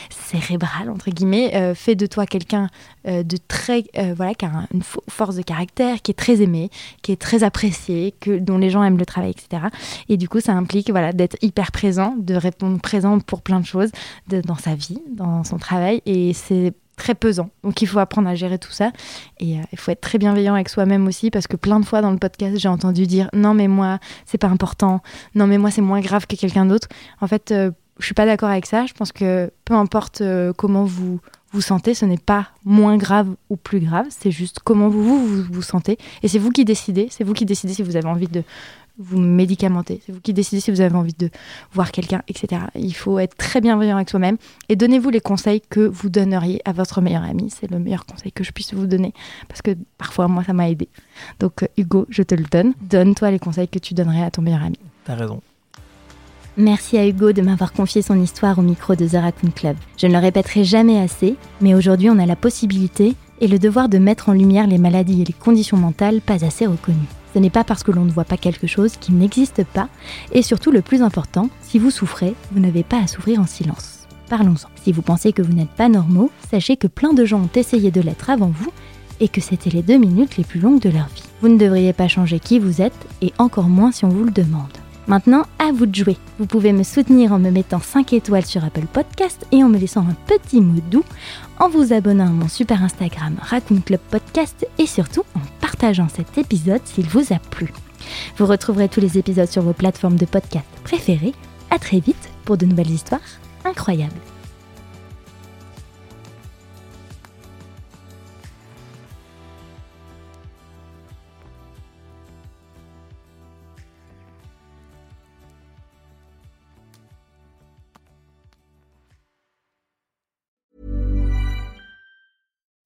cérébrale entre guillemets euh, fait de toi quelqu'un de très voilà qui a un- une fo- force de caractère, qui est très aimé, qui est très apprécié, que dont les gens aiment le travail, etc. Et du coup, ça implique voilà d'être hyper présent, de répondre présent pour plein de choses dans sa vie, dans son travail, et c'est très pesant. Donc il faut apprendre à gérer tout ça et euh, il faut être très bienveillant avec soi-même aussi parce que plein de fois dans le podcast j'ai entendu dire non mais moi c'est pas important, non mais moi c'est moins grave que quelqu'un d'autre. En fait euh, je suis pas d'accord avec ça. Je pense que peu importe euh, comment vous vous sentez, ce n'est pas moins grave ou plus grave, c'est juste comment vous vous, vous vous sentez et c'est vous qui décidez. C'est vous qui décidez si vous avez envie de vous médicamenter. C'est vous qui décidez si vous avez envie de voir quelqu'un, etc. Il faut être très bienveillant avec soi-même et donnez-vous les conseils que vous donneriez à votre meilleur ami. C'est le meilleur conseil que je puisse vous donner parce que parfois, moi, ça m'a aidé. Donc, euh, Hugo, je te le donne. Donne-toi les conseils que tu donnerais à ton meilleur ami. T'as raison. Merci à Hugo de m'avoir confié son histoire au micro de The Raccoon Club. Je ne le répéterai jamais assez, mais aujourd'hui on a la possibilité et le devoir de mettre en lumière les maladies et les conditions mentales pas assez reconnues. Ce n'est pas parce que l'on ne voit pas quelque chose qu'il n'existe pas, et surtout le plus important, si vous souffrez, vous n'avez pas à souffrir en silence. Parlons-en. Si vous pensez que vous n'êtes pas normaux, sachez que plein de gens ont essayé de l'être avant vous et que c'était les deux minutes les plus longues de leur vie. Vous ne devriez pas changer qui vous êtes, et encore moins si on vous le demande. Maintenant, à vous de jouer. Vous pouvez me soutenir en me mettant 5 étoiles sur Apple Podcast et en me laissant un petit mot doux, en vous abonnant à mon super Instagram Raccoon Club Podcast et surtout en partageant cet épisode s'il vous a plu. Vous retrouverez tous les épisodes sur vos plateformes de podcast préférées. À très vite pour de nouvelles histoires incroyables.